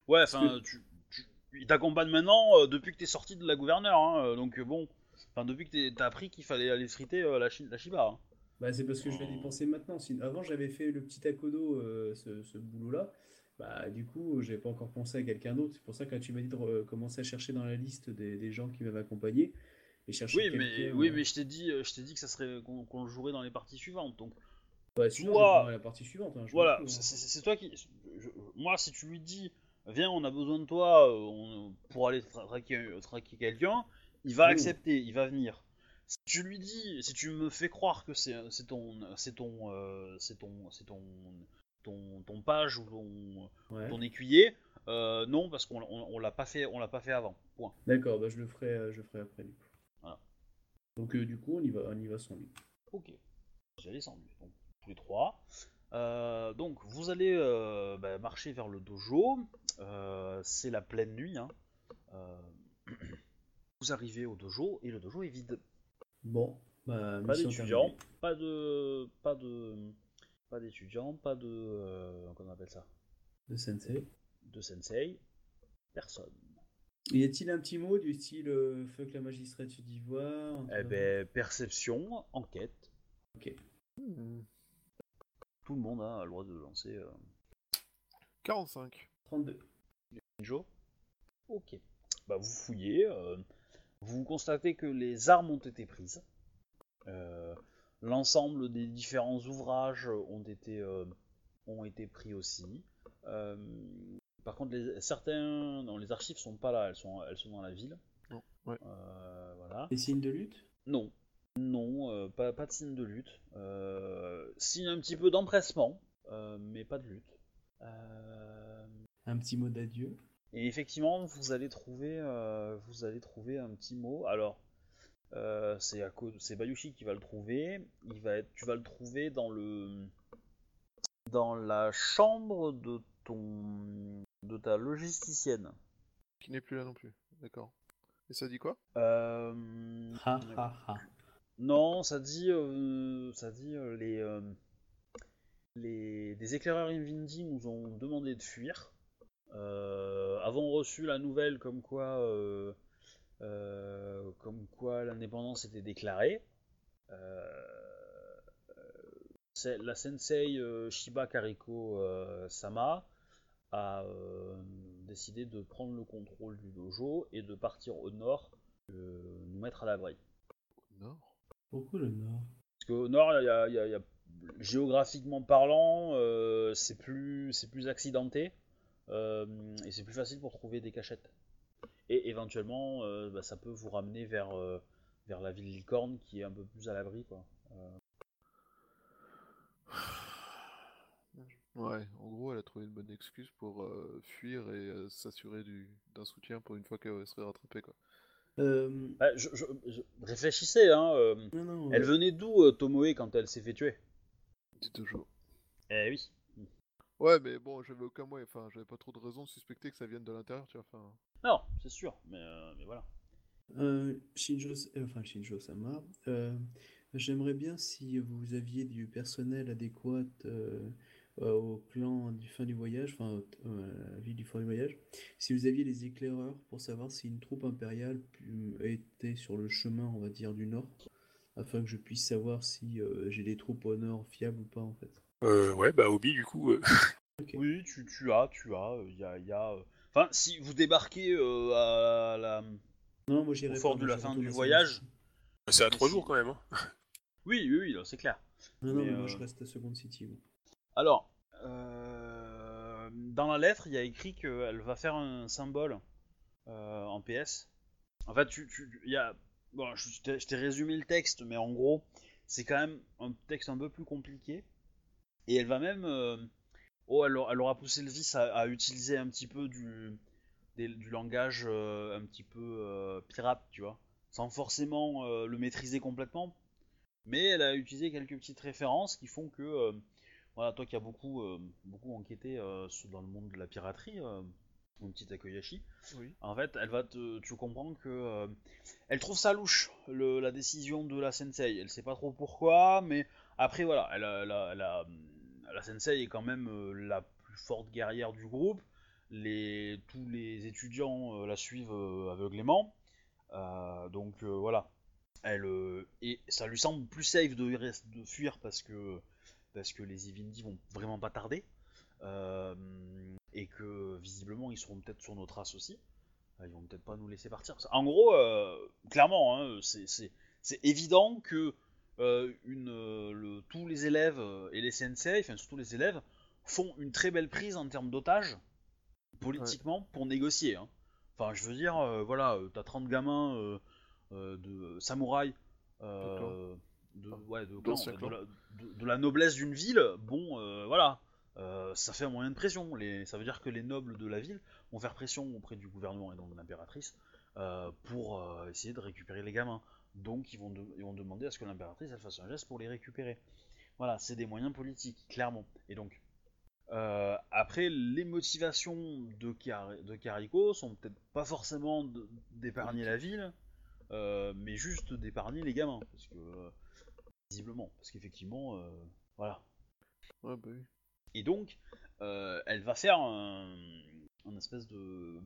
ouais, enfin, que- tu, tu- il t'accompagne maintenant euh, depuis que t'es sorti de la gouverneure, hein, euh, donc bon, enfin depuis que t'as appris qu'il fallait aller friter euh, la, Chi- la Shiba. hein. Bah, c'est parce que je vais Oh. y penser maintenant. Si- Avant, j'avais fait le petit Akodo, euh, ce, ce boulot-là. Bah, du coup, j'avais pas encore pensé à quelqu'un d'autre. C'est pour ça que quand tu m'as dit de commencer à chercher dans la liste des, des gens qui m'avaient accompagné et chercher Oui, mais, oui, mais je t'ai dit, je t'ai dit que ça serait qu'on qu'on le jouerait dans les parties suivantes. Donc bah, sinon, Toi- prendrai la partie suivante. hein, voilà, hein. c'est- toi qui. je- moi, si tu lui dis, viens, on a besoin de toi euh, on- pour aller tra- traquer, traquer quelqu'un, il va Oui. accepter, il va venir. Si tu lui dis, si tu me fais croire que c'est ton, c'est ton, euh, c'est ton, c'est ton, ton, ton page ou ton, Ouais. ton écuyer, euh, non, parce qu'on on, on l'a pas fait, on l'a pas fait avant. Point. D'accord, bah, je le ferai, je le ferai après du coup. Voilà. Donc euh, du coup, on y va, on y va sans lui. Ok. J'ai descendu. Donc tous les trois. Euh, donc, vous allez euh, bah, marcher vers le dojo. Euh, c'est la pleine nuit. hein. Euh, vous arrivez au dojo et le dojo est vide. Bon, bah, Pas mission d'étudiants, terminée. pas de, pas de, pas d'étudiants, pas de, euh, comment on appelle ça, De sensei. de sensei, personne. Y a-t-il un petit mot du style euh, fuck la magistrature d'ivoire un truc Eh comme ben, perception, enquête. Ok. Hmm. Tout le monde a le droit de lancer. Euh... 45. ça 32. Joe Ok. Bah, vous fouillez. euh, vous constatez que les armes ont été prises. Euh, L'ensemble des différents ouvrages ont été, euh, ont été pris aussi. Euh, par contre, les, certains, non, les archives sont pas là, elles sont, elles sont dans la ville. Non, ouais. Euh, voilà. Des signes de lutte? Non, non, euh, pas, pas de signe de lutte. Euh, signe un petit peu d'empressement, euh, mais pas de lutte. Euh, Un petit mot d'adieu et effectivement, vous allez trouver, euh, vous allez trouver un petit mot. Alors, euh, c'est à cause, c'est Bayushi qui va le trouver. Il va être, tu vas le trouver dans le, dans la chambre de ton, de ta logisticienne. Qui n'est plus là non plus. D'accord. Et ça dit quoi? Euh, Ha ha ha. Non, ça dit, euh, ça dit euh, les, euh, les des éclaireurs Invindi nous ont demandé de fuir. Avons reçu la nouvelle comme quoi, comme quoi l'indépendance était déclarée. La sensei Shiba Kariko Sama a décidé de prendre le contrôle du dojo et de partir au nord, nous mettre à l'abri. Au nord? Pourquoi le nord Parce qu'au nord, il y a- il y a- il y a- géographiquement parlant, euh, c'est plus, c'est plus accidenté euh, et c'est plus facile pour trouver des cachettes. Et éventuellement, euh, bah, ça peut vous ramener vers, euh, vers la ville licorne qui est un peu plus à l'abri. quoi. Euh, Ouais, en gros, elle a trouvé une bonne excuse pour euh, fuir et euh, s'assurer du- d'un soutien pour une fois qu'elle serait rattrapée, quoi. Euh... bah, je- je- je- réfléchissez, hein, euh, Non, non. elle euh, venait d'où euh, Tomoe quand elle s'est fait tuer? Dis toujours. Eh oui. Ouais, mais bon, j'avais aucun moyen, enfin, j'avais pas trop de raison de suspecter que ça vienne de l'intérieur, tu vois. Non, c'est sûr, mais, euh, mais voilà. Euh, Shinjo, euh, enfin Shinjo Sama, euh, j'aimerais bien si vous aviez du personnel adéquat au clan du fin du voyage, enfin euh, à la ville du fin du voyage, si vous aviez les éclaireurs pour savoir si une troupe impériale était sur le chemin, on va dire, du nord, afin que je puisse savoir si euh, j'ai des troupes au nord fiables ou pas en fait. Euh, ouais, bah Obi, du coup, euh. Oui, tu, tu as, tu as, il y a... y a, euh, Enfin, si vous débarquez euh, à la... Non, moi j'irai Au fort de moi, la fin du voyage. City. c'est à trois jours quand même. Hein. Oui, oui, oui, c'est clair. Non, non, Mais, mais moi euh, je reste à Second City. moi. Alors, euh, dans la lettre, il y a écrit qu'elle va faire un symbole euh, en PS. En fait, tu, y a, bon, je t'ai résumé le texte, mais en gros, c'est quand même un texte un peu plus compliqué. Et elle va même, euh, oh, elle, aura- poussé le vice à, utiliser un petit peu du, du langage un petit peu pirate, tu vois, sans forcément le maîtriser complètement. Mais elle a utilisé quelques petites références qui font que voilà, toi qui as beaucoup, euh, beaucoup enquêté euh, dans le monde de la piraterie, euh, mon petit Takoyashi, Oui. en fait, elle va te, tu comprends que euh, elle trouve ça louche le- la décision de la sensei. Elle sait pas trop pourquoi, mais après voilà, elle a, elle a- elle a- la sensei est quand même euh, la plus forte guerrière du groupe. Les, tous les étudiants euh, la suivent euh, aveuglément, Euh, donc euh, voilà. Elle euh, et ça lui semble plus safe de fuir parce que parce que les Evindi vont vraiment pas tarder. Euh, et que visiblement ils seront peut-être sur nos traces aussi. Ils vont peut-être pas nous laisser partir. En gros, euh, clairement, hein, c'est- évident que euh, tous les élèves et les sensei, enfin surtout les élèves, font une très belle prise en termes d'otages, politiquement, pour négocier. hein. Enfin, je veux dire, voilà, t'as 30 gamins de samouraïs, de, ouais, de, clan, D'anciens de clans. la, de- de la noblesse d'une ville, bon, euh, voilà, euh, ça fait un moyen de pression. Les, ça veut dire que les nobles de la ville vont faire pression auprès du gouvernement et donc de l'impératrice euh, pour essayer de récupérer les gamins. donc ils vont, ils vont demander à ce que l'impératrice elle fasse un geste pour les récupérer. Voilà, c'est des moyens politiques, clairement. Et donc, après, les motivations de, Car- de Carico sont peut-être pas forcément d'épargner la ville, mais juste d'épargner les gamins, parce que visiblement, parce qu'effectivement, euh, voilà. Ouais, bah oui. Et donc, euh, elle va faire un, un espèce de,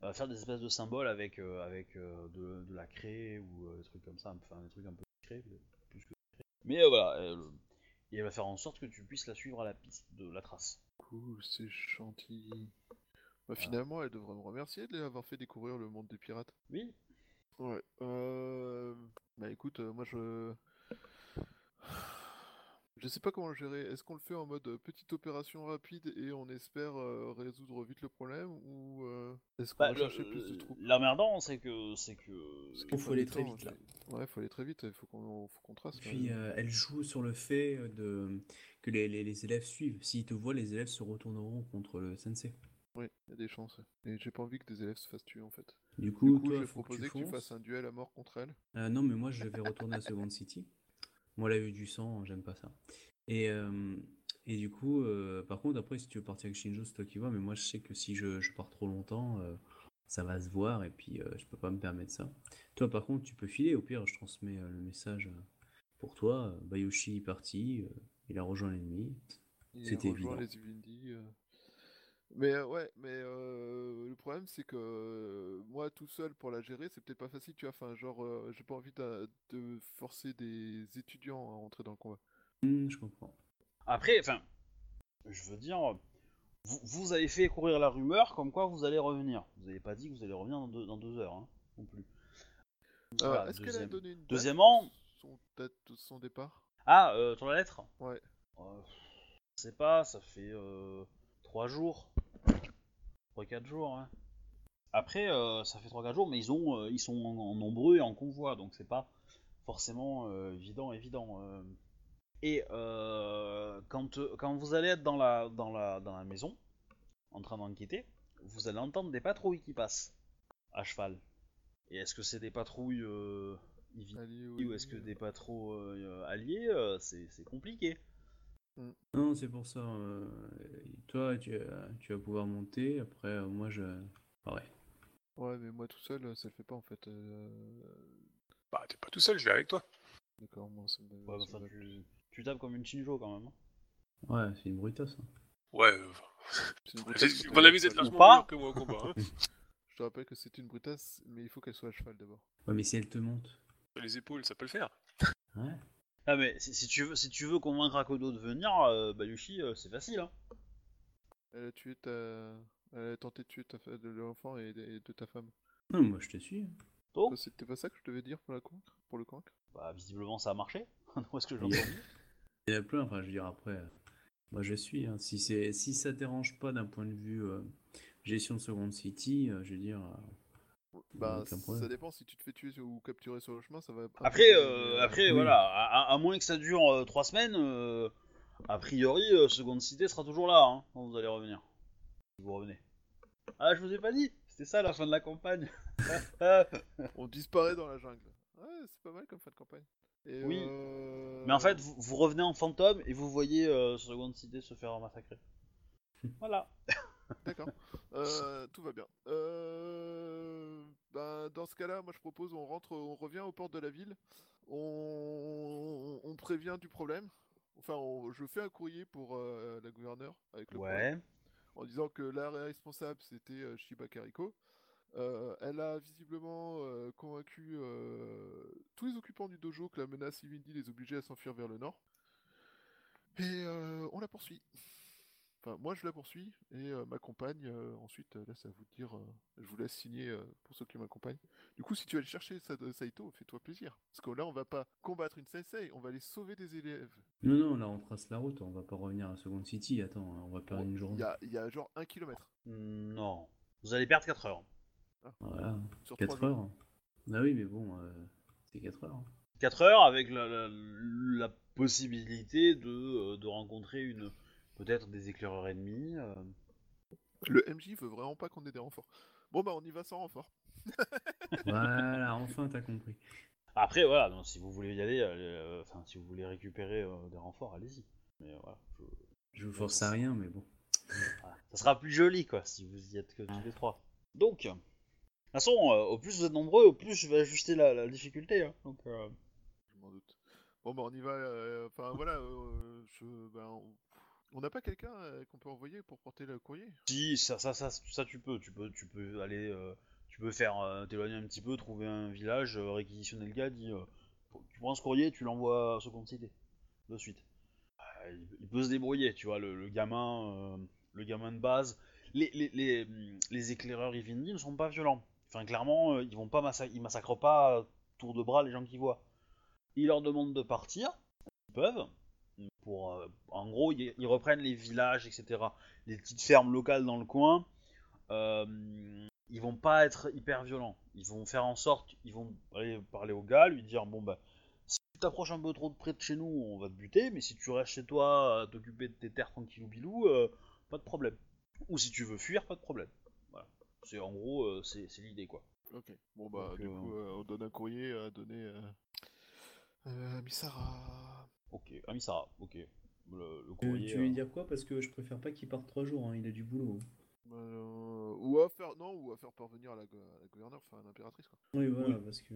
elle va faire des espèces de symboles avec euh, avec de, de la craie ou des trucs comme ça, enfin des trucs un peu craie, plus que craie. Mais voilà, elle, et elle va faire en sorte que tu puisses la suivre à la piste de la trace. Cool, c'est gentil. Bah, finalement, elle devrait me remercier de lui avoir fait découvrir le monde des pirates. Oui. Ouais. Euh... Bah écoute, moi je. Je sais pas comment le gérer. Est-ce qu'on le fait en mode euh, petite opération rapide et on espère euh, résoudre vite le problème ou euh, est-ce qu'on Bah, va le- chercher plus de troupes? L'emmerdant, c'est que c'est que Parce Il faut aller très temps, vite, là. Ouais, faut aller très vite. Il faut qu'on faut qu'on trace. là. Puis euh, elle joue sur le fait de que les, les- les élèves suivent. S'ils te voient, les élèves se retourneront contre le sensei. Oui, il y a des chances. Et j'ai pas envie que des élèves se fassent tuer en fait. Du coup, Du coup, toi, je vais que proposer tu que tu fasses un duel à mort contre elle. Euh, non, mais moi je vais retourner à Second City. Moi, la vue du sang, j'aime pas ça. Et, euh, et du coup, euh, par contre, après, si tu veux partir avec Shinjo, c'est toi qui vois, mais moi je sais que si je, je pars trop longtemps, euh, ça va se voir et puis je peux pas me permettre ça. Toi, par contre, tu peux filer, au pire, je transmets le message pour toi. Bayoshi est parti, il a rejoint l'ennemi. Il C'était rejoint évident. les. Mais euh, ouais, mais euh, le problème c'est que euh, moi tout seul pour la gérer, c'est peut-être pas facile, tu vois. Enfin, genre, euh, j'ai pas envie de forcer des étudiants à rentrer dans le combat. Hmm, je comprends. Après, enfin, je veux dire, vous, vous avez fait courir la rumeur comme quoi vous allez revenir. Vous n'avez pas dit que vous allez revenir dans deux, dans deux heures, hein, non plus. Euh, Voilà, Est-ce qu'elle a donné une date Deuxièmement- son date de son départ? Ah, euh, sur la lettre? Ouais. Euh, Je sais pas, ça fait euh, 3 jours. 3-4 jours, hein. Après, euh, ça fait 3-4 jours, mais ils, ont, euh, ils sont en, en nombreux et en convoi, donc c'est pas forcément euh, évident, évident. Et quand, quand vous allez être dans la, dans, la, dans la maison, en train d'enquêter, vous allez entendre des patrouilles qui passent à cheval. Et est-ce que c'est des patrouilles ou est-ce que des patrouilles alliés C'est c'est compliqué. Non, c'est pour ça. euh, toi, tu, vas- tu vas pouvoir monter. Après, euh, moi, je. Pareil. Ouais, mais moi tout seul, ça le fait pas en fait. euh, Bah, t'es pas tout seul, je vais avec toi. D'accord, moi ça me. Ouais, ça tu, tu tapes comme une Shinjo quand même. hein. Ouais, c'est une brutasse. hein. Ouais, euh, c'est mon ami, largement pas. que moi au combat. Hein. Je te rappelle que c'est une brutasse, mais il faut qu'elle soit à cheval d'abord. Ouais, mais si elle te monte. Les épaules, ça peut le faire. Ouais. Ah mais si, si tu veux, si tu veux convaincre Akodo de venir, euh, Bayushi, euh, c'est facile. Hein. Elle a tué ta. Elle a tenté de tuer ta l'enfant et de, et de ta femme. Non, moi, je te suis. Oh, Toi, C'était pas ça que je devais dire pour la convaincre Pour le convaincre bah visiblement ça a marché. Où est-ce que je Il y a- l'entends Il y en a plein. Enfin, je veux dire, après. euh, Moi, je suis. hein. Si, c'est... si ça te dérange pas d'un point de vue euh, gestion de Second City, euh, je veux dire. Euh, Bah, aucun ça dépend. Si tu te fais tuer ou capturer sur le chemin, ça va. Après, euh, mais, après oui. voilà, à, moins que ça dure 3 semaines, euh, a priori, euh, Seconde Cité sera toujours là hein, quand vous allez revenir. Vous revenez. Ah, je vous ai pas dit, c'était ça la fin de la campagne. On disparaît dans la jungle. Ouais, c'est pas mal comme fin de campagne. Et, Oui. euh, Mais en fait, vous, vous revenez en fantôme et vous voyez euh, Seconde Cité se faire massacrer. Voilà. D'accord. Euh, tout va bien. Euh, ben, dans ce cas-là, moi je propose on rentre, on revient aux portes de la ville. On, on prévient du problème. Enfin, on- je fais un courrier pour euh, la gouverneure avec le problème, Ouais. en disant que la responsable c'était euh, Shiba Kariko. Euh, elle a visiblement convaincu tous les occupants du dojo que la menace Ivindi les obligeait à s'enfuir vers le nord. Et euh, on la poursuit. Enfin, moi je la poursuis et euh, ma compagne, euh, ensuite, euh, là c'est à vous dire, euh, je vous laisse signer euh, pour ceux qui m'accompagnent. Du coup, si tu vas aller chercher Sa- Saito, fais-toi plaisir. Parce que là, on va pas combattre une sensei, on va aller sauver des élèves. Non, non, là, on trace la route. On va pas revenir à Second City. Attends, hein, on va perdre une journée. il y a genre un kilomètre Non. Vous allez perdre 4 heures. Voilà. sur 4 trois jours. heures. Ah oui, mais bon, euh, c'est 4 heures. hein. 4 heures avec la, la- la possibilité de, de rencontrer une peut-être des éclaireurs ennemis. euh. Le MJ veut vraiment pas qu'on ait des renforts. Bon bah on y va sans renfort. Voilà, enfin, t'as compris. Après, voilà, donc, si vous voulez y aller, euh, enfin, si vous voulez récupérer euh, des renforts, allez-y. Mais voilà, je- Je vous force à rien, mais bon. voilà. ça sera plus joli, quoi, si vous y êtes que tous les trois. Donc, de toute façon, euh, au plus vous êtes nombreux, au plus je vais ajuster la, la difficulté. Hein. Donc, euh, Je m'en doute. Bon, bah, on y va. euh, Enfin, voilà. euh, je, ben, on- on n'a pas quelqu'un euh, qu'on peut envoyer pour porter le courrier? Si, ça, ça, ça, ça, tu peux, tu peux, tu peux aller, euh, tu peux faire, euh, t'éloigner un petit peu, trouver un village, réquisitionner le gars, dit, tu prends ce courrier, tu l'envoies à seconde cité, de suite. Il, peut se débrouiller, tu vois, le, gamin, le gamin de base. Les, les, les, les éclaireurs Ivindi ne sont pas violents. Enfin, clairement, ils vont pas massa- ils massacrent pas à tour de bras les gens qu'ils voient. Ils leur demandent de partir, ils peuvent. Pour, euh, en gros, ils, ils reprennent les villages, etc. Les petites fermes locales dans le coin. Euh, ils vont pas être hyper violents. Ils vont faire en sorte, ils vont aller parler au gars, lui dire bon bah si tu t'approches un peu trop de près de chez nous, on va te buter, mais si tu restes chez toi à t'occuper de tes terres tranquillou bilou, euh, pas de problème. Ou si tu veux fuir, pas de problème. Voilà. C'est en gros, euh, c'est l'idée quoi. Ok. Bon, bah, Donc, du euh, coup, euh, on donne un courrier à donner euh, euh, à Misara. Ok, Ami Sarah, ok. Le, le Tu, courrier. tu veux euh, dire quoi? Parce que je préfère pas qu'il parte trois jours, hein, il a du boulot. Euh, ou à faire non ou à faire parvenir à la, go- à la gouverneure, enfin à l'impératrice quoi. Oui, voilà, parce que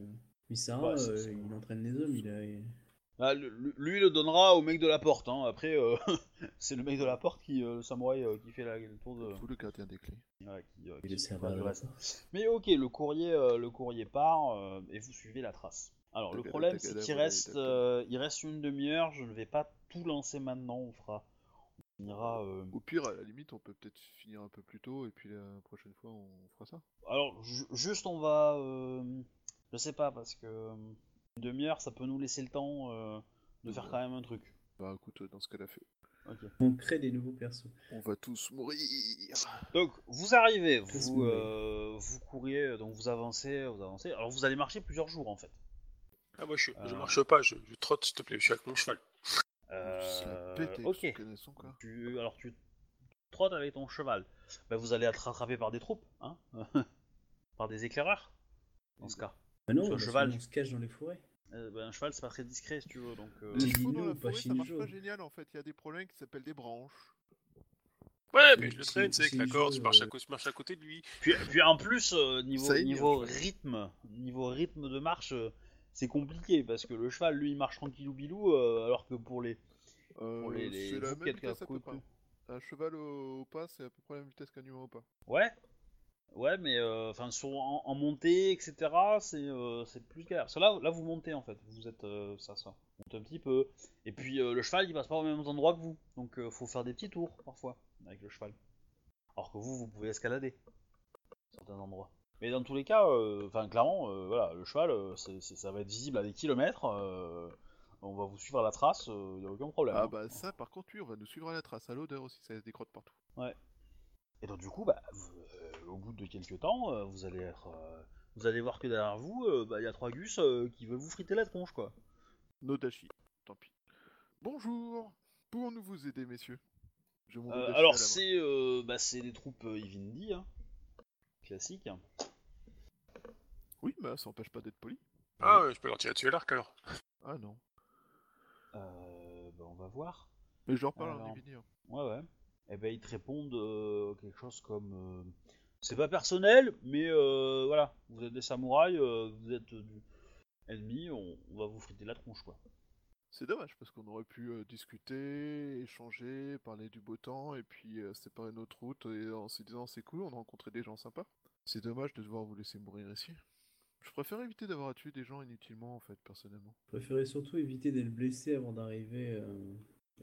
Misara, Ouais, c'est- euh, c'est- il entraîne les hommes, il a... il- Ah, lui le donnera au mec de la porte. Hein. Après, euh, c'est le mec de la porte qui, euh, le samouraï, euh, qui fait la, le tour de. Tout le gardien des clés. Ouais, qui, euh, reste. Mais ok, le courrier, euh, le courrier part euh, et vous suivez la trace. Alors le problème c'est qu'il reste, euh, il reste une demi-heure. Je ne vais pas tout lancer maintenant. On fera, on finira. euh, Au pire, à la limite, on peut peut-être finir un peu plus tôt et puis la prochaine fois, on fera ça. Alors ju- juste on va, euh, je sais pas parce que une demi-heure ça peut nous laisser le temps euh, de faire quand même un truc. Bah écoute, dans ce cas-là, fait. On crée des nouveaux persos. On va tous mourir. Donc vous arrivez, vous, euh, vous courriez, donc vous avancez, vous avancez. Alors vous allez marcher plusieurs jours en fait. Ah, moi, je, je Euh. marche pas, je, je trotte, s'il te plaît, je suis avec mon cheval. Euh, Pété, ok. connaissons quoi. Tu, alors tu trottes avec ton cheval. Bah, vous allez être rattrapé par des troupes, hein Par des éclaireurs, dans ce cas. Ah non, parce cheval. qu'on se cache dans les forêts. Euh, bah, un cheval c'est pas très discret si tu veux, donc... euh, Les chevaux dans la pas forêt, ça marche pas génial en fait. Il y a des problèmes qui s'appellent des branches. Ouais, mais je le traîne, c'est avec la corde, jeu, je marche, à euh, côté, je marche à côté de lui. Puis, puis en plus, euh, niveau, niveau rythme, niveau rythme de marche, euh, c'est compliqué parce que le cheval, lui, il marche tranquillou bilou, euh, alors que pour les, Euh, pour les, les c'est la même vitesse à peu près. Un cheval au, au pas, c'est à peu près la même vitesse qu'un humain au pas. Ouais, ouais, mais euh, enfin en, en montée, etc. C'est euh, c'est plus galère. Parce que là, là, vous montez en fait. Vous êtes euh, ça, ça. Vous montez un petit peu. Et puis euh, le cheval, il passe pas au même endroit que vous. Donc euh, faut faire des petits tours parfois avec le cheval. Alors que vous, vous pouvez escalader certains endroits. Mais dans tous les cas, euh, enfin clairement, euh, voilà, le cheval, euh, ça va être visible à des kilomètres. on va vous suivre à la trace, il n'y a aucun problème. Ah hein. bah ça, par contre, oui, on va nous suivre à la trace. À l'odeur aussi, ça laisse des crottes partout. Et donc du coup, bah, vous- au bout de quelques temps, vous allez être, vous allez voir que derrière vous, euh, bah, il y a trois gus euh, qui veulent vous friter la tronche, quoi. Nodashi, tant pis. Bonjour Pouvons-nous vous aider, messieurs? Je Euh, alors c'est, bah, c'est des troupes Ivindi, hein, classiques. Oui, mais ça empêche pas d'être poli. Ah, ouais, je peux leur tirer dessus à l'arc alors. Ah non. Euh, bah, on va voir. Mais je leur parle Alors. en Divini. hein. Ouais, ouais. Et ben ils te répondent euh, quelque chose comme, euh, c'est pas personnel, mais euh, voilà, vous êtes des samouraïs, euh, vous êtes du ennemi, on, on va vous friter la tronche, quoi. C'est dommage parce qu'on aurait pu euh, discuter, échanger, parler du beau temps et puis euh, séparer notre route et en se disant c'est cool, on a rencontré des gens sympas. C'est dommage de devoir vous laisser mourir ici. Je préfère éviter d'avoir à tuer des gens inutilement en fait, personnellement. Je préférais surtout éviter d'être blessé avant d'arriver euh,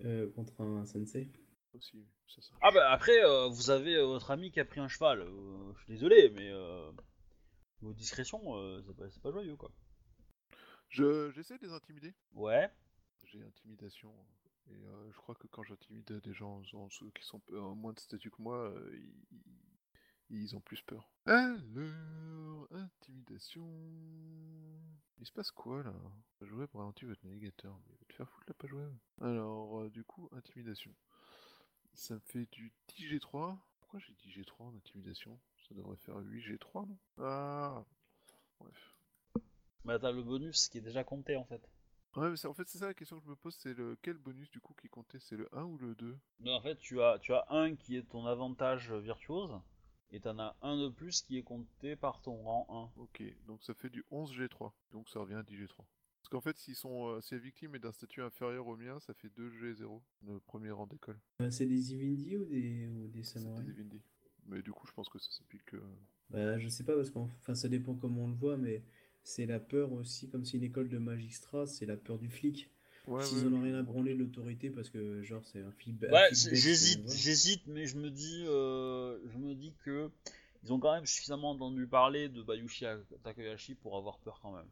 euh, contre un sensei. Aussi, c'est ça. Ah bah après, euh, vous avez votre ami qui a pris un cheval. Euh, je suis désolé, mais euh, vos discrétions, euh, c'est pas, c'est pas joyeux quoi. Je, j'essaie de les intimider. Ouais. J'ai intimidation. Et euh, je crois que quand j'intimide des gens en qui sont euh, moins de statut que moi, euh, ils, ils ont plus peur. Alors, intimidation. Il se passe quoi là? Page web ralentit votre navigateur. Mais il va te faire foutre la page web. Alors, euh, du coup, intimidation. Ça me fait du 10G3. Pourquoi j'ai 10G3 en intimidation? Ça devrait faire 8G3, non? Ah Bref. Bah t'as le bonus qui est déjà compté en fait. Ouais, mais c'est- en fait, c'est ça la question que je me pose, c'est le quel bonus du coup qui comptait C'est le 1 ou le 2 Non, en fait, tu as, tu as un qui est ton avantage virtuose, et t'en as un de plus qui est compté par ton rang Ok, donc ça fait du 11 G3, donc ça revient à 10 G3. Parce qu'en fait, s'ils sont, euh, si la victime est d'un statut inférieur au mien, ça fait 2 G0, le premier rang d'école. Euh, C'est des Ivindi ou des, ou des C'était samouraïs des Vindi. Mais du coup, je pense que ça s'applique. euh, Bah, je sais pas parce enfin, ça dépend comment on le voit, mais c'est la peur aussi, comme c'est une école de magistrat, c'est la peur du flic. Ouais, S'ils ouais, en ont rien à branler de l'autorité parce que genre c'est un un Ouais, j'hésite, j'hésite, mais je me dis, euh, je me dis que ils ont quand même suffisamment entendu parler de Bayushi Takahashi pour avoir peur quand même,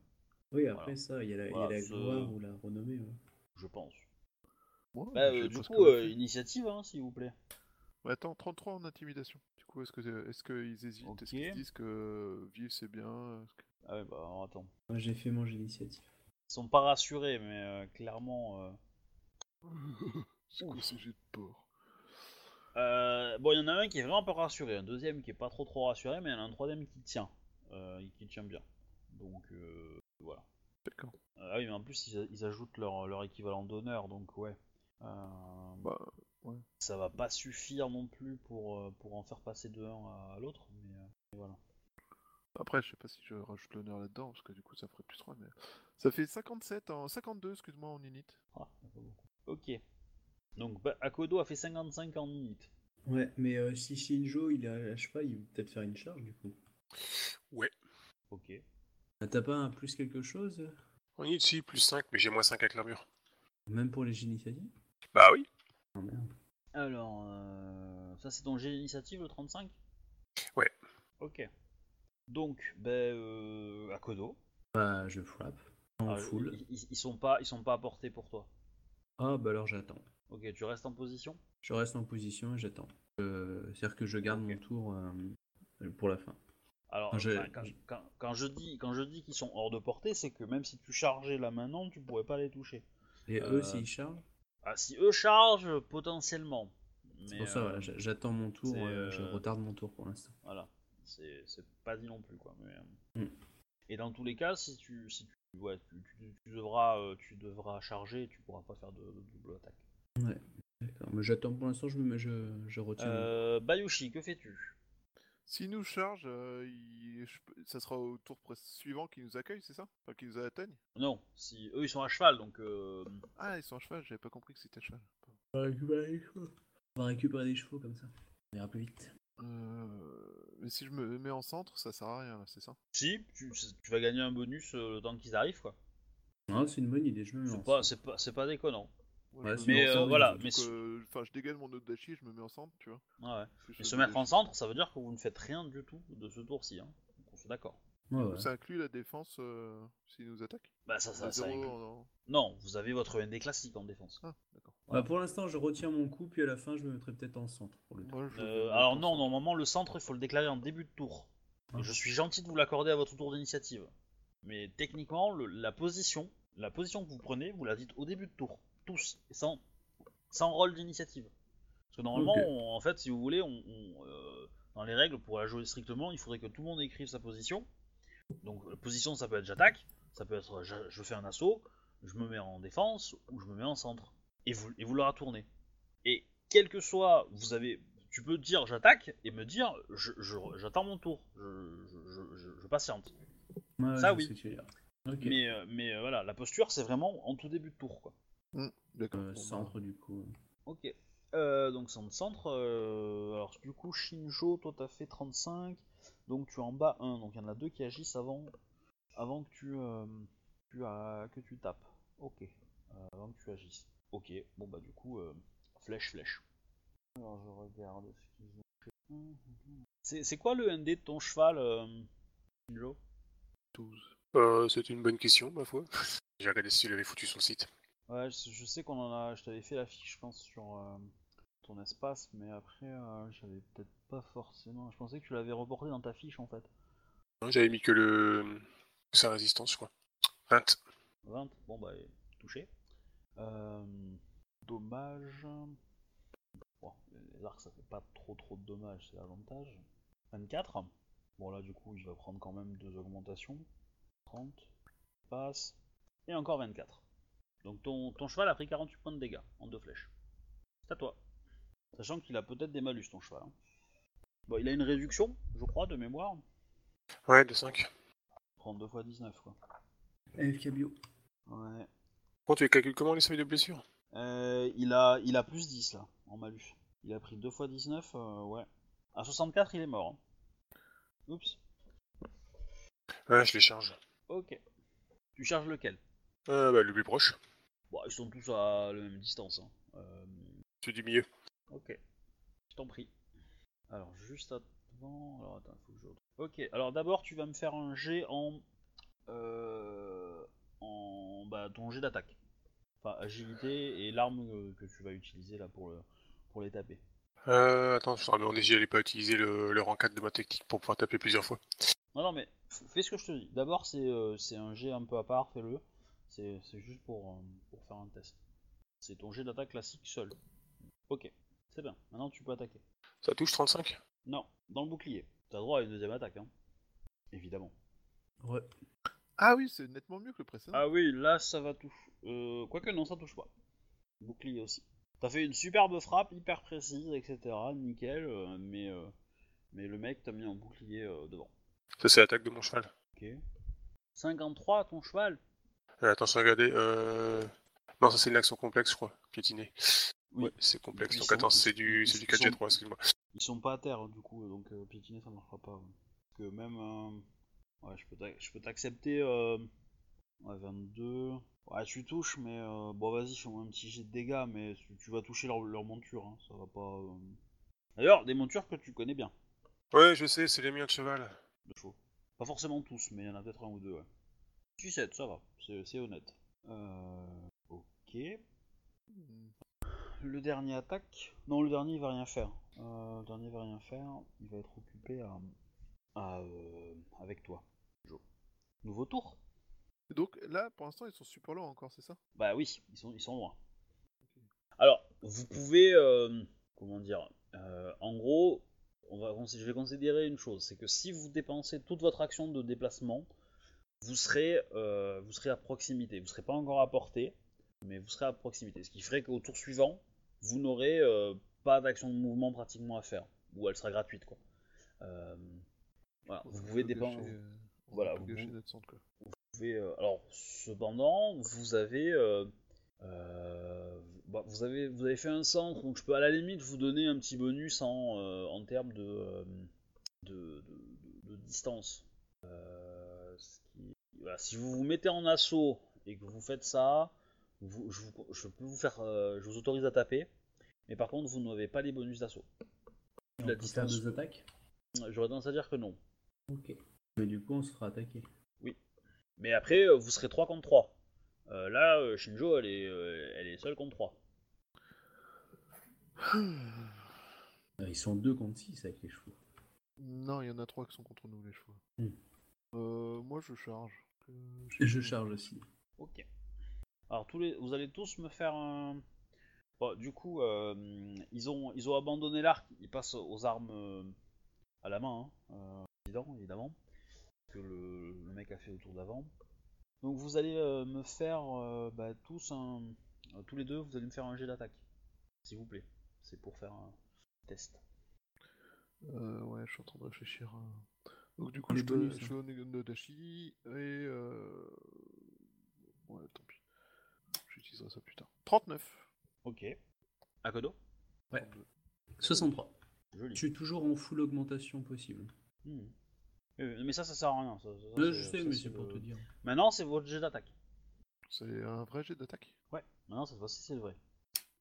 Oui, après Voilà. ça, il y a la, y a la ce- gloire ou la renommée. ouais. je pense. Ouais, Bah, euh, du coup, euh, initiative, hein, s'il vous plaît. Ouais, attends, 33 en intimidation. Du coup, est-ce que est-ce qu'ils hésitent? Est-ce qu'ils disent que vivre c'est bien que- Ah ouais, bah alors, attends. Moi, j'ai fait mon jet d'initiative. Ils sont pas rassurés, mais euh, clairement. euh, C'est quoi jets de porc? Euh, bon, il y en a un qui est vraiment pas rassuré, un deuxième qui est pas trop trop rassuré, mais il y en a un troisième qui tient, euh, qui tient bien. Donc euh, voilà. D'accord. Ah oui, mais en plus ils, ils ajoutent leur, leur équivalent d'honneur, donc ouais. Bah, ça va pas suffire non plus pour, pour en faire passer de un à l'autre, mais, mais voilà. Après, je sais pas si je rajoute l'honneur là-dedans, parce que du coup, ça ferait plus 3, mais... Ça fait 57 en... 52, excuse-moi, en init. Ah, pas beaucoup. Ok. Donc bah, Akodo a fait 55 en minute. Ouais, mais euh, si Shinjo il a à cheval, il peut peut-être faire une charge du coup. Ok. Ah, T'as pas un plus quelque chose? Y est dessus, plus 5, mais j'ai moins 5 avec l'armure. Même pour les d'initiative Bah oui. Oh merde. Alors, euh, ça c'est ton jet d'initiative le 35 Ouais. Ok. Donc, ben, euh, Akodo. Bah, je frappe. En Ah, full. Ils, sont pas, ils sont pas à portée pour toi. Ah, bah alors j'attends. Ok, tu restes en position? Je reste en position et j'attends. Euh, C'est-à-dire que je garde mon tour euh, pour la fin. Alors, enfin, quand, quand- quand je dis, quand je dis qu'ils sont hors de portée, c'est que même si tu chargeais là maintenant, tu pourrais pas les toucher. Et Euh, eux, s'ils chargent? Ah, si eux chargent, potentiellement. C'est pour ça, euh, voilà, j'a- j'attends mon tour, euh, je euh, retarde mon tour pour l'instant. Voilà, c'est c'est pas dit non plus quoi. Mais, euh, Mm. Et dans tous les cas, si tu, si tu, ouais, tu, tu- tu devras, euh, tu devras charger, et tu pourras pas faire de, de double attaque. D'accord, mais j'attends pour l'instant, je, me mets- je, je retiens. Euh, Bayushi, que fais-tu? S'ils nous chargent, euh, il- je peux- ça sera au tour suivant qu'ils nous accueillent, c'est ça? Enfin, qu'ils nous atteignent Non, si eux ils sont à cheval, donc euh, Ah, ils sont à cheval, j'avais pas compris que c'était à cheval. On va récupérer les chevaux. On va récupérer des chevaux comme ça. On ira plus vite. Euh, Mais si je me mets en centre, ça sert à rien, là, c'est ça si tu, tu vas gagner un bonus euh, le temps qu'ils arrivent quoi. Non, c'est une bonne idée, je me mets C'est en pas, centre. c'est pas, c'est pas déconnant. Ouais, mais, euh, centre, voilà, mais euh, Enfin, je dégage mon Odachi, je me mets en centre, tu vois. Ouais. Fais Et se mettre en centre, ça veut dire que vous ne faites rien du tout de ce tour-ci. Hein. Donc, on est d'accord. Ouais, ouais. Ça inclut la défense euh, s'ils nous attaquent Bah ça, ça, inclut- en- Non, vous avez votre ND classique en défense. Ah, d'accord. Bah, pour l'instant, je retiens mon coup, puis à la fin, je me mettrai peut-être en centre pour le tour. Moi, Euh, alors non, normalement le centre il faut le déclarer en début de tour. Ah. je suis gentil de vous l'accorder à votre tour d'initiative. Mais techniquement, le- la position, la position que vous prenez, vous la dites au début de tour, tous, et sans, sans rôle d'initiative. Parce que normalement, on- en fait, si vous voulez, on, on, euh, dans les règles pour la jouer strictement, il faudrait que tout le monde écrive sa position. Donc la position, ça peut être j'attaque, ça peut être j'a- je fais un assaut, je me mets en défense ou je me mets en centre. Et vous, et vous le retournez. Et quel que soit, vous avez, tu peux dire j'attaque et me dire je- je- j'attends mon tour, je, je- je- je- je patiente. Ouais, ça, je oui. sais ce que tu veux dire. Ok. Mais, euh, mais euh, voilà, la posture c'est vraiment en tout début de tour quoi. D'accord. Euh, centre, du coup. Ok. Euh, donc centre centre. euh, alors du coup Shinjo, toi t'as fait 35, donc tu en bats un, donc il y en a deux qui agissent avant, avant que tu, euh, tu as, que tu tapes. Ok. Euh, avant que tu agisses. Ok. Bon bah du coup euh, flèche flèche. Alors je regarde ce qu'ils ont fait. C'est quoi le ND de ton cheval, euh, Shinjo 12. Euh, c'est une bonne question, ma foi. J'ai regardé si tu l'avais foutu sur le site. Ouais, je, je sais qu'on en a. Je t'avais fait la fiche, je pense, sur euh, ton espace, mais après, euh, j'avais peut-être pas forcément. Je pensais que tu l'avais reporté dans ta fiche en fait. Non, J'avais mis que le sa résistance, crois. 20. 20, bon bah, touché. Euh, dommage. Bon, les arcs ça fait pas trop trop de dommages, c'est l'avantage. 24. Bon là, du coup, il va prendre quand même deux augmentations. 30. passe. Et encore 24. Donc ton, ton cheval a pris 48 points de dégâts en deux flèches. C'est à toi. Sachant qu'il a peut-être des malus ton cheval. hein. Bon, il a une réduction, je crois, de mémoire. Ouais, de 5. 32 x 19 quoi. AFK bio. Ouais. Bon, tu les calcules comment les seuils de blessure? Euh, il, a, il a plus 10 là, en malus. Il a pris 2 x 19, euh, ouais. À 64, il est mort. hein. Oups. Ouais, je les charge. Ok. Tu charges lequel? Euh, bah, le plus proche. Bon, ils sont tous à la même distance. Hein. Euh, Celui du milieu. Ok. Je t'en prie. Alors, juste avant. Alors, attends, faut que je. Ok, alors d'abord, tu vas me faire un jet en. Euh, en. Bah, ton jet d'attaque. Enfin, agilité et l'arme euh, que tu vas utiliser là pour, le, pour les taper. Euh, attends, je me demandé si j'allais pas utiliser le, le rang 4 de ma technique pour pouvoir taper plusieurs fois. Non, non, mais fais ce que je te dis. D'abord, c'est euh, c'est un jet un peu à part, fais-le. C'est c'est juste pour, euh, pour faire un test. C'est ton jet d'attaque classique seul. Ok, c'est bien. Maintenant, tu peux attaquer. Ça touche 35 Non, dans le bouclier. T'as droit à une deuxième attaque, hein. Évidemment. Ouais. Ah oui, c'est nettement mieux que le précédent. Ah oui, là, ça va toucher. Euh, quoique, non, ça touche pas. Bouclier aussi. T'as fait une superbe frappe, hyper précise, etc. Nickel, euh, mais, euh, mais le mec t'a mis un bouclier euh, devant. Ça, c'est l'attaque de mon cheval. Ok. 53, ton cheval? Euh, attention, regardez. Euh... Non, ça, c'est une action complexe, je crois. Piétiner. Oui. Ouais, c'est complexe. Ils Donc, sont- attends, c'est du, du ils sont- 4G3, excuse-moi. Ils sont pas à terre du coup, donc euh, piétiner ça marchera pas. ouais. Parce que même. euh, Ouais, je peux t'accepter. Euh... Ouais, 22. Ouais, tu touches, mais euh, bon, vas-y, fais-moi un petit jet de dégâts, mais tu, vas toucher leur, leur monture, hein, ça va pas. euh. D'ailleurs, des montures que tu connais bien, Ouais, je sais, c'est les miens de cheval. de. Pas forcément tous, mais il y en a peut-être un ou deux, ouais. 17, ça va, c'est c'est honnête. Euh. Ok. Le dernier attaque. Non, le dernier il va rien faire. Euh, le dernier va rien faire. Il va être occupé à, à, euh, avec toi. Nouveau tour Donc là, pour l'instant, ils sont super loin encore, c'est ça? Bah oui, ils sont, ils sont loin. Alors, vous pouvez, euh, comment dire, en gros, on va, je vais considérer une chose, c'est que si vous dépensez toute votre action de déplacement, vous serez, vous serez à proximité. Vous serez pas encore à portée, mais vous serez à proximité. Ce qui ferait qu'au tour suivant, vous n'aurez euh, pas d'action de mouvement pratiquement à faire, ou elle sera gratuite, quoi. Euh, voilà, vous pouvez on voilà, vous centre, quoi. pouvez, alors, cependant, vous avez, euh, euh, bah, vous avez, vous avez fait un centre, donc je peux à la limite vous donner un petit bonus en, en termes de, de, de- de- de distance. Ce qui- voilà, si vous vous mettez en assaut et que vous faites ça, vous- je, vous- je peux vous faire, euh, je vous autorise à taper, mais par contre vous n'avez pas les bonus d'assaut. La faire distance. deux attaques J'aurais tendance à dire que non. Ok. Mais du coup, on se fera attaquer. Mais après, euh, vous serez 3 contre 3. Euh, là, euh, Shinjo, elle est, euh, elle est seule contre 3. Euh, Ils sont deux contre 6 avec les chevaux. Non, il y en a trois qui sont contre nous, les chevaux. Hmm. Euh, moi, je charge. Euh, Et je charge aussi. Ok. Alors, tous les, vous allez tous me faire un. Bon, du coup, euh, ils, ont, ils ont abandonné l'arc, ils passent aux armes euh, à la main, hein, euh, évident, évidemment. Que le, le mec a fait au tour d'avant. Donc, vous allez euh, me faire euh, bah, tous un. euh, tous les deux, vous allez me faire un jet d'attaque. S'il vous plaît. C'est pour faire un test. Euh, ouais, je suis en train de réfléchir. à- Donc, du coup, Les je, bonus, je hein. vais au Nodashi et. Euh... Ouais, pis. J'utiliserai ça plus tard. 39 Ok. Akodo Ouais. 63. Joli. Je suis toujours en full augmentation possible. Hmm. Euh, Mais ça, ça sert à rien. ça- Euh, je sais, ça, mais c'est pour le- te dire. Maintenant, c'est votre jet d'attaque. C'est un vrai jet d'attaque? Ouais, maintenant, cette fois-ci, c'est le vrai.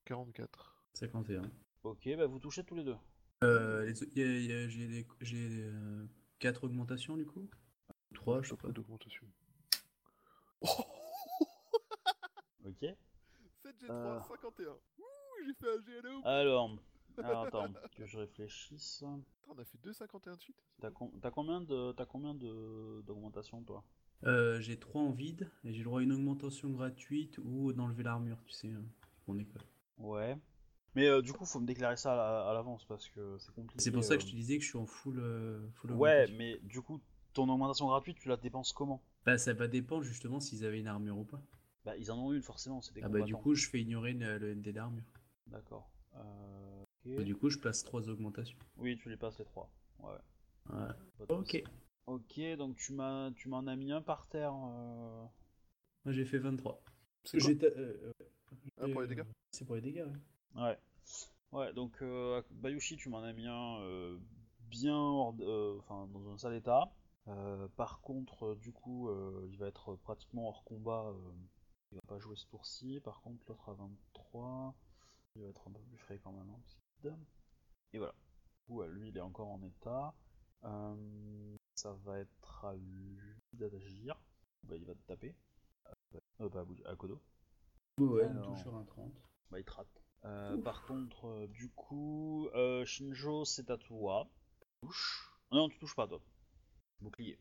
44. 51. Ok, bah vous touchez tous les deux. Euh, j'ai des- j'ai 4 augmentations du coup? 3 je sais pas. pas d'augmentation. Ok. 7G3, Euh. 51. Ouh, j'ai fait un GLO. Alors, alors attends, que je réfléchisse. On a fait 2,51 de suite. T'as com- combien de t'as combien de d'augmentation toi? Euh, j'ai 3 en vide et j'ai le droit à une augmentation gratuite ou d'enlever l'armure, tu sais, euh, mon école. Ouais. Mais euh, du coup, faut me déclarer ça à, à l'avance parce que c'est compliqué. C'est pour ça que euh. je te disais que je suis en full, euh, full Ouais, mais du coup, ton augmentation gratuite, tu la dépenses comment? Bah, ça va dépendre justement s'ils avaient une armure ou pas. Bah, ils en ont une forcément, c'est des Ah bah, du coup, je fais ignorer une- le ND d'armure. D'accord. Euh, du coup, je place trois augmentations. Oui, tu les passes les trois. Ouais. Ouais. Ok. Ok, donc tu m'as, tu m'en as mis un par terre. euh, Moi, j'ai fait 23. C'est quoi J'ai ta- euh, Ah, pour les euh, dégâts C'est pour les dégâts, ouais. Ouais. Ouais, donc euh, Bayushi, tu m'en as mis un euh, bien hors de- euh, enfin, dans un sale état. Euh, par contre, euh, du coup, euh, il va être pratiquement hors combat. Il va pas jouer ce tour-ci. Par contre, l'autre à 23, il va être un peu plus frais quand même. hein, parce qu'il. Et voilà. Du coup, ouais, lui, il est encore en état. Euh, ça va être à lui d'agir. Bah, il va te taper. Euh, pas à, Kodo. Ouais, Alors. une touche sur un 30. Bah, il te rate. Euh, par contre, du coup, euh, Shinjo, c'est à toi. Touche. Ah Non, tu touches pas, toi. Bouclier.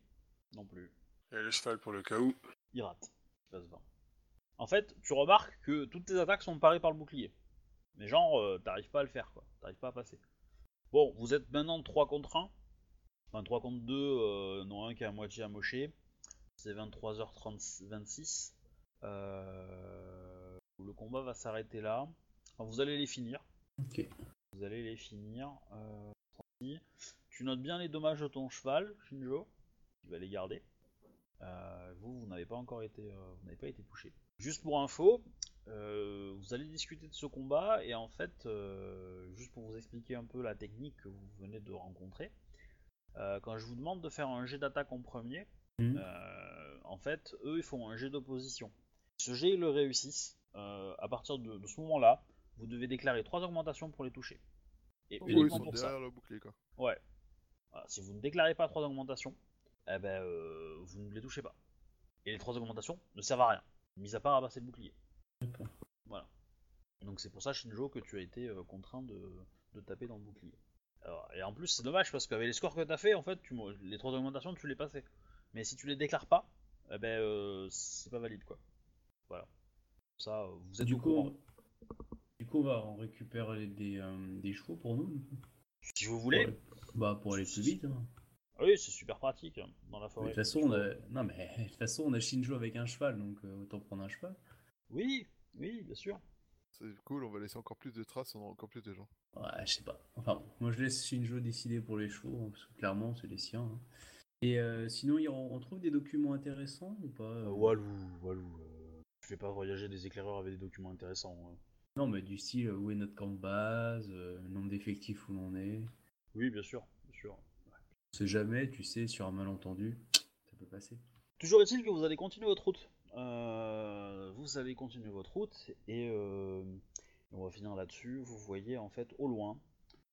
Non plus. Et le cheval pour le cas où. Il rate. Il passe 20. En fait, tu remarques que toutes tes attaques sont parées par le bouclier. Mais genre, euh, t'arrives pas à le faire, quoi. T'arrives pas à passer. Bon, vous êtes maintenant 3 contre 1. Enfin, 3 contre 2, euh, non, un qui est à moitié amoché. C'est 23h26. Euh, le combat va s'arrêter là. Enfin, vous allez les finir. Ok. Vous allez les finir. Tu notes bien les dommages de ton cheval, Shinjo. Tu vas les garder. Vous, vous n'avez pas encore été, vous n'avez pas été touché. Juste pour info, euh, vous allez discuter de ce combat et en fait, euh, juste pour vous expliquer un peu la technique que vous venez de rencontrer, euh, quand je vous demande de faire un jet d'attaque en premier, Mhm. euh, en fait, eux, ils font un jet d'opposition. Ce jet, ils le réussissent. euh, à partir de, de ce moment-là, vous devez déclarer trois augmentations pour les toucher. Et uniquement sont pour derrière ça. le bouclier, quoi. Ouais. Voilà, si vous ne déclarez pas trois augmentations, eh ben, euh, vous ne les touchez pas. Et les trois augmentations ne servent à rien, mis à part à passer le bouclier. D'accord. Voilà. Donc c'est pour ça, Shinjo, que tu as été euh, contraint de, de taper dans le bouclier. Alors, et en plus, c'est dommage parce qu'avec les scores que tu as fait, en fait, tu, les trois augmentations, tu les passais. Mais si tu les déclares pas, eh ben, euh, c'est pas valide, quoi. Voilà. Ça, euh, vous êtes Du au coup, courant. on... du coup, on en récupérer des, euh, des chevaux pour nous. Si vous voulez. Pour Bah, pour aller plus vite. hein. Ah Oui, c'est super pratique hein, dans la forêt. De toute façon, on a... non mais de toute façon, on a Shinjo avec un cheval, donc euh, autant prendre un cheval. Oui, oui, bien sûr. C'est cool, on va laisser encore plus de traces, on aura encore plus de gens. Ouais, je sais pas. Enfin, bon, moi je laisse Shinjo décider pour les chevaux, hein, parce que clairement, c'est les siens. hein. Et euh, sinon, il- on on trouve des documents intéressants ou pas Euh, euh Walou, Walou. euh, tu fais pas voyager des éclaireurs avec des documents intéressants. Non, mais du style, où est notre camp de base, euh, le nombre d'effectifs où l'on est. Oui, bien sûr, sait jamais, tu sais, sur un malentendu, ça peut passer. Toujours est-il que vous allez continuer votre route. Euh, vous allez continuer votre route et euh, on va finir là-dessus. Vous voyez en fait au loin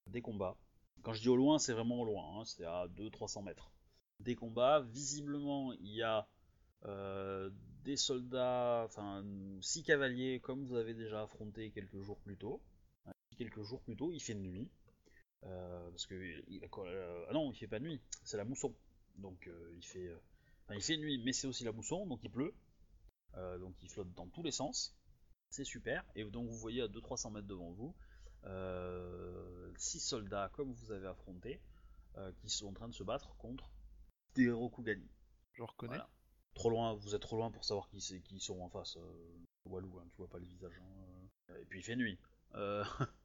des combats. Quand je dis au loin, c'est vraiment au loin, hein, c'est à 200-300 mètres. Des combats, visiblement il y a euh, des soldats, enfin six cavaliers comme vous avez déjà affronté quelques jours plus tôt. Quelques jours plus tôt, il fait nuit. Euh, parce que il euh, ah non, il fait pas nuit, c'est la mousson. Donc euh, il fait, enfin, il fait nuit, mais c'est aussi la mousson, donc il pleut. Donc il flotte dans tous les sens. C'est super. Et donc vous voyez à 200-300 mètres devant vous, euh, six soldats comme vous avez affronté, qui sont en train de se battre contre des Rokugani. Je reconnais. Voilà. Trop loin, vous êtes trop loin pour savoir qui, c'est, qui sont en face. Euh, Walou, hein, tu vois pas le visage. hein. Et puis il fait nuit. Euh,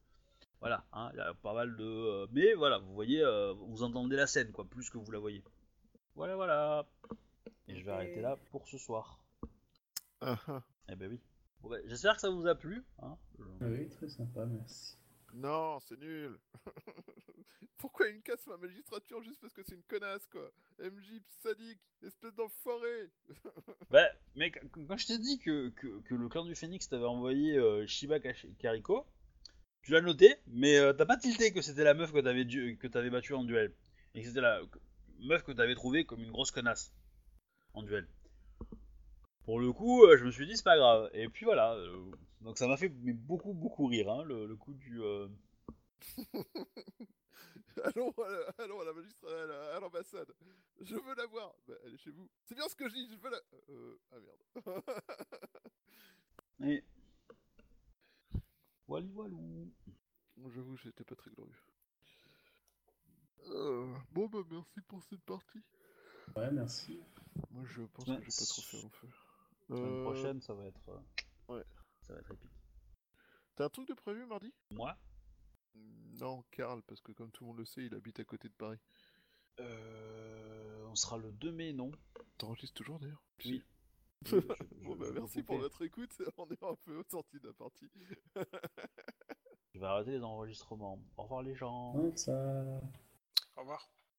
voilà, hein, il y a pas mal de. euh, mais voilà, vous voyez, euh, vous entendez la scène, quoi, plus que vous la voyez. Voilà, voilà. Et je vais arrêter là pour ce soir. Ah, ah. Eh ben oui. Bon, ben, J'espère que ça vous a plu. Hein. Je- Oui, très sympa, merci. Non, c'est nul. Pourquoi il casse ma magistrature juste parce que c'est une connasse, quoi? MJ sadique, espèce d'enfoiré Bah, mais qu- quand je t'ai dit que, que, que le clan du Phénix t'avait envoyé euh, Shiba Kariko, tu l'as noté, mais euh, t'as pas tilté que c'était la meuf que t'avais du- que t'avais battue en duel. Et que c'était la meuf que t'avais trouvée comme une grosse connasse en duel. Pour le coup, euh, je me suis dit c'est pas grave. Et puis voilà. euh, donc ça m'a fait mais beaucoup beaucoup rire, hein, le, le coup du. euh, allons, à la- allons à la magistrat, à la- à l'ambassade. Je veux la voir. Bah, elle est chez vous. C'est bien ce que je dis, je veux la... Euh... Ah merde. Et... Wally walou. Bon, J'avoue, j'étais pas très glorieux. Euh, Bon, bah merci pour cette partie. Ouais, merci. Moi, je pense Ouais, que j'ai pas trop fait long feu. Semaine Euh, prochaine, ça va être. euh, ouais. Ça va être épique. T'as un truc de prévu mardi? Moi? Non, Karl, parce que comme tout le monde le sait, il habite à côté de Paris. euh, On sera le 2 mai, non? T'enregistres toujours d'ailleurs? Oui. Bon, bah, vais merci pour votre écoute. On est un peu sorti de la partie. Je vais arrêter les enregistrements. Au revoir les gens. Ça. Au revoir.